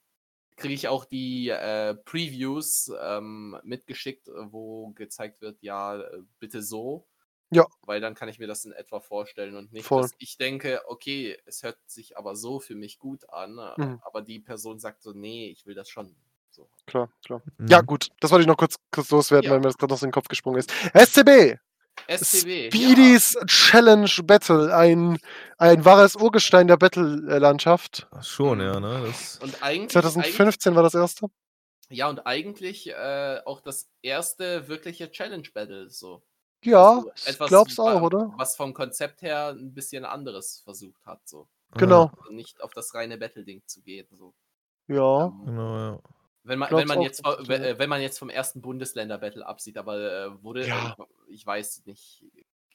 S1: kriege ich auch die äh, Previews ähm, mitgeschickt, äh, wo gezeigt wird, ja, äh, bitte so.
S2: Ja.
S1: Weil dann kann ich mir das in etwa vorstellen und nicht,
S2: Voll.
S1: dass ich denke, okay, es hört sich aber so für mich gut an, äh,
S2: Mhm.
S1: aber die Person sagt so, nee, ich will das schon. So.
S2: Klar, klar. Ja,
S3: Mhm.
S2: gut, das wollte ich noch kurz, kurz loswerden,
S1: Ja.
S2: weil mir das gerade noch so in den Kopf gesprungen ist. SCB,
S1: SCW.
S2: Speedys Challenge Battle, ein, ein wahres Urgestein der Battle-Landschaft.
S3: Ach, Schon, ja, ne? Das,
S1: Und eigentlich, eigentlich
S2: 2015 war das erste.
S1: Ja, und eigentlich äh, auch das erste wirkliche Challenge Battle. So.
S2: Ja,
S1: Also
S2: ich
S1: etwas,
S2: glaub's auch, oder?
S1: Was vom Konzept her ein bisschen anderes versucht hat. So.
S2: Genau.
S1: Also nicht auf das reine Battle-Ding zu gehen. So.
S2: Ja.
S1: Ähm,
S3: Genau, ja.
S1: Wenn, man, wenn, man jetzt, äh, wenn man jetzt vom ersten Bundesländer-Battle absieht, aber äh, wurde,
S2: Ja.
S1: äh, ich weiß nicht,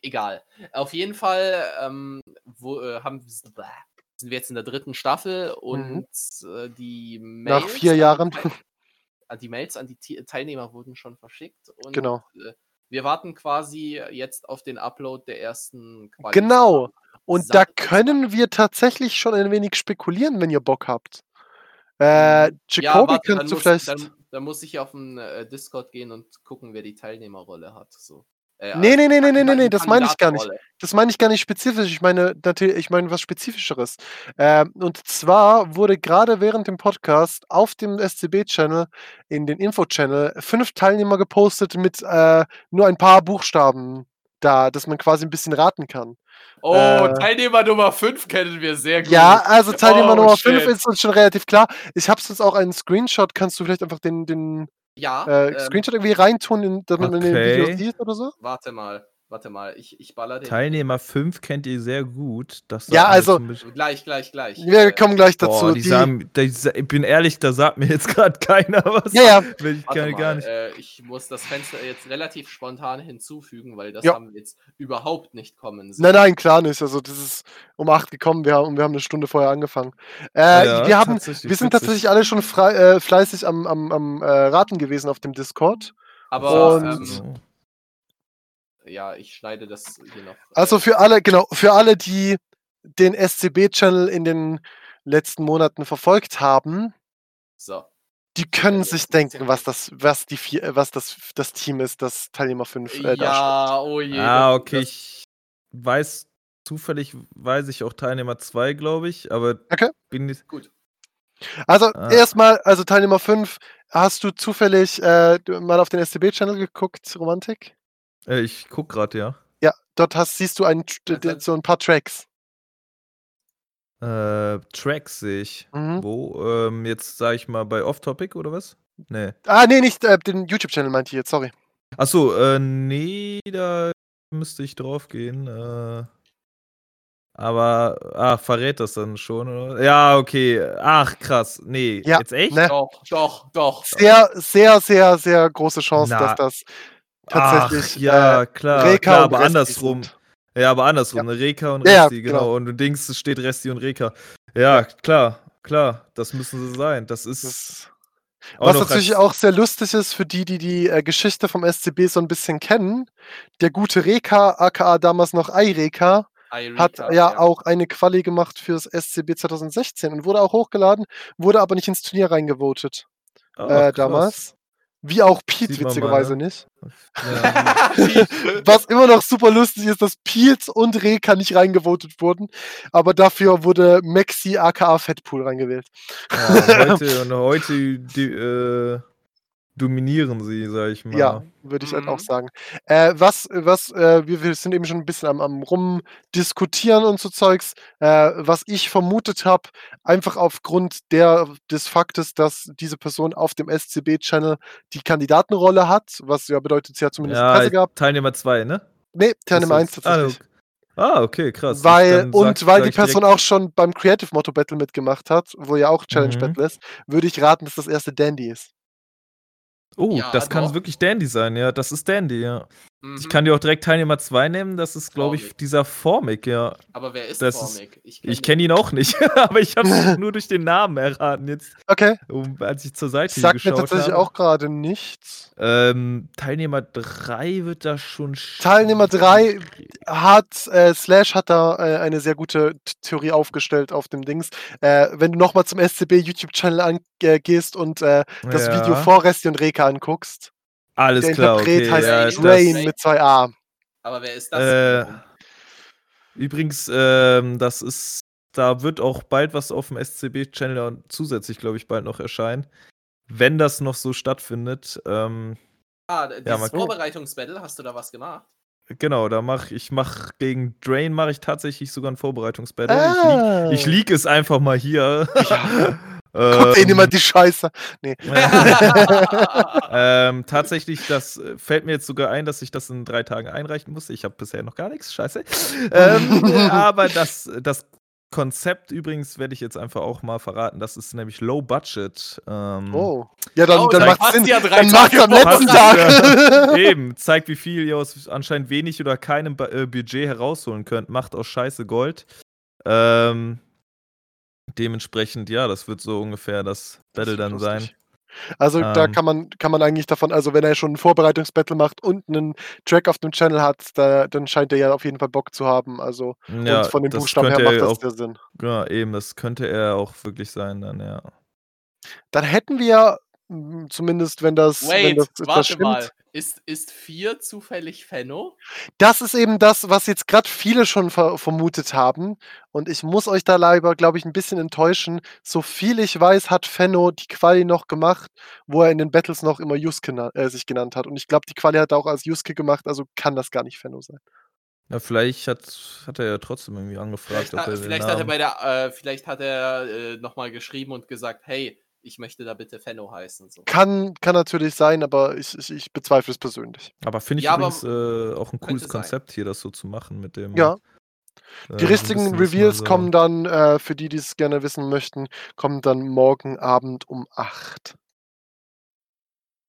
S1: egal. Auf jeden Fall ähm, wo, äh, haben, sind wir jetzt in der dritten Staffel und äh, die
S2: Mhm. Nach
S1: Mails
S2: vier
S1: an die
S2: Jahren.
S1: An die Mails an die Teilnehmer wurden schon verschickt und
S2: Genau.
S1: äh, wir warten quasi jetzt auf den Upload der ersten Quali.
S2: Genau. Und da
S1: Samt-
S2: können wir tatsächlich schon ein wenig spekulieren, wenn ihr Bock habt. Äh,
S1: Mhm.
S2: Jacoby
S1: warte,
S2: kannst
S1: dann
S2: du
S1: muss,
S2: vielleicht.
S1: Dann, da muss ich auf den äh, Discord gehen und gucken, wer die Teilnehmerrolle hat. So.
S2: Äh, nee, nee, nee, nee, nee, nee, nee, das meine ich gar nicht. Das meine ich gar nicht spezifisch. Ich meine natürlich, ich meine was Spezifischeres. Ähm, und zwar wurde gerade während dem Podcast auf dem SCB-Channel, in den Info-Channel, fünf Teilnehmer gepostet mit äh, nur ein paar Buchstaben da, dass man quasi ein bisschen raten kann.
S1: Oh, äh, Teilnehmer Nummer 5 kennen wir sehr gut.
S2: Ja, also Teilnehmer oh, Nummer 5 ist uns schon relativ klar. Ich habe jetzt auch einen Screenshot. Kannst du vielleicht einfach den, den
S1: ja,
S2: äh, ähm, Screenshot irgendwie reintun, damit okay. man den Video sieht oder so?
S1: Warte mal. Warte mal, ich, ich baller den.
S3: Teilnehmer 5 kennt ihr sehr gut. Das
S2: ja, also.
S1: Gleich, gleich, gleich.
S2: Wir äh, kommen gleich dazu. Boah,
S3: die die, sagen, die, ich bin ehrlich, da sagt mir jetzt gerade keiner was.
S2: Ja, ja.
S3: Ich, Warte gar nicht.
S1: Äh, ich muss das Fenster jetzt relativ spontan hinzufügen, weil das ja. haben wir jetzt überhaupt nicht kommen
S2: sehen. Nein, nein, klar nicht. Also, das ist um 8 gekommen wir haben, und wir haben eine Stunde vorher angefangen. Äh, ja, wir, haben, wir sind tatsächlich alle schon frei, äh, fleißig am, am, am äh, Raten gewesen auf dem Discord.
S1: Aber. Und, ähm, ja, ich schneide das hier noch.
S2: Also äh, für alle, genau, für alle, die den SCB-Channel in den letzten Monaten verfolgt haben,
S1: so.
S2: die können sich denken, was das, was die vier, was das, das Team ist, das Teilnehmer 5
S1: äh, Ja, oh je.
S3: Ah, okay, ich weiß, zufällig weiß ich auch Teilnehmer 2, glaube ich, aber
S2: okay.
S3: bin nicht.
S1: Gut.
S2: Also ah. erstmal, also Teilnehmer 5, hast du zufällig äh, mal auf den SCB-Channel geguckt, Romantik?
S3: Äh, ich guck gerade, ja.
S2: Ja, dort hast, siehst du ein, so ein paar Tracks.
S3: Äh, Tracks sehe ich. Mhm. Wo? Ähm, jetzt sage ich mal bei Off-Topic oder was?
S2: Nee. Ah, nee, nicht äh, den YouTube-Channel meinte ich jetzt, sorry.
S3: Achso, äh, nee, da müsste ich drauf gehen. Äh, aber, ah, verrät das dann schon, oder? Ja, okay. Ach, krass. Nee,
S2: ja,
S3: jetzt echt?
S1: Ne? Doch, doch, doch.
S2: Sehr, sehr, sehr, sehr große Chance, Na, dass das tatsächlich.
S3: Ach, ja, äh, klar, Reka klar, aber andersrum. Sind. Ja, aber andersrum, ja. Reka und Resti, ja, genau. genau. Und du denkst, es steht Resti und Reka. Ja, klar, klar, das müssen sie sein. Das ist. Das
S2: was natürlich auch sehr lustig ist für die, die die äh, Geschichte vom SCB so ein bisschen kennen. Der gute Reka, aka damals noch iReka, hat ja, ja, auch eine Quali gemacht fürs SCB 2016 und wurde auch hochgeladen, wurde aber nicht ins Turnier reingevotet. Oh, äh, damals. Wie auch Pete, witzigerweise mal, ja. nicht. Ja. Was immer noch super lustig ist, dass Pete und Reka nicht reingevotet wurden, aber dafür wurde Maxi aka Fatpool reingewählt.
S3: Ja, heute, und heute die, äh, dominieren sie, sag ich mal.
S2: Ja, würde ich halt auch mhm. sagen. Äh, was, was, äh, wir, wir, sind eben schon ein bisschen am, am rumdiskutieren und so Zeugs. Äh, was ich vermutet habe, einfach aufgrund der, des Faktes, dass diese Person auf dem SCB-Channel die Kandidatenrolle hat, was ja bedeutet, sie hat zumindest ja, Presse gehabt.
S3: Teilnehmer 2, ne?
S2: Nee, Teilnehmer 1 tatsächlich.
S3: Ah, okay, krass.
S2: Weil, und weil die Person auch schon beim Creative Motto Battle mitgemacht hat, wo ja auch Challenge mhm. Battle ist, würde ich raten, dass das erste Dandy ist.
S3: Oh, ja, das kann wirklich Dandy sein, ja. Das ist Dandy, ja. Mhm. Ich kann dir auch direkt Teilnehmer 2 nehmen, das ist, glaube ich, dieser Formic, ja.
S1: Aber wer ist
S3: das Formic? ich kenne kenn ihn auch nicht, aber ich habe es nur durch den Namen erraten jetzt.
S2: Okay.
S3: Um, als ich zur Seite
S2: Sagt geschaut habe. Sagt mir tatsächlich habe. auch gerade nichts.
S3: Ähm, Teilnehmer 3 wird da schon.
S2: Teilnehmer 3 hat, äh, Slash hat da äh, eine sehr gute Theorie aufgestellt auf dem Dings. Äh, wenn du nochmal zum SCB YouTube-Channel gehst und äh, das ja. Video vor Resti und Reka anguckst
S3: alles der klar. Der Interpret
S2: okay, heißt ja, Drain mit zwei A.
S1: Aber wer ist das? Äh,
S3: übrigens, ähm, das ist, da wird auch bald was auf dem SCB-Channel zusätzlich, glaube ich, bald noch erscheinen. Wenn das noch so stattfindet. Ähm,
S1: ah, dieses ja, Vorbereitungsbattle, hast du da was gemacht?
S3: Genau, da mache ich mach gegen Drain mache ich tatsächlich sogar ein Vorbereitungsbattle. Ah. Ich, leak, ich leak es einfach mal hier. Ja.
S2: Kommt ähm, niemand die Scheiße. Nee.
S3: ähm, tatsächlich, das äh, fällt mir jetzt sogar ein, dass ich das in drei Tagen einreichen musste. Ich habe bisher noch gar nichts, scheiße. Ähm, aber das, das Konzept übrigens werde ich jetzt einfach auch mal verraten. Das ist nämlich Low Budget. Ähm,
S2: oh. Ja, dann, oh, dann macht es Sinn.
S1: Ja drei
S2: dann macht am letzten
S3: Tag. Eben. Zeigt, wie viel ihr aus anscheinend wenig oder keinem äh, Budget herausholen könnt. Macht aus Scheiße Gold. Ähm, dementsprechend, ja, das wird so ungefähr das Battle das dann lustig. sein.
S2: Also ähm, da kann man, kann man eigentlich davon, also wenn er schon ein Vorbereitungsbattle macht und einen Track auf dem Channel hat, da, dann scheint er ja auf jeden Fall Bock zu haben. Also
S3: ja,
S2: von den Buchstaben her macht das auch, Sinn.
S3: Ja, eben, das könnte er auch wirklich sein dann, ja.
S2: Dann hätten wir Zumindest wenn das,
S1: Wait,
S2: wenn das,
S1: warte das stimmt. mal. Ist, ist 4 zufällig Fenno?
S2: Das ist eben das, was jetzt gerade viele schon ver vermutet haben. Und ich muss euch da leider, glaube ich, ein bisschen enttäuschen. So viel ich weiß, hat Fenno die Quali noch gemacht, wo er in den Battles noch immer Yusuke äh, sich genannt hat. Und ich glaube, die Quali hat er auch als Yusuke gemacht, also kann das gar nicht Fenno sein.
S3: Ja, vielleicht hat, hat er ja trotzdem irgendwie angefragt.
S1: Vielleicht, hat, vielleicht hat er bei der, äh, vielleicht hat er äh, nochmal geschrieben und gesagt, hey, ich möchte da bitte Fenno heißen. So.
S2: Kann, kann natürlich sein, aber ich, ich, ich bezweifle es persönlich.
S3: Aber finde ich ja, übrigens äh, auch ein cooles Konzept, sein. hier das so zu machen mit dem.
S2: Ja. Äh, die richtigen Reveals so kommen dann, äh, für die, die es gerne wissen möchten, kommen dann morgen Abend um 8.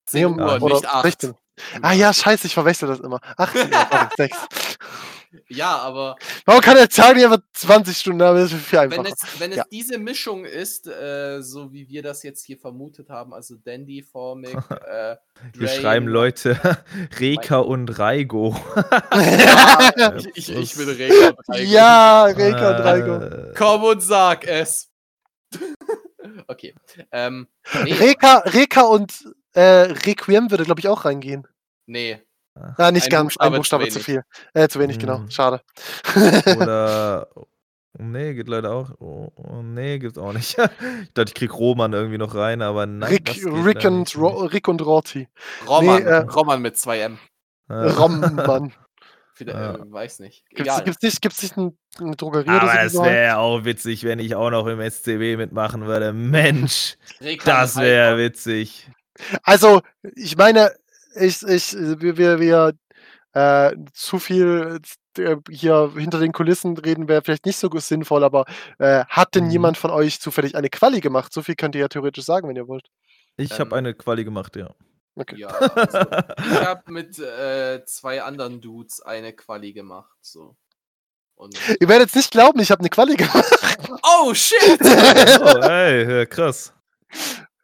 S1: 10 Uhr, nee, um, nicht 8. 16.
S2: Ah ja, scheiße, ich verwechsel das immer. 18 Uhr, 6.
S1: Ja, aber.
S2: Warum kann der Tag nicht einfach 20 Stunden haben? Das ist viel
S1: einfacher. Wenn es, wenn es
S2: ja.
S1: diese Mischung ist, äh, so wie wir das jetzt hier vermutet haben, also Dandy, Formic, äh,
S3: Wir schreiben Leute Reka und Raigo.
S1: ja, ich, ich, ich bin Reka und Raigo.
S2: Ja, Reka und Raigo. Äh.
S1: Komm und sag es. okay. Ähm,
S2: nee. Reka, Reka und äh, Requiem würde, glaube ich, auch reingehen.
S1: Nee,
S2: ja, nicht ein ganz. Buchstabe ein Buchstabe zu, zu viel. Äh, zu wenig, genau. hm. genau. Schade.
S3: Oder. Oh, nee, geht leider auch. Oh, oh nee, gibt's auch nicht. ich dachte, ich krieg Roman irgendwie noch rein, aber nein.
S2: Rick, Rick, und, Ro Rick und Rorty.
S1: Roman, nee, äh, Roman mit 2M.
S2: Romman.
S1: Wieder, ja. äh, weiß nicht.
S2: Gibt's, gibt's nicht. Gibt's nicht eine Drogerie
S3: Aber oder so? das wäre auch witzig, wenn ich auch noch im SCW mitmachen würde. Mensch, das wäre witzig.
S2: Also, ich meine, ich, ich, wir, wir, wir äh, zu viel äh, hier hinter den Kulissen reden wäre vielleicht nicht so sinnvoll, aber äh, hat denn mhm. jemand von euch zufällig eine Quali gemacht? So viel könnt ihr ja theoretisch sagen, wenn ihr wollt.
S3: Ich ähm, habe eine Quali gemacht, ja.
S1: Okay. Ja, also, ich habe mit äh, zwei anderen Dudes eine Quali gemacht. So.
S2: Und ihr werdet es nicht glauben, ich habe eine Quali gemacht.
S1: Oh shit!
S3: oh, ey, krass.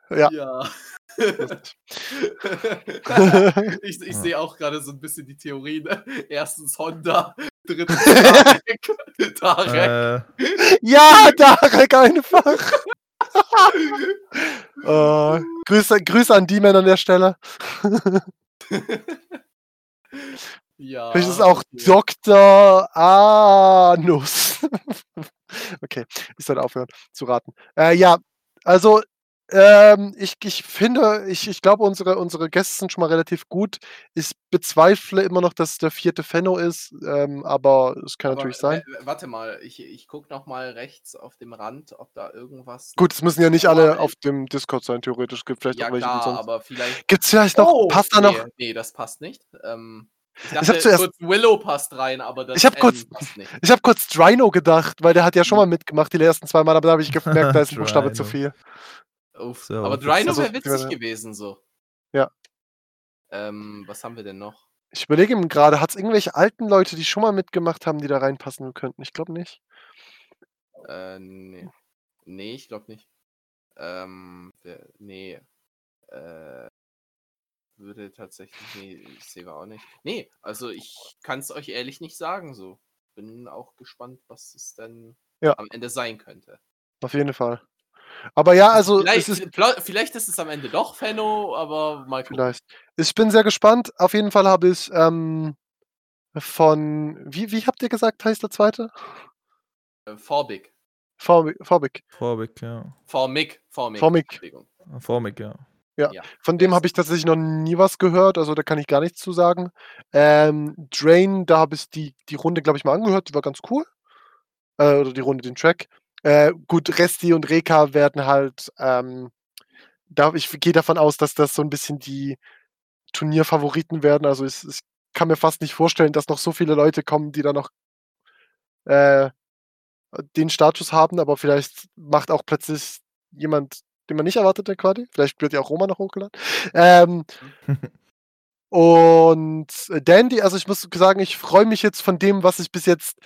S2: Ja.
S1: ja. ich ich sehe auch gerade so ein bisschen die Theorien. Erstens Honda, drittens Tarek. Tarek.
S2: Äh. Ja, Tarek einfach. uh, Grüße, Grüße an die Männer an der Stelle.
S1: ja.
S2: Vielleicht ist es auch okay. Dr. Anus. okay, ich sollte aufhören zu raten. Äh, ja, also ähm, ich, ich finde, ich, ich glaube, unsere, unsere Gäste sind schon mal relativ gut. Ich bezweifle immer noch, dass es der vierte Fenno ist, ähm, aber es kann aber, natürlich sein.
S1: Warte mal, ich, ich gucke noch mal rechts auf dem Rand, ob da irgendwas.
S2: Gut, es müssen ja nicht alle auf dem Discord sein, theoretisch. Gibt vielleicht
S1: ja,
S2: auch welche.
S1: Klar, aber vielleicht.
S2: Gibt es vielleicht noch? Oh, passt da
S1: nee,
S2: noch?
S1: Nee, das passt nicht. Ähm, ich dachte, ich zuerst, kurz Willow passt rein, aber das
S2: ich hab kurz, passt nicht. Ich habe kurz Drino gedacht, weil der hat ja schon hm. mal mitgemacht die ersten zwei Mal, aber da habe ich gemerkt, da ist ein Buchstabe zu viel.
S1: Uff. So, aber Drino wäre witzig ja. gewesen, so.
S2: Ja.
S1: Ähm, was haben wir denn noch?
S2: Ich überlege ihm gerade, hat es irgendwelche alten Leute, die schon mal mitgemacht haben, die da reinpassen könnten? Ich glaube nicht.
S1: Äh, nee. Nee, ich glaube nicht. Ähm, der, nee. Äh, würde tatsächlich, nee, ich sehe auch nicht. Nee, also ich kann es euch ehrlich nicht sagen, so. Bin auch gespannt, was es denn
S2: ja.
S1: am Ende sein könnte.
S2: Auf jeden Fall. Aber ja, also.
S1: Vielleicht ist, vielleicht ist es am Ende doch Fenno, aber mal
S2: gucken. Vielleicht. Ich bin sehr gespannt. Auf jeden Fall habe ich ähm, von. Wie, wie habt ihr gesagt, heißt der zweite?
S1: Forbig.
S2: Forbig. Forbig,
S3: Forbig ja.
S1: Formig. Formig.
S2: Formig.
S3: Formig, ja.
S2: Ja, ja. von dem habe ich tatsächlich noch nie was gehört, also da kann ich gar nichts zu sagen. Ähm, Drain, da habe ich die, die Runde, glaube ich, mal angehört, die war ganz cool. Äh, oder die Runde, den Track. Äh, gut, Resti und Reka werden halt, ähm, da, ich gehe davon aus, dass das so ein bisschen die Turnierfavoriten werden. Also ich, ich kann mir fast nicht vorstellen, dass noch so viele Leute kommen, die da noch äh, den Status haben, aber vielleicht macht auch plötzlich jemand, den man nicht erwartet, der Quadi. Vielleicht wird ja auch Roma noch hochgeladen. Ähm, und Dandy, also ich muss sagen, ich freue mich jetzt von dem, was ich bis jetzt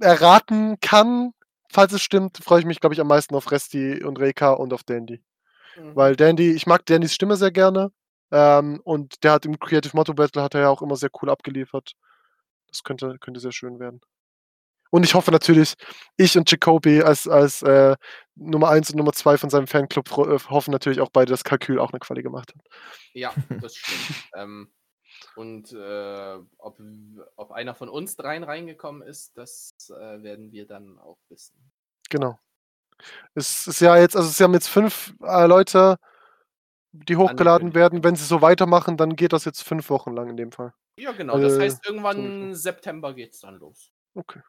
S2: erraten kann, falls es stimmt, freue ich mich, glaube ich, am meisten auf Resti und Reka und auf Dandy. Mhm. Weil Dandy, ich mag Dandys Stimme sehr gerne. Ähm, und der hat im Creative Motto Battle hat er ja auch immer sehr cool abgeliefert. Das könnte, könnte sehr schön werden. Und ich hoffe natürlich, ich und Jacoby als, als äh, Nummer 1 und Nummer 2 von seinem Fanclub äh, hoffen natürlich auch beide, dass Kalkül auch eine Quali gemacht hat.
S1: Ja, das stimmt. ähm, und äh, ob, ob einer von uns dreien reingekommen ist, das äh, werden wir dann auch wissen.
S2: Genau. Es ist ja jetzt, also es haben jetzt fünf äh, Leute, die hochgeladen werden. Wenn sie so weitermachen, dann geht das jetzt fünf Wochen lang in dem Fall.
S1: Ja, genau. Das heißt, irgendwann September geht es dann los.
S2: Okay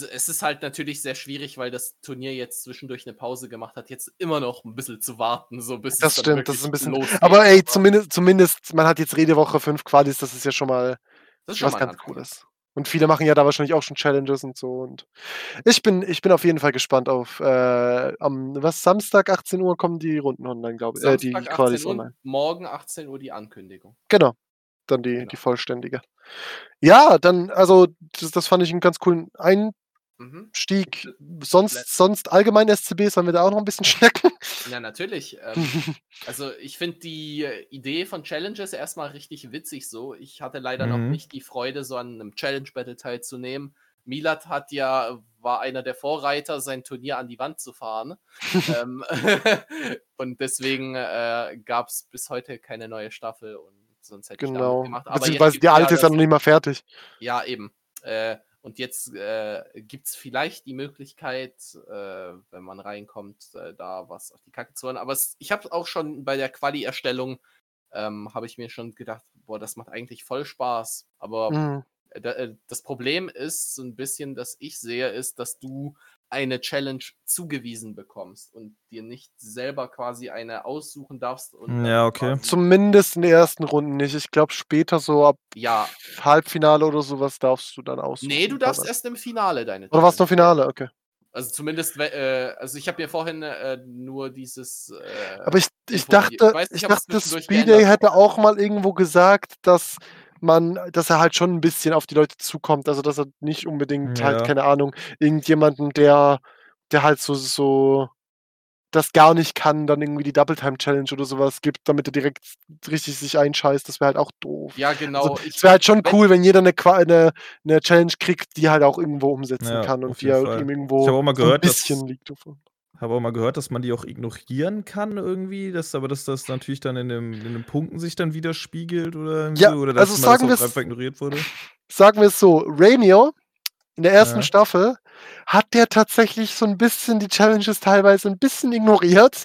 S1: es ist halt natürlich sehr schwierig, weil das Turnier jetzt zwischendurch eine Pause gemacht hat, jetzt immer noch ein bisschen zu warten, so bis
S2: das stimmt, das ist ein bisschen. Losgeht. Aber ey, zumindest, zumindest, man hat jetzt Redewoche 5 Qualis, das ist ja schon mal das ist schon was ganz Cooles. Und viele machen ja da wahrscheinlich auch schon Challenges und so. Und ich bin, ich bin auf jeden Fall gespannt auf äh, am was Samstag 18 Uhr kommen die Runden online, glaube ich.
S1: Äh, die Qualis online. Morgen 18 Uhr die Ankündigung.
S2: Genau. Dann die, genau. die vollständige. Ja, dann, also, das, das fand ich einen ganz coolen Ein Mhm. Stieg. Sonst, sonst allgemein SCB, sollen wir da auch noch ein bisschen schnecken?
S1: Ja, natürlich. Ähm, also ich finde die Idee von Challenges erstmal richtig witzig so. Ich hatte leider mhm. noch nicht die Freude, so an einem Challenge-Battle teilzunehmen. Milat hat ja, war einer der Vorreiter, sein Turnier an die Wand zu fahren. ähm, und deswegen äh, gab es bis heute keine neue Staffel und sonst hätte
S2: genau. ich gemacht. Aber Beziehungsweise die alte ja ist ja noch nicht mal fertig.
S1: Ja, eben. Äh, und jetzt äh, gibt es vielleicht die Möglichkeit, äh, wenn man reinkommt, äh, da was auf die Kacke zu hören. Aber es, ich habe auch schon bei der Quali-Erstellung, ähm, habe ich mir schon gedacht, boah, das macht eigentlich voll Spaß. Aber mhm. Äh, das Problem ist so ein bisschen, dass ich sehe, ist, dass du eine Challenge zugewiesen bekommst und dir nicht selber quasi eine aussuchen darfst.
S3: ja, okay.
S2: Zumindest in den ersten Runden nicht. Ich glaube, später so ab
S1: ja.
S2: Halbfinale oder sowas darfst du dann aussuchen.
S1: Nee, du darfst erst im Finale deine
S2: Oder was noch Finale? Okay.
S1: Also zumindest, äh, also ich habe mir vorhin äh, nur dieses. Äh,
S2: Aber ich, ich dachte, ich, nicht, ich dachte, Speedday hätte auch mal irgendwo gesagt, dass man, dass er halt schon ein bisschen auf die Leute zukommt. Also, dass er nicht unbedingt halt, ja. halt, keine Ahnung, irgendjemanden, der, der halt so, so das gar nicht kann, dann irgendwie die Double Time Challenge oder sowas gibt, damit er direkt richtig sich einscheißt. Das wäre halt auch doof.
S1: Ja, genau.
S2: Also, es wäre halt schon cool, wenn jeder eine, eine, eine, Challenge kriegt, die halt auch irgendwo umsetzen ja, kann und die halt irgendwo
S3: ich auch mal gehört,
S2: ein bisschen dass, liegt davon
S3: habe auch mal gehört, dass man die auch ignorieren kann irgendwie, dass, aber dass das natürlich dann in, dem, in den Punkten sich dann widerspiegelt oder,
S2: ja,
S3: oder
S2: dass also sagen das
S3: einfach ignoriert wurde.
S2: Sagen wir es so, Rainier in der ersten ja. Staffel hat der tatsächlich so ein bisschen die Challenges teilweise ein bisschen ignoriert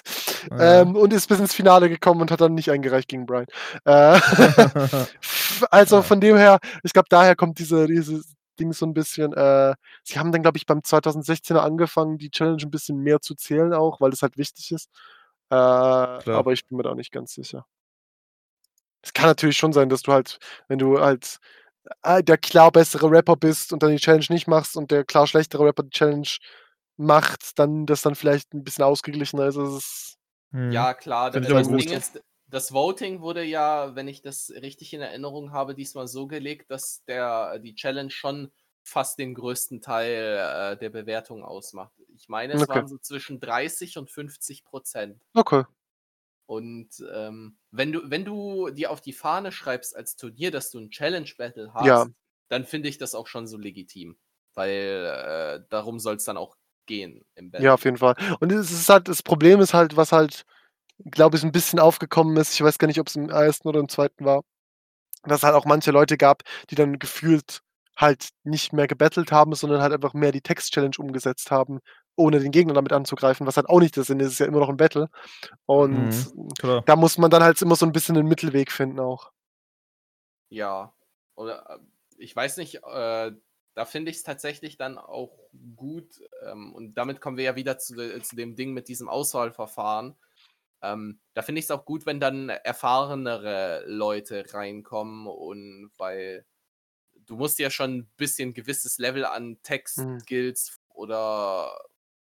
S2: ja. ähm, und ist bis ins Finale gekommen und hat dann nicht eingereicht gegen Brian. Äh, also ja. von dem her, ich glaube, daher kommt diese, diese, Ding so ein bisschen, äh, sie haben dann, glaube ich, beim 2016er angefangen, die Challenge ein bisschen mehr zu zählen auch, weil das halt wichtig ist. Äh, aber ich bin mir da nicht ganz sicher. Es kann natürlich schon sein, dass du halt, wenn du halt äh, der klar bessere Rapper bist und dann die Challenge nicht machst und der klar schlechtere Rapper die Challenge macht, dann das dann vielleicht ein bisschen ausgeglichener ist. ist
S1: hm. Ja, klar. Das, das Ding ist, das Voting wurde ja, wenn ich das richtig in Erinnerung habe, diesmal so gelegt, dass der, die Challenge schon fast den größten Teil äh, der Bewertung ausmacht. Ich meine, es okay. waren so zwischen 30 und 50 Prozent.
S2: Okay.
S1: Und ähm, wenn du, wenn du dir auf die Fahne schreibst als Turnier, dass du ein Challenge-Battle hast,
S2: ja.
S1: dann finde ich das auch schon so legitim. Weil äh, darum soll es dann auch gehen
S2: im Battle. Ja, auf jeden Fall. Und es ist halt, das Problem ist halt, was halt glaube ich, ein bisschen aufgekommen ist. Ich weiß gar nicht, ob es im ersten oder im zweiten war. Dass es halt auch manche Leute gab, die dann gefühlt halt nicht mehr gebettelt haben, sondern halt einfach mehr die Text-Challenge umgesetzt haben, ohne den Gegner damit anzugreifen, was halt auch nicht der Sinn ist. Es ist ja immer noch ein Battle. Und mhm, da muss man dann halt immer so ein bisschen einen Mittelweg finden auch.
S1: Ja. Oder äh, ich weiß nicht, äh, da finde ich es tatsächlich dann auch gut. Ähm, und damit kommen wir ja wieder zu, zu dem Ding mit diesem Auswahlverfahren ähm, da finde ich es auch gut, wenn dann erfahrenere Leute reinkommen und weil du musst ja schon ein bisschen gewisses Level an Text-Skills mhm. oder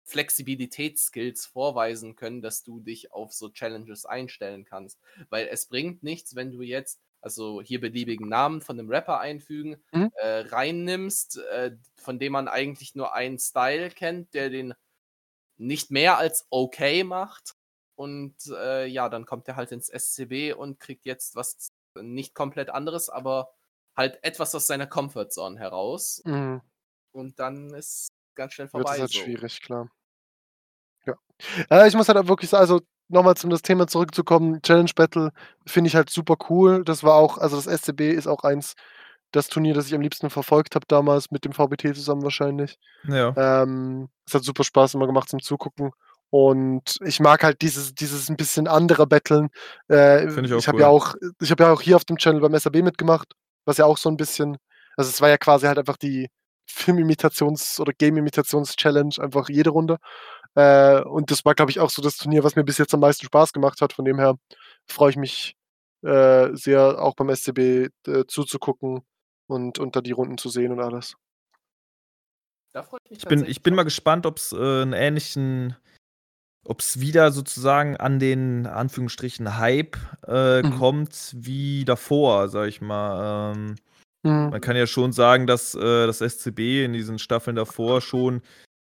S1: Flexibilitätsskills vorweisen können, dass du dich auf so Challenges einstellen kannst. Weil es bringt nichts, wenn du jetzt, also hier beliebigen Namen von einem Rapper einfügen, mhm. äh, reinnimmst, äh, von dem man eigentlich nur einen Style kennt, der den nicht mehr als okay macht und äh, ja, dann kommt er halt ins SCB und kriegt jetzt was nicht komplett anderes, aber halt etwas aus seiner Comfortzone heraus. Mhm. Und dann ist ganz schnell vorbei. Das ist
S2: halt so. schwierig, klar. Ja. Äh, ich muss halt auch wirklich sagen, also nochmal zum das Thema zurückzukommen, Challenge Battle finde ich halt super cool. Das war auch, also das SCB ist auch eins, das Turnier, das ich am liebsten verfolgt habe damals mit dem VBT zusammen wahrscheinlich. Ja. Ähm, es hat super Spaß immer gemacht zum Zugucken. Und ich mag halt dieses, dieses ein bisschen andere Battlen. Äh, ich ich habe cool. ja auch, ich habe ja auch hier auf dem Channel beim SAB mitgemacht, was ja auch so ein bisschen, also es war ja quasi halt einfach die Filmimitations- oder Game-Imitations-Challenge, einfach jede Runde. Äh, und das war, glaube ich, auch so das Turnier, was mir bis jetzt am meisten Spaß gemacht hat. Von dem her freue ich mich äh, sehr, auch beim SCB äh, zuzugucken und, und da die Runden zu sehen und alles.
S3: Da freue ich mich ich bin, ich bin mal gespannt, ob es äh, einen ähnlichen, ob es wieder sozusagen an den Anführungsstrichen Hype äh, mhm. kommt wie davor, sag ich mal. Ähm, mhm. Man kann ja schon sagen, dass äh, das SCB in diesen Staffeln davor schon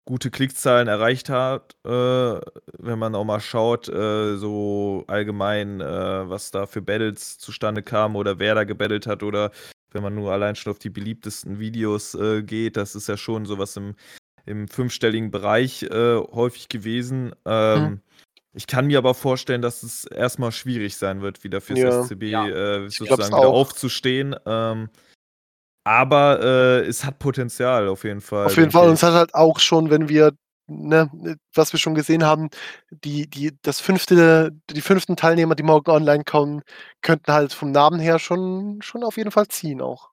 S3: gute Klickzahlen erreicht hat, äh, wenn man auch mal schaut, äh, so allgemein, äh, was da für Battles zustande kam oder wer da gebattelt hat oder wenn man nur allein schon auf die beliebtesten Videos äh, geht, das ist ja schon sowas im, im fünfstelligen Bereich äh, häufig gewesen. Ähm, mhm. Ich kann mir aber vorstellen, dass es erstmal schwierig sein wird, wieder fürs ja. SCB ja. Äh, sozusagen wieder aufzustehen. Ähm, aber äh, es hat Potenzial auf jeden Fall.
S2: Auf jeden Fall. Und es hat halt auch schon, wenn wir, ne, was wir schon gesehen haben, die, die, das fünfte, die fünften Teilnehmer, die morgen online kommen, könnten halt vom Namen her schon, schon auf jeden Fall ziehen auch.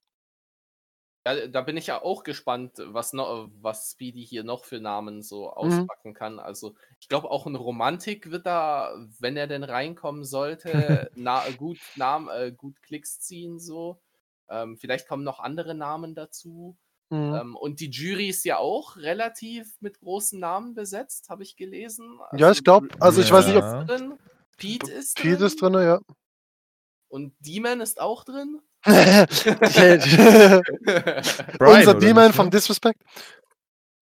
S1: Ja, da bin ich ja auch gespannt, was, noch, was Speedy hier noch für Namen so mhm. auspacken mhm. kann. Also, ich glaube, auch ein Romantik wird da, wenn er denn reinkommen sollte, na, gut, Namen, äh, gut Klicks ziehen, so. Ähm, vielleicht kommen noch andere Namen dazu. Mhm. Ähm, und die Jury ist ja auch relativ mit großen Namen besetzt, habe ich gelesen.
S2: Also ja, ich glaube, also ich ja. weiß nicht, ob.
S1: Drin. Pete ist
S2: drin. Pete ist drin, ja.
S1: Und Demon ist auch drin.
S2: Unser Demon vom Disrespect.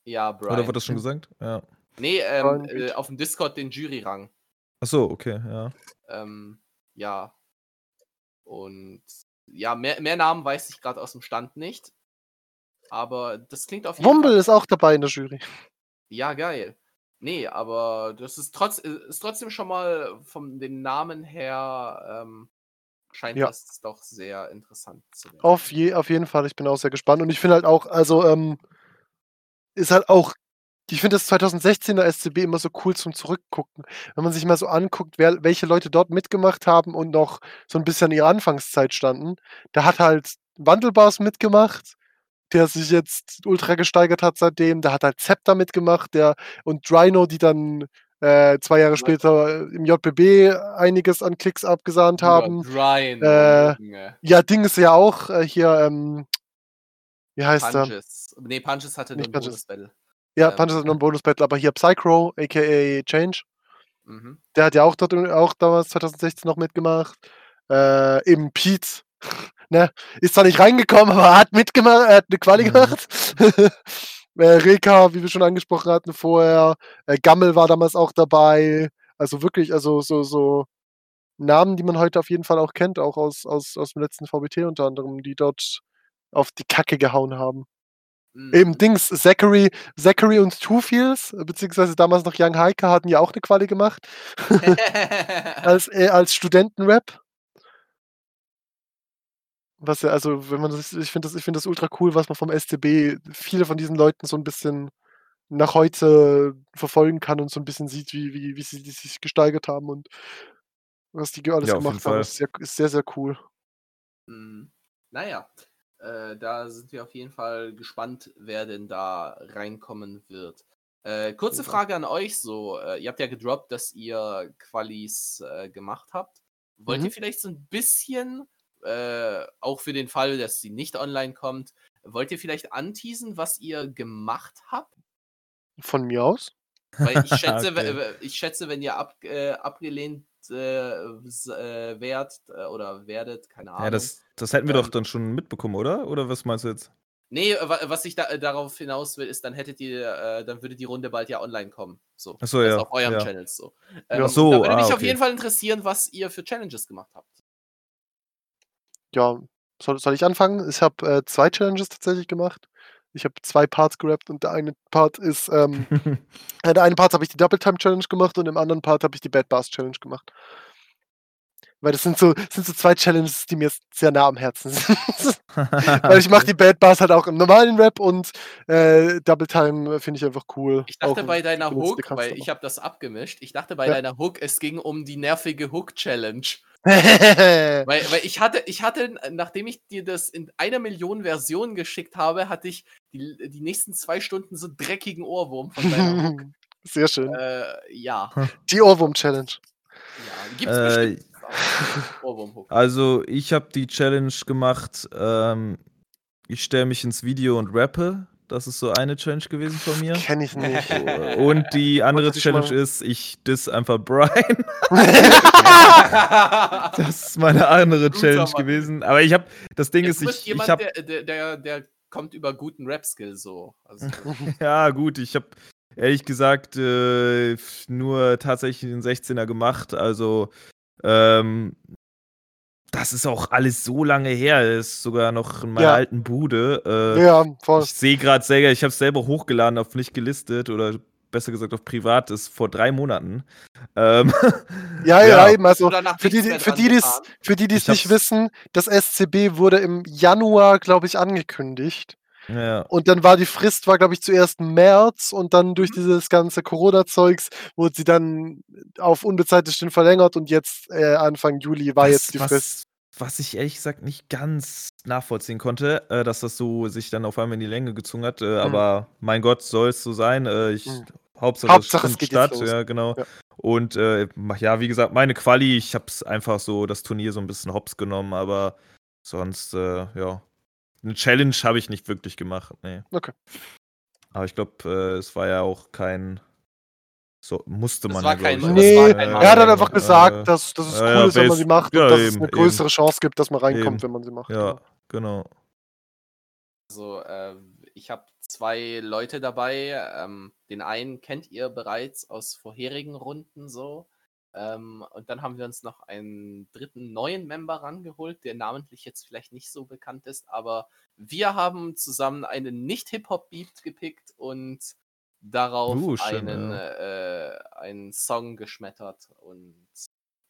S1: Ja, Brian.
S3: Oder wurde das schon gesagt? Ja.
S1: Nee, ähm, äh, auf dem Discord den Jury-Rang.
S3: Achso, okay, ja.
S1: Ähm, ja. Und ja, mehr, mehr Namen weiß ich gerade aus dem Stand nicht. Aber das klingt auf
S2: jeden Wumble Fall. ist auch dabei in der Jury.
S1: Ja, geil. Nee, aber das ist, trotz, ist trotzdem schon mal von den Namen her ähm, scheint ja. das doch sehr interessant zu werden.
S2: Auf, je, auf jeden Fall, ich bin auch sehr gespannt. Und ich finde halt auch, also ähm, ist halt auch ich finde das 2016er SCB immer so cool zum Zurückgucken. Wenn man sich mal so anguckt, wer, welche Leute dort mitgemacht haben und noch so ein bisschen in ihrer Anfangszeit standen. Da hat halt Wandelbars mitgemacht, der sich jetzt ultra gesteigert hat seitdem. Da hat halt Zepter mitgemacht, der und Drino, die dann äh, zwei Jahre später im JBB einiges an Klicks abgesahnt haben. Drino, äh, ja, Ding ist ja auch äh, hier, ähm, wie heißt
S1: Punches. er? Nee, Punches hatte nur ein Bonus-Battle.
S2: Ja, ähm, Punches hat noch einen Bonus-Battle, aber hier Psychro, aka Change. Mhm. Der hat ja auch dort auch damals 2016 noch mitgemacht. Äh, eben Pete, ne? Ist zwar nicht reingekommen, aber hat mitgemacht, er hat eine Quali mhm. gemacht. äh, Reka, wie wir schon angesprochen hatten vorher. Äh, Gammel war damals auch dabei. Also wirklich, also so, so Namen, die man heute auf jeden Fall auch kennt, auch aus, aus, aus dem letzten VBT unter anderem, die dort auf die Kacke gehauen haben. Mhm. Eben Dings, Zachary, Zachary und Two-Fields, beziehungsweise damals noch Young Heike, hatten ja auch eine Quali gemacht. als, äh, als Studentenrap. Was ja, also, wenn man das, ich finde das, find das ultra cool, was man vom SCB, viele von diesen Leuten so ein bisschen nach heute verfolgen kann und so ein bisschen sieht, wie, wie, wie sie sich gesteigert haben und was die alles ja, gemacht haben. Ist sehr, ist sehr, sehr cool.
S1: Mhm. Naja, äh, da sind wir auf jeden Fall gespannt, wer denn da reinkommen wird. Äh, kurze Frage an euch so. Äh, ihr habt ja gedroppt, dass ihr Qualis äh, gemacht habt. Wollt mhm. ihr vielleicht so ein bisschen, äh, auch für den Fall, dass sie nicht online kommt, wollt ihr vielleicht anteasen, was ihr gemacht habt?
S2: Von mir aus?
S1: Weil ich schätze, okay. ich schätze wenn ihr ab, äh, abgelehnt äh, äh, wert äh, oder werdet, keine Ahnung. Ja,
S3: das, das hätten wir ähm, doch dann schon mitbekommen, oder? Oder was meinst du jetzt?
S1: Nee, was ich da, darauf hinaus will, ist, dann hättet ihr, äh, dann würde die Runde bald ja online kommen. So.
S3: Achso, ja.
S1: Auf eurem
S3: ja.
S1: Channels so. Ähm, Ach so, da würde ah, mich okay. auf jeden Fall interessieren, was ihr für Challenges gemacht habt.
S2: Ja, Soll, soll ich anfangen? Ich habe äh, zwei Challenges tatsächlich gemacht. Ich habe zwei Parts gerappt und der eine Part ist, ähm, äh, der eine Part habe ich die Double Time Challenge gemacht und im anderen Part habe ich die Bad Bars Challenge gemacht. Weil das sind so, das sind so zwei Challenges, die mir sehr nah am Herzen sind. Weil ich mache die Bad Bars halt auch im normalen Rap und äh, Double Time finde ich einfach cool.
S1: Ich dachte auch bei deiner Hook, weil ich habe das abgemischt, ich dachte bei ja. deiner Hook, es ging um die nervige Hook Challenge. weil, weil ich hatte, ich hatte, nachdem ich dir das in einer Million Versionen geschickt habe, hatte ich die, die nächsten zwei Stunden so dreckigen Ohrwurm von deiner Hook.
S2: Sehr schön.
S1: Äh, ja.
S2: Die Ohrwurm-Challenge.
S1: Ja, gibt's äh,
S3: Also, ich habe die Challenge gemacht, ähm, ich stelle mich ins Video und rappe. Das ist so eine Challenge gewesen von mir.
S2: Kenn ich nicht.
S3: Und die andere Challenge ist, ich diss einfach Brian. das ist meine andere Challenge gewesen. Aber ich habe, das Ding
S1: Jetzt
S3: ist, ich,
S1: jemand,
S3: ich hab,
S1: der, der, der, der kommt über guten Rap-Skill so. Also.
S3: ja, gut, ich habe ehrlich gesagt äh, nur tatsächlich den 16er gemacht. Also ähm, das ist auch alles so lange her. Das ist sogar noch in meiner ja. alten Bude. Äh,
S2: ja, voll.
S3: Ich sehe gerade selber, ich habe es selber hochgeladen auf nicht gelistet oder besser gesagt auf privat, ist vor drei Monaten. Ähm,
S2: ja, ja, ja, eben. Also für die, für die, die's, für die, die es nicht wissen, das SCB wurde im Januar, glaube ich, angekündigt.
S3: Ja.
S2: Und dann war die Frist, war glaube ich zuerst März und dann durch mhm. dieses ganze Corona-Zeugs wurde sie dann auf unbezahlte Stunden verlängert und jetzt äh, Anfang Juli war was, jetzt die
S3: was,
S2: Frist.
S3: Was ich ehrlich gesagt nicht ganz nachvollziehen konnte, äh, dass das so sich dann auf einmal in die Länge gezogen hat. Äh, mhm. Aber mein Gott, soll es so sein. Äh, ich, mhm. Hauptsache,
S2: Hauptsache es geht statt,
S3: ja genau. Ja. Und äh, ja, wie gesagt, meine Quali, ich habe es einfach so das Turnier so ein bisschen hops genommen, aber sonst äh, ja eine Challenge habe ich nicht wirklich gemacht, nee.
S2: Okay.
S3: Aber ich glaube, äh, es war ja auch kein. So, musste man
S2: das war ja, kein, ich, Nee, war kein er hat dann einfach gesagt, äh, dass, dass es cool ist, wenn man sie macht ja, und dass eben, es eine größere eben. Chance gibt, dass man reinkommt, eben. wenn man sie macht.
S3: Ja, genau.
S1: Also, äh, ich habe zwei Leute dabei. Ähm, den einen kennt ihr bereits aus vorherigen Runden so. Ähm, und dann haben wir uns noch einen dritten neuen Member rangeholt, der namentlich jetzt vielleicht nicht so bekannt ist, aber wir haben zusammen einen Nicht-Hip-Hop-Beat gepickt und darauf uh, schön, einen, ja. äh, einen Song geschmettert. Und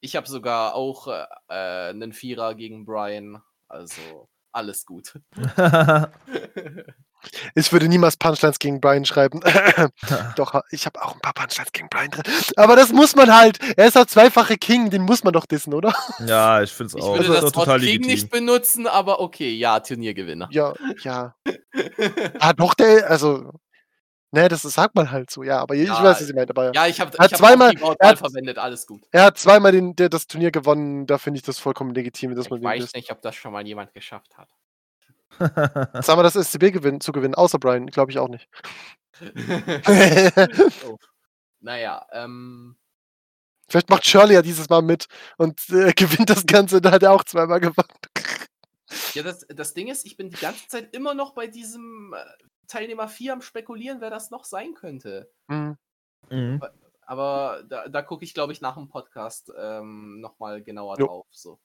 S1: ich habe sogar auch äh, einen Vierer gegen Brian, also alles gut.
S2: Ich würde niemals Punchlines gegen Brian schreiben. doch, ich habe auch ein paar Punchlines gegen Brian drin. Aber das muss man halt. Er ist halt zweifache King, den muss man doch dissen, oder?
S3: Ja, ich finde es auch.
S1: Ich würde das, das Wort King legitim. nicht benutzen, aber okay, ja, Turniergewinner.
S2: Ja, ja. ah, doch, der, also. Ne, das sagt man halt so, ja, aber ich ja, weiß, was ich meine. Aber
S1: ja, ich habe
S2: hab zweimal
S1: die er hat, verwendet, alles gut.
S2: Er hat zweimal den, der, das Turnier gewonnen, da finde ich das vollkommen legitim, dass
S1: ich
S2: man
S1: Ich weiß nicht, ob das schon mal jemand geschafft hat.
S2: Sagen wir das SCB gewinn, zu gewinnen, außer Brian, glaube ich auch nicht.
S1: oh. Naja, ähm.
S2: Vielleicht macht Shirley ja dieses Mal mit und äh, gewinnt das Ganze, da hat er auch zweimal gewonnen.
S1: Ja, das, das Ding ist, ich bin die ganze Zeit immer noch bei diesem äh, Teilnehmer 4 am Spekulieren, wer das noch sein könnte.
S2: Mhm.
S3: Mhm.
S1: Aber, aber da, da gucke ich, glaube ich, nach dem Podcast ähm, nochmal genauer jo. drauf. So.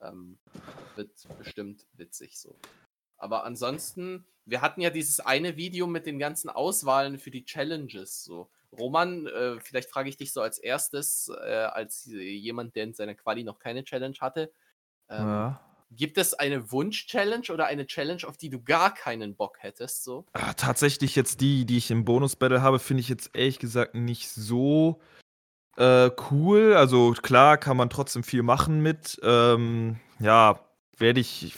S1: Ähm, wird bestimmt witzig so. Aber ansonsten, wir hatten ja dieses eine Video mit den ganzen Auswahlen für die Challenges. So. Roman, äh, vielleicht frage ich dich so als erstes, äh, als jemand, der in seiner Quali noch keine Challenge hatte. Ähm, ja. Gibt es eine Wunsch-Challenge oder eine Challenge, auf die du gar keinen Bock hättest? So?
S3: Ah, tatsächlich jetzt die, die ich im Bonus-Battle habe, finde ich jetzt ehrlich gesagt nicht so äh, cool. Also klar kann man trotzdem viel machen mit. Ähm, ja, werde ich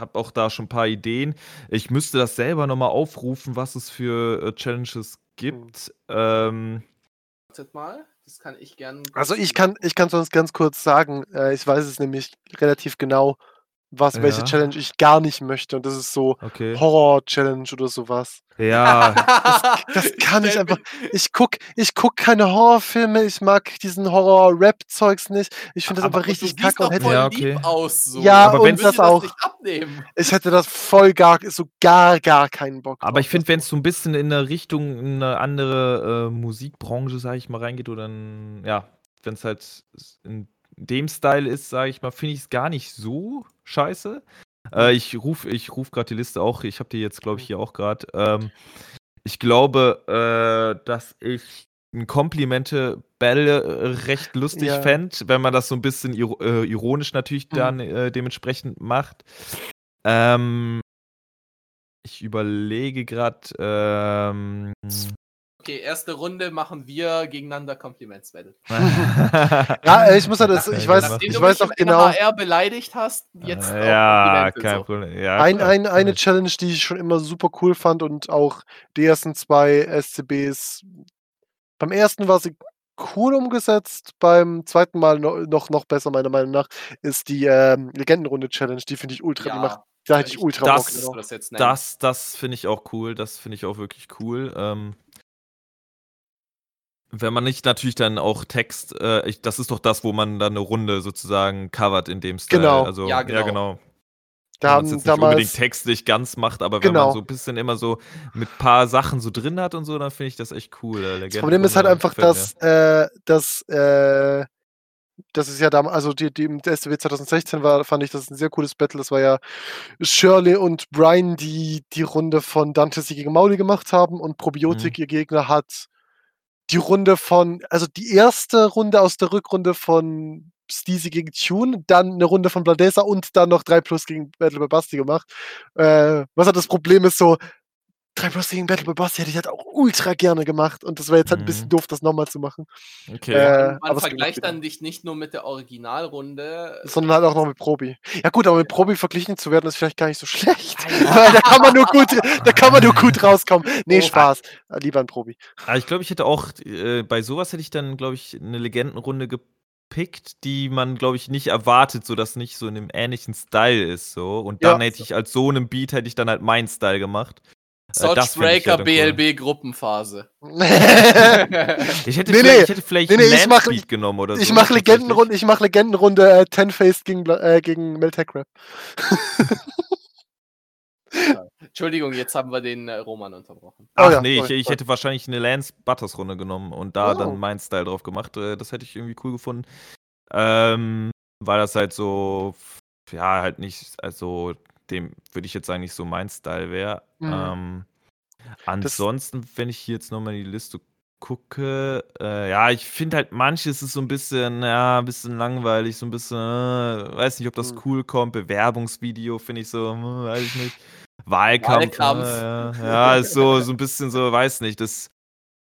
S3: habe auch da schon ein paar Ideen. Ich müsste das selber nochmal aufrufen, was es für äh, Challenges gibt. Hm. Ähm,
S1: Wartet mal, das kann ich gerne.
S2: Also ich kann, ich kann sonst ganz kurz sagen, äh, ich weiß es nämlich relativ genau was, welche Challenge ich gar nicht möchte. Und das ist so
S3: Okay.
S2: Horror-Challenge oder sowas.
S3: Ja.
S2: Das, das kann ich einfach. Ich guck, ich guck keine Horrorfilme. Ich mag diesen Horror-Rap-Zeugs nicht. Ich finde das
S1: Aber
S2: einfach richtig
S1: du
S2: kacke
S1: und
S2: hätte.
S1: voll
S3: Ja, okay.
S1: lieb aus. So.
S2: Ja,
S3: Aber
S2: und
S3: wenn's-
S2: das
S1: das
S2: auch.
S1: nicht abnehmen.
S2: Ich hätte das voll gar, so gar, gar keinen Bock
S3: Aber ich finde, wenn es so ein bisschen in eine Richtung, in eine andere äh, Musikbranche, sage ich mal, reingeht, oder in, ja, wenn es halt in dem Style ist, sage ich mal, finde ich es gar nicht so scheiße. Äh, ich rufe ich ruf gerade die Liste auch, ich habe die jetzt, glaube ich, hier auch gerade. Ähm, ich glaube, äh, dass ich ein Komplimente Battle äh, recht lustig ja. fände, wenn man das so ein bisschen ir äh, ironisch natürlich mhm. dann äh, dementsprechend macht. Ähm, ich überlege gerade. Ähm,
S1: Okay, erste Runde machen wir gegeneinander Compliments Battle.
S2: ja, ich muss ja das, ich weiß, Nachdem ich weiß doch genau.
S1: er beleidigt hast, jetzt
S3: Ja, kein so. Problem. Ja,
S2: ein, ein, eine Challenge, die ich schon immer super cool fand und auch die ersten zwei SCBs. Beim ersten war sie cool umgesetzt, beim zweiten Mal noch, noch besser, meiner Meinung nach, ist die ähm, Legendenrunde Challenge. Die finde ich ultra, ja. die macht da hätte ich ultra
S3: das, Bock Das, das, das finde ich auch cool. Das finde ich auch wirklich cool. Ähm, wenn man nicht natürlich dann auch Text, äh, ich, das ist doch das, wo man dann eine Runde sozusagen covert in dem Style.
S2: Genau.
S3: Also, ja, genau. Ja, genau.
S2: Da haben
S3: jetzt nicht unbedingt textlich ganz macht, aber wenn genau. man so ein bisschen immer so mit ein paar Sachen so drin hat und so, dann finde ich das echt cool.
S2: Äh, das Problem ist halt einfach, dass, äh, dass äh, das ist ja damals, also die, die im STW 2016 war, fand ich das ein sehr cooles Battle. Das war ja Shirley und Brian, die die Runde von Dante gegen Mauli gemacht haben und Probiotik, mhm. ihr Gegner, hat die Runde von, also die erste Runde aus der Rückrunde von Steezy gegen Tune, dann eine Runde von Bladesa und dann noch 3 Plus gegen Battle by Basti gemacht. Äh, was hat das Problem ist so, 3 Plus gegen Battle by Basti hätte ich halt auch ultra gerne gemacht und das wäre jetzt halt ein bisschen mhm. doof, das nochmal zu machen.
S1: Okay. Äh, man vergleicht dann dich nicht nur mit der Originalrunde,
S2: sondern halt auch noch mit Probi. Ja gut, aber mit Probi verglichen zu werden ist vielleicht gar nicht so schlecht, weil da kann man nur gut, da kann man nur gut rauskommen. Nee, oh, Spaß. Lieber ein Probi.
S3: Aber ich glaube, ich hätte auch äh, bei sowas hätte ich dann, glaube ich, eine Legendenrunde gepickt, die man, glaube ich, nicht erwartet, so dass nicht so in einem ähnlichen Style ist, so. Und dann ja. hätte ich als so einem Beat hätte ich dann halt meinen Style gemacht.
S1: Sochbreaker BLB Gruppenphase.
S3: ich, hätte nee, nee, ich hätte vielleicht nee, nee, ich mach, genommen oder so.
S2: Ich mache Legendenrunde, ich mach Legendenrunde äh, Ten-Faced gegen, äh, gegen Meltec Rap.
S1: Entschuldigung, jetzt haben wir den äh, Roman unterbrochen.
S3: Ach oh, ja, nee, ich, ich, hätte wahrscheinlich eine Lance Butters Runde genommen und da oh. dann meinen Style drauf gemacht. Äh, das hätte ich irgendwie cool gefunden. Ähm, weil das halt so, ja, halt nicht, also dem würde ich jetzt sagen, nicht so mein Style wäre. Mhm. Ähm, ansonsten, das wenn ich hier jetzt nochmal die Liste gucke, äh, ja, ich finde halt manches ist so ein bisschen, ja, ein bisschen langweilig, so ein bisschen, äh, weiß nicht, ob das mhm. cool kommt. Bewerbungsvideo finde ich so, äh, weiß ich nicht. Wahlkampf. Wahlkampf. Äh, ja, ist so, so ein bisschen so, weiß nicht, das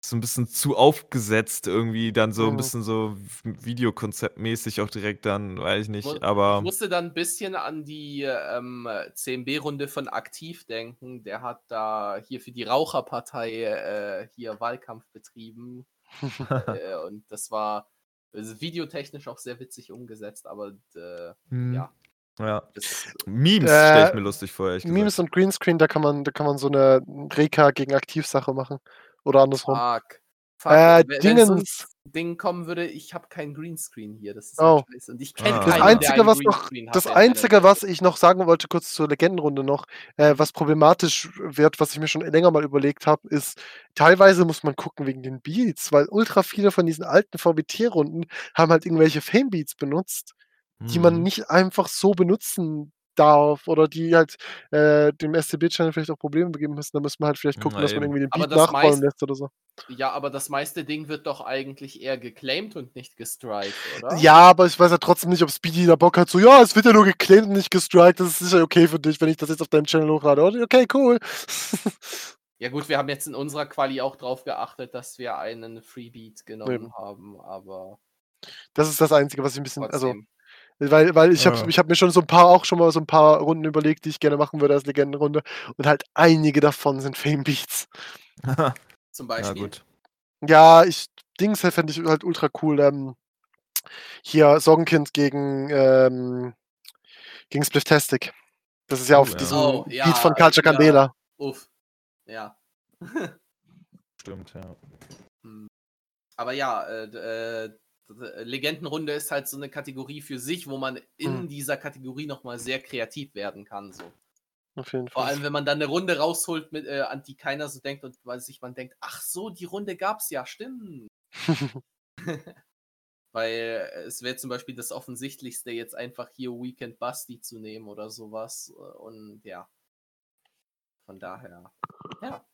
S3: so ein bisschen zu aufgesetzt irgendwie, dann so ein bisschen so Videokonzeptmäßig auch direkt dann, weiß ich nicht, aber.
S1: Ich musste dann ein bisschen an die ähm, CMB-Runde von Aktiv denken. Der hat da hier für die Raucherpartei äh, hier Wahlkampf betrieben. äh, und das war also videotechnisch auch sehr witzig umgesetzt, aber äh, hm. ja.
S3: Ja. Das, Memes äh, stelle ich mir lustig vor.
S2: Memes und Greenscreen, da kann man, da kann man so eine Reka gegen Aktivsache machen. Oder andersrum.
S1: Fuck. Fuck. Äh, wenn, Dingens. Ding kommen würde, ich habe keinen Greenscreen hier. Das ist
S2: oh. scheiße. Und ich kenne ah. keinen, das Einzige, was noch, Das Einzige, was ich noch sagen wollte, kurz zur Legendenrunde noch, äh, was problematisch wird, was ich mir schon länger mal überlegt habe, ist, teilweise muss man gucken wegen den Beats, weil ultra viele von diesen alten VBT-Runden haben halt irgendwelche Fame-Beats benutzt, hm. die man hm. nicht einfach so benutzen darf oder die halt äh, dem SCB-Channel vielleicht auch Probleme begeben müssen, dann müssen wir halt vielleicht gucken, Na, dass man irgendwie den Beat nachbauen lässt oder so.
S1: Ja, aber das meiste Ding wird doch eigentlich eher geclaimed und nicht gestrikt, oder?
S2: Ja, aber ich weiß ja trotzdem nicht, ob Speedy da Bock hat, so, ja, es wird ja nur geclaimed und nicht gestrikt, das ist sicher okay für dich, wenn ich das jetzt auf deinem Channel hochlade. Okay, cool.
S1: Ja gut, wir haben jetzt in unserer Quali auch drauf geachtet, dass wir einen Freebeat genommen ja. haben, aber...
S2: Das ist das Einzige, was ich ein bisschen, also trotzdem. also weil, weil ich habe ja. hab mir schon so ein paar, auch schon mal so ein paar Runden überlegt, die ich gerne machen würde als Legendenrunde. Und halt einige davon sind Fame Beats.
S1: Zum Beispiel.
S3: Ja, gut.
S2: Ja, ich, Dings fände ich halt ultra cool. Ähm, hier Sorgenkind gegen, ähm, gegen Spliftastic. Das ist ja auf oh, diesem oh, ja, Beat von Culture Candela.
S1: Uff. Ja.
S3: Stimmt, ja.
S1: Hm. Aber ja, äh äh, Legendenrunde ist halt so eine Kategorie für sich, wo man in mhm. dieser Kategorie nochmal sehr kreativ werden kann. So.
S2: Auf jeden
S1: Fall. Vor allem, wenn man dann eine Runde rausholt, mit, äh, an die keiner so denkt und weil sich man denkt, ach so, die Runde gab's ja, stimmt. Weil es wäre zum Beispiel das Offensichtlichste, jetzt einfach hier Weekend Busty zu nehmen oder sowas. Und ja. Von daher. Ja.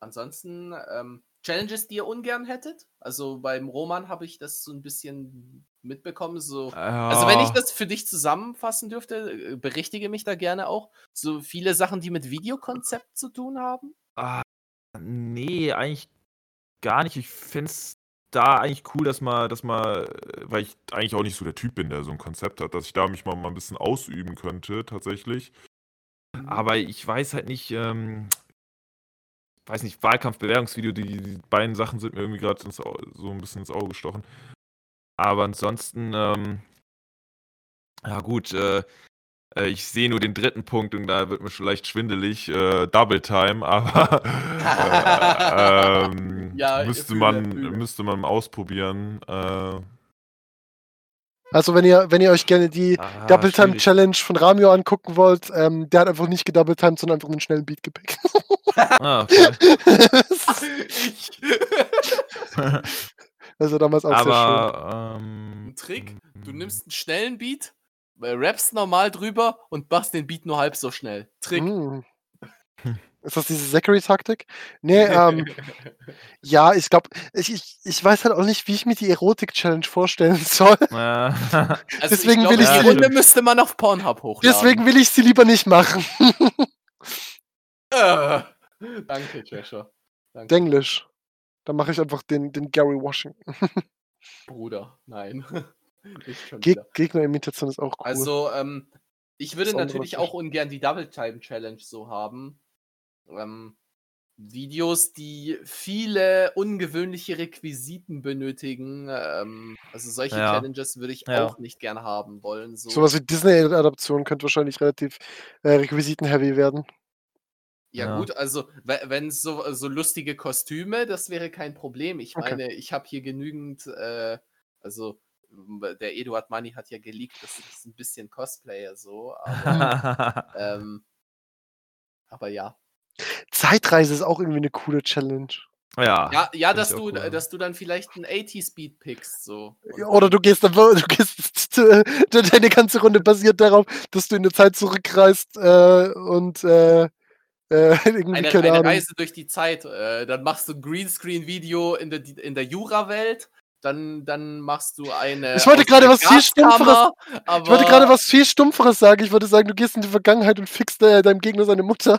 S1: Ansonsten, ähm, Challenges, die ihr ungern hättet? Also beim Roman habe ich das so ein bisschen mitbekommen. So. Ja. Also wenn ich das für dich zusammenfassen dürfte, äh, berichtige mich da gerne auch. So viele Sachen, die mit Videokonzept zu tun haben?
S3: Ah, nee, eigentlich gar nicht. Ich finde es da eigentlich cool, dass man, dass man, weil ich eigentlich auch nicht so der Typ bin, der so ein Konzept hat, dass ich da mich mal, mal ein bisschen ausüben könnte, tatsächlich. Mhm. Aber ich weiß halt nicht, ähm, weiß nicht, Wahlkampfbewerbungsvideo, die, die beiden Sachen sind mir irgendwie gerade so ein bisschen ins Auge gestochen. Aber ansonsten, ähm, ja gut, äh, äh, ich sehe nur den dritten Punkt und da wird mir schon leicht schwindelig, äh, Double Time, aber äh, ähm, ja, müsste, man, müsste man ausprobieren. Äh,
S2: also wenn ihr, wenn ihr euch gerne die ah, Double Time Challenge von Ramio angucken wollt, ähm, der hat einfach nicht gedouble timed, sondern einfach einen schnellen Beat gepickt. ah, okay. also damals auch
S1: Aber, sehr schön. Ähm, Ein Trick, du nimmst einen schnellen Beat, äh, rappst normal drüber und machst den Beat nur halb so schnell. Trick. Mm.
S2: Ist das diese Zachary-Taktik? Nee, ähm, ja, ich glaube, ich, ich, ich weiß halt auch nicht, wie ich mir die Erotik-Challenge vorstellen soll. Ja.
S1: Also deswegen ich glaub, will ich die Runde müsste man auf Pornhub hochladen.
S2: Deswegen will ich sie lieber nicht machen.
S1: äh, danke, Joshua.
S2: Danke. Englisch. Dann mache ich einfach den, den Gary Washington.
S1: Bruder, nein.
S2: Ge Gegnerimitation ist auch cool.
S1: Also, ähm, ich würde natürlich auch ungern die Double Time Challenge so haben ähm, Videos, die viele ungewöhnliche Requisiten benötigen. Ähm, also solche ja. Challenges würde ich ja. auch nicht gerne haben wollen.
S2: So. Sowas wie Disney-Adaption könnte wahrscheinlich relativ äh, Requisiten-heavy werden.
S1: Ja, ja, gut, also wenn so, so lustige Kostüme, das wäre kein Problem. Ich okay. meine, ich habe hier genügend, äh, also der Eduard Money hat ja geleakt, das ist ein bisschen Cosplayer so, aber, ähm, aber ja.
S2: Zeitreise ist auch irgendwie eine coole Challenge.
S1: Ja, ja, ja dass, du, cool. dass du dann vielleicht einen 80-Speed pickst. So.
S2: Oder du gehst, du gehst deine ganze Runde basiert darauf, dass du in der Zeit zurückreist äh, und äh, äh,
S1: eine, eine Reise durch die Zeit. Äh, dann machst du ein Greenscreen-Video in der, in der Jura-Welt dann, dann machst du eine.
S2: Ich wollte gerade was viel Stumpferes. ich wollte gerade was viel Stumpferes sagen. Ich wollte sagen, du gehst in die Vergangenheit und fixst äh, deinem Gegner seine Mutter.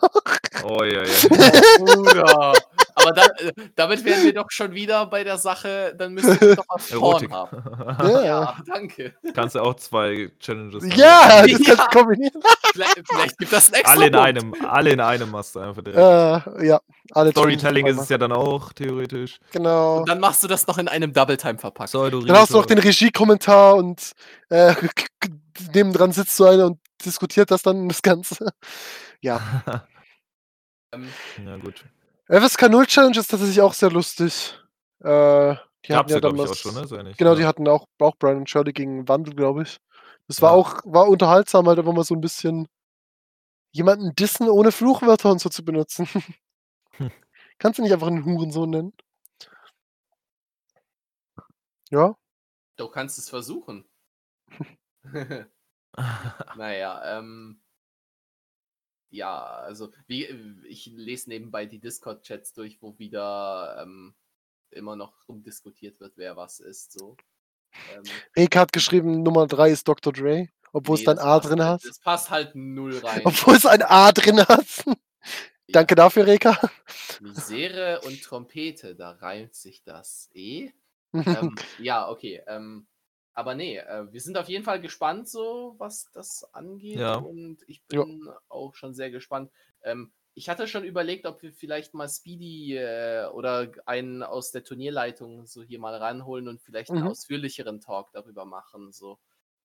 S3: Oh ja, ja.
S1: Bruder. Aber dann, äh, damit wären wir doch schon wieder bei der Sache, dann müssen wir doch was Porn haben. Ja. ja. danke.
S3: Kannst du auch zwei Challenges
S2: Ja, das ja. kannst du kombinieren.
S1: Vielleicht, vielleicht, gibt das ein extra
S3: Alle in einem, alle in einem machst du einfach
S2: direkt. Äh, ja,
S3: alle Storytelling ist es ja dann auch, theoretisch.
S2: Genau.
S1: Und dann machst du das noch in einem Double-Time verpackt.
S2: Dann hast du auch den Regiekommentar und äh, nebendran sitzt so einer und diskutiert das dann das Ganze. Ja.
S3: ähm, ja, gut.
S2: FSK 0 Challenge ist tatsächlich auch sehr lustig. Äh,
S3: die hatten ja damals, auch schon, ne? So
S2: genau, die hatten auch, auch Brian und Shirley gegen Wandel, glaube ich. Das war ja. auch, war unterhaltsam, halt einfach mal so ein bisschen jemanden dissen, ohne Fluchwörter und so zu benutzen. Hm. Kannst du nicht einfach einen Hurensohn nennen? Ja?
S1: Du kannst es versuchen. naja, ähm, ja, also wie, ich lese nebenbei die Discord-Chats durch, wo wieder ähm, immer noch rumdiskutiert wird, wer was ist. So.
S2: Ähm, Reka hat geschrieben, Nummer 3 ist Dr. Dre, obwohl nee, es dann A drin hat.
S1: Das passt halt null rein.
S2: Obwohl es ein A drin hat. Danke dafür, Reka.
S1: Misere und Trompete, da reimt sich das eh. ähm, ja, okay. Ähm, aber nee, äh, wir sind auf jeden Fall gespannt, so was das angeht. Ja. Und ich bin ja. auch schon sehr gespannt. Ähm, ich hatte schon überlegt, ob wir vielleicht mal Speedy äh, oder einen aus der Turnierleitung so hier mal ranholen und vielleicht einen mhm. ausführlicheren Talk darüber machen. So.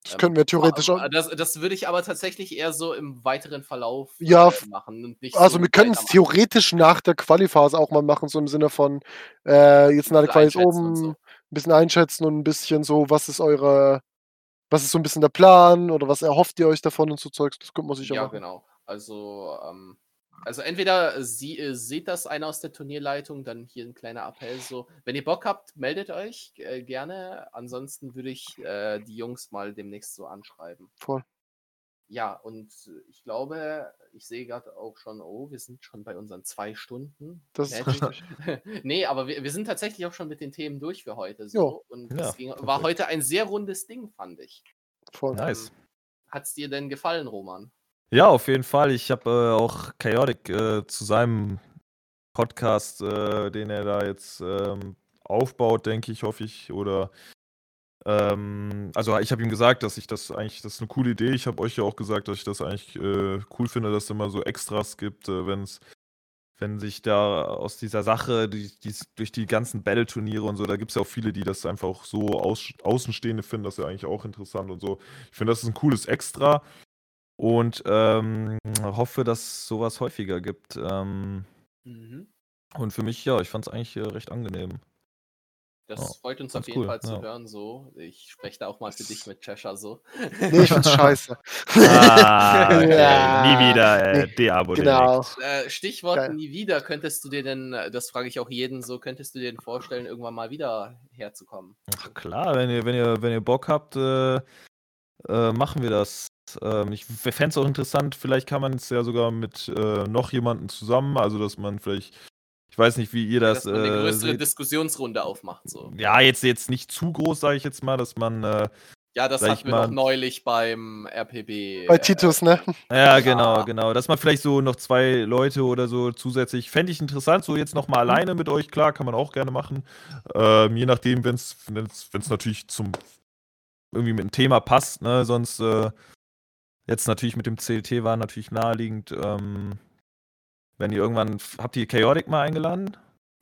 S2: Das ähm, können wir theoretisch
S1: auch. Das, das, würde ich aber tatsächlich eher so im weiteren Verlauf
S2: ja, äh, machen. also, so wir können es theoretisch nach der Qualiphase auch mal machen, so im Sinne von, äh, jetzt nach der Quali oben, so ein bisschen einschätzen und ein bisschen so, was ist eure, was ist so ein bisschen der Plan oder was erhofft ihr euch davon und so Zeugs, das könnte man sich ja
S1: Ja, genau. Also, ähm, Also entweder sie, äh, seht das einer aus der Turnierleitung, dann hier ein kleiner Appell so. Wenn ihr Bock habt, meldet euch äh, gerne. Ansonsten würde ich äh, die Jungs mal demnächst so anschreiben.
S2: Voll.
S1: Ja, und ich glaube, ich sehe gerade auch schon, oh, wir sind schon bei unseren zwei Stunden.
S2: Das ist richtig.
S1: nee, aber wir, wir sind tatsächlich auch schon mit den Themen durch für heute. So. Jo. Und ja, ging, war heute ein sehr rundes Ding, fand ich.
S2: Voll.
S3: Nice. Ähm,
S1: Hat es dir denn gefallen, Roman?
S3: Ja, auf jeden Fall. Ich habe äh, auch Chaotic äh, zu seinem Podcast, äh, den er da jetzt ähm, aufbaut, denke ich, hoffe ich, oder ähm, also ich habe ihm gesagt, dass ich das eigentlich, das ist eine coole Idee. Ich habe euch ja auch gesagt, dass ich das eigentlich äh, cool finde, dass es immer so Extras gibt, äh, wenn es wenn sich da aus dieser Sache, die, die, durch die ganzen Battle-Turniere und so, da gibt es ja auch viele, die das einfach auch so aus, Außenstehende finden, das ist ja eigentlich auch interessant und so. Ich finde, das ist ein cooles Extra und ähm, hoffe, dass sowas häufiger gibt. Ähm, mhm. Und für mich, ja, ich fand es eigentlich äh, recht angenehm.
S1: Das oh, freut uns auf jeden cool, Fall zu ja. hören, so. Ich spreche da auch mal für dich mit Cheshire so.
S2: Nee, ich find's scheiße.
S3: ah, okay. ja. Nie wieder äh, Deabo
S2: genau.
S1: Äh, Stichwort Geil. nie wieder, könntest du dir denn, das frage ich auch jeden so, könntest du dir denn vorstellen, irgendwann mal wieder herzukommen?
S3: Ach klar, wenn ihr, wenn ihr, wenn ihr Bock habt, äh, äh machen wir das. Ähm, ich fände es auch interessant, vielleicht kann man es ja sogar mit äh, noch jemandem zusammen, also dass man vielleicht ich weiß nicht, wie ihr das. Dass
S1: man eine äh, größere äh, Diskussionsrunde aufmacht. So.
S3: Ja, jetzt, jetzt nicht zu groß, sage ich jetzt mal, dass man. Äh,
S1: ja, das hatten wir mal, noch neulich beim RPB.
S2: Bei Titus, ne?
S3: Ja, genau, ja. genau. Dass man vielleicht so noch zwei Leute oder so zusätzlich. Fände ich interessant, so jetzt nochmal mhm. alleine mit euch, klar, kann man auch gerne machen. Ähm, je nachdem, wenn es natürlich zum. irgendwie mit dem Thema passt, ne? Sonst. Äh, jetzt natürlich mit dem CLT war natürlich naheliegend. Ähm, wenn ihr irgendwann. Habt ihr Chaotic mal eingeladen?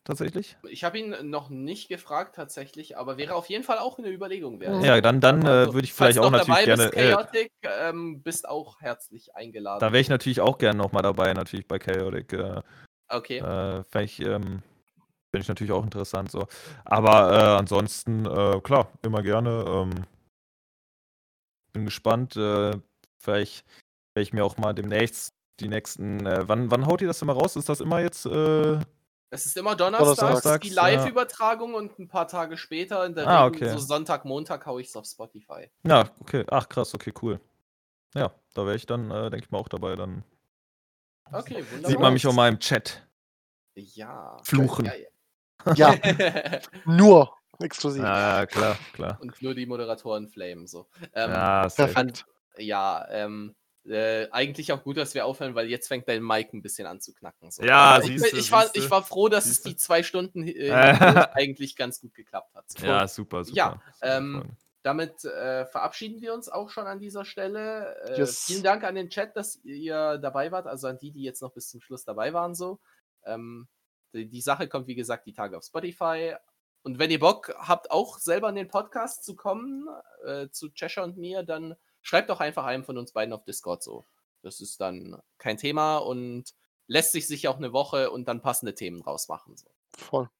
S3: Tatsächlich?
S1: Ich habe ihn noch nicht gefragt, tatsächlich, aber wäre auf jeden Fall auch eine Überlegung wert.
S3: Ja, dann, dann also, äh, würde ich vielleicht auch natürlich gerne. Bist,
S1: äh, Chaotic, äh, ähm, bist auch herzlich eingeladen.
S3: Da wäre ich natürlich auch gerne nochmal dabei, natürlich bei Chaotic.
S1: Äh, okay.
S3: Äh, ich, ähm, ich natürlich auch interessant so. Aber äh, ansonsten, äh, klar, immer gerne. Ähm, bin gespannt. Äh, vielleicht werde ich mir auch mal demnächst die nächsten. Äh, wann, wann haut ihr das immer raus? Ist das immer jetzt. Äh,
S1: es ist immer Donnerstags, die Live-Übertragung ja. und ein paar Tage später, in der
S3: ah, Regel, okay.
S1: so Sonntag, Montag, haue ich es auf Spotify.
S3: Ja, okay. Ach, krass, okay, cool. Ja, da wäre ich dann, äh, denke ich mal, auch dabei. Dann
S1: okay, wunderbar.
S3: sieht man mich auch mal im Chat.
S1: Ja.
S3: Fluchen.
S2: Ja. ja. nur exklusiv.
S3: Ja, klar, klar.
S1: Und nur die Moderatoren flamen so. Ähm,
S3: ja,
S1: perfekt. Ja, ähm, äh, eigentlich auch gut, dass wir aufhören, weil jetzt fängt dein Mic ein bisschen an zu knacken. So.
S3: Ja,
S1: ich, siehste, ich, war, ich war froh, dass siehste. es die zwei Stunden äh, eigentlich ganz gut geklappt hat.
S3: So. Ja, super, super.
S1: Ja, ähm, damit äh, verabschieden wir uns auch schon an dieser Stelle. Äh, yes. Vielen Dank an den Chat, dass ihr dabei wart, also an die, die jetzt noch bis zum Schluss dabei waren. So. Ähm, die, die Sache kommt, wie gesagt, die Tage auf Spotify. Und wenn ihr Bock habt, auch selber in den Podcast zu kommen, äh, zu Cheshire und mir, dann schreibt doch einfach einem von uns beiden auf Discord so. Das ist dann kein Thema und lässt sich sich auch eine Woche und dann passende Themen rausmachen. So.
S2: Voll.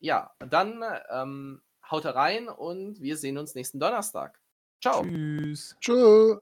S1: Ja, dann ähm, haut rein und wir sehen uns nächsten Donnerstag. Ciao.
S3: Tschüss.
S2: Tschüss.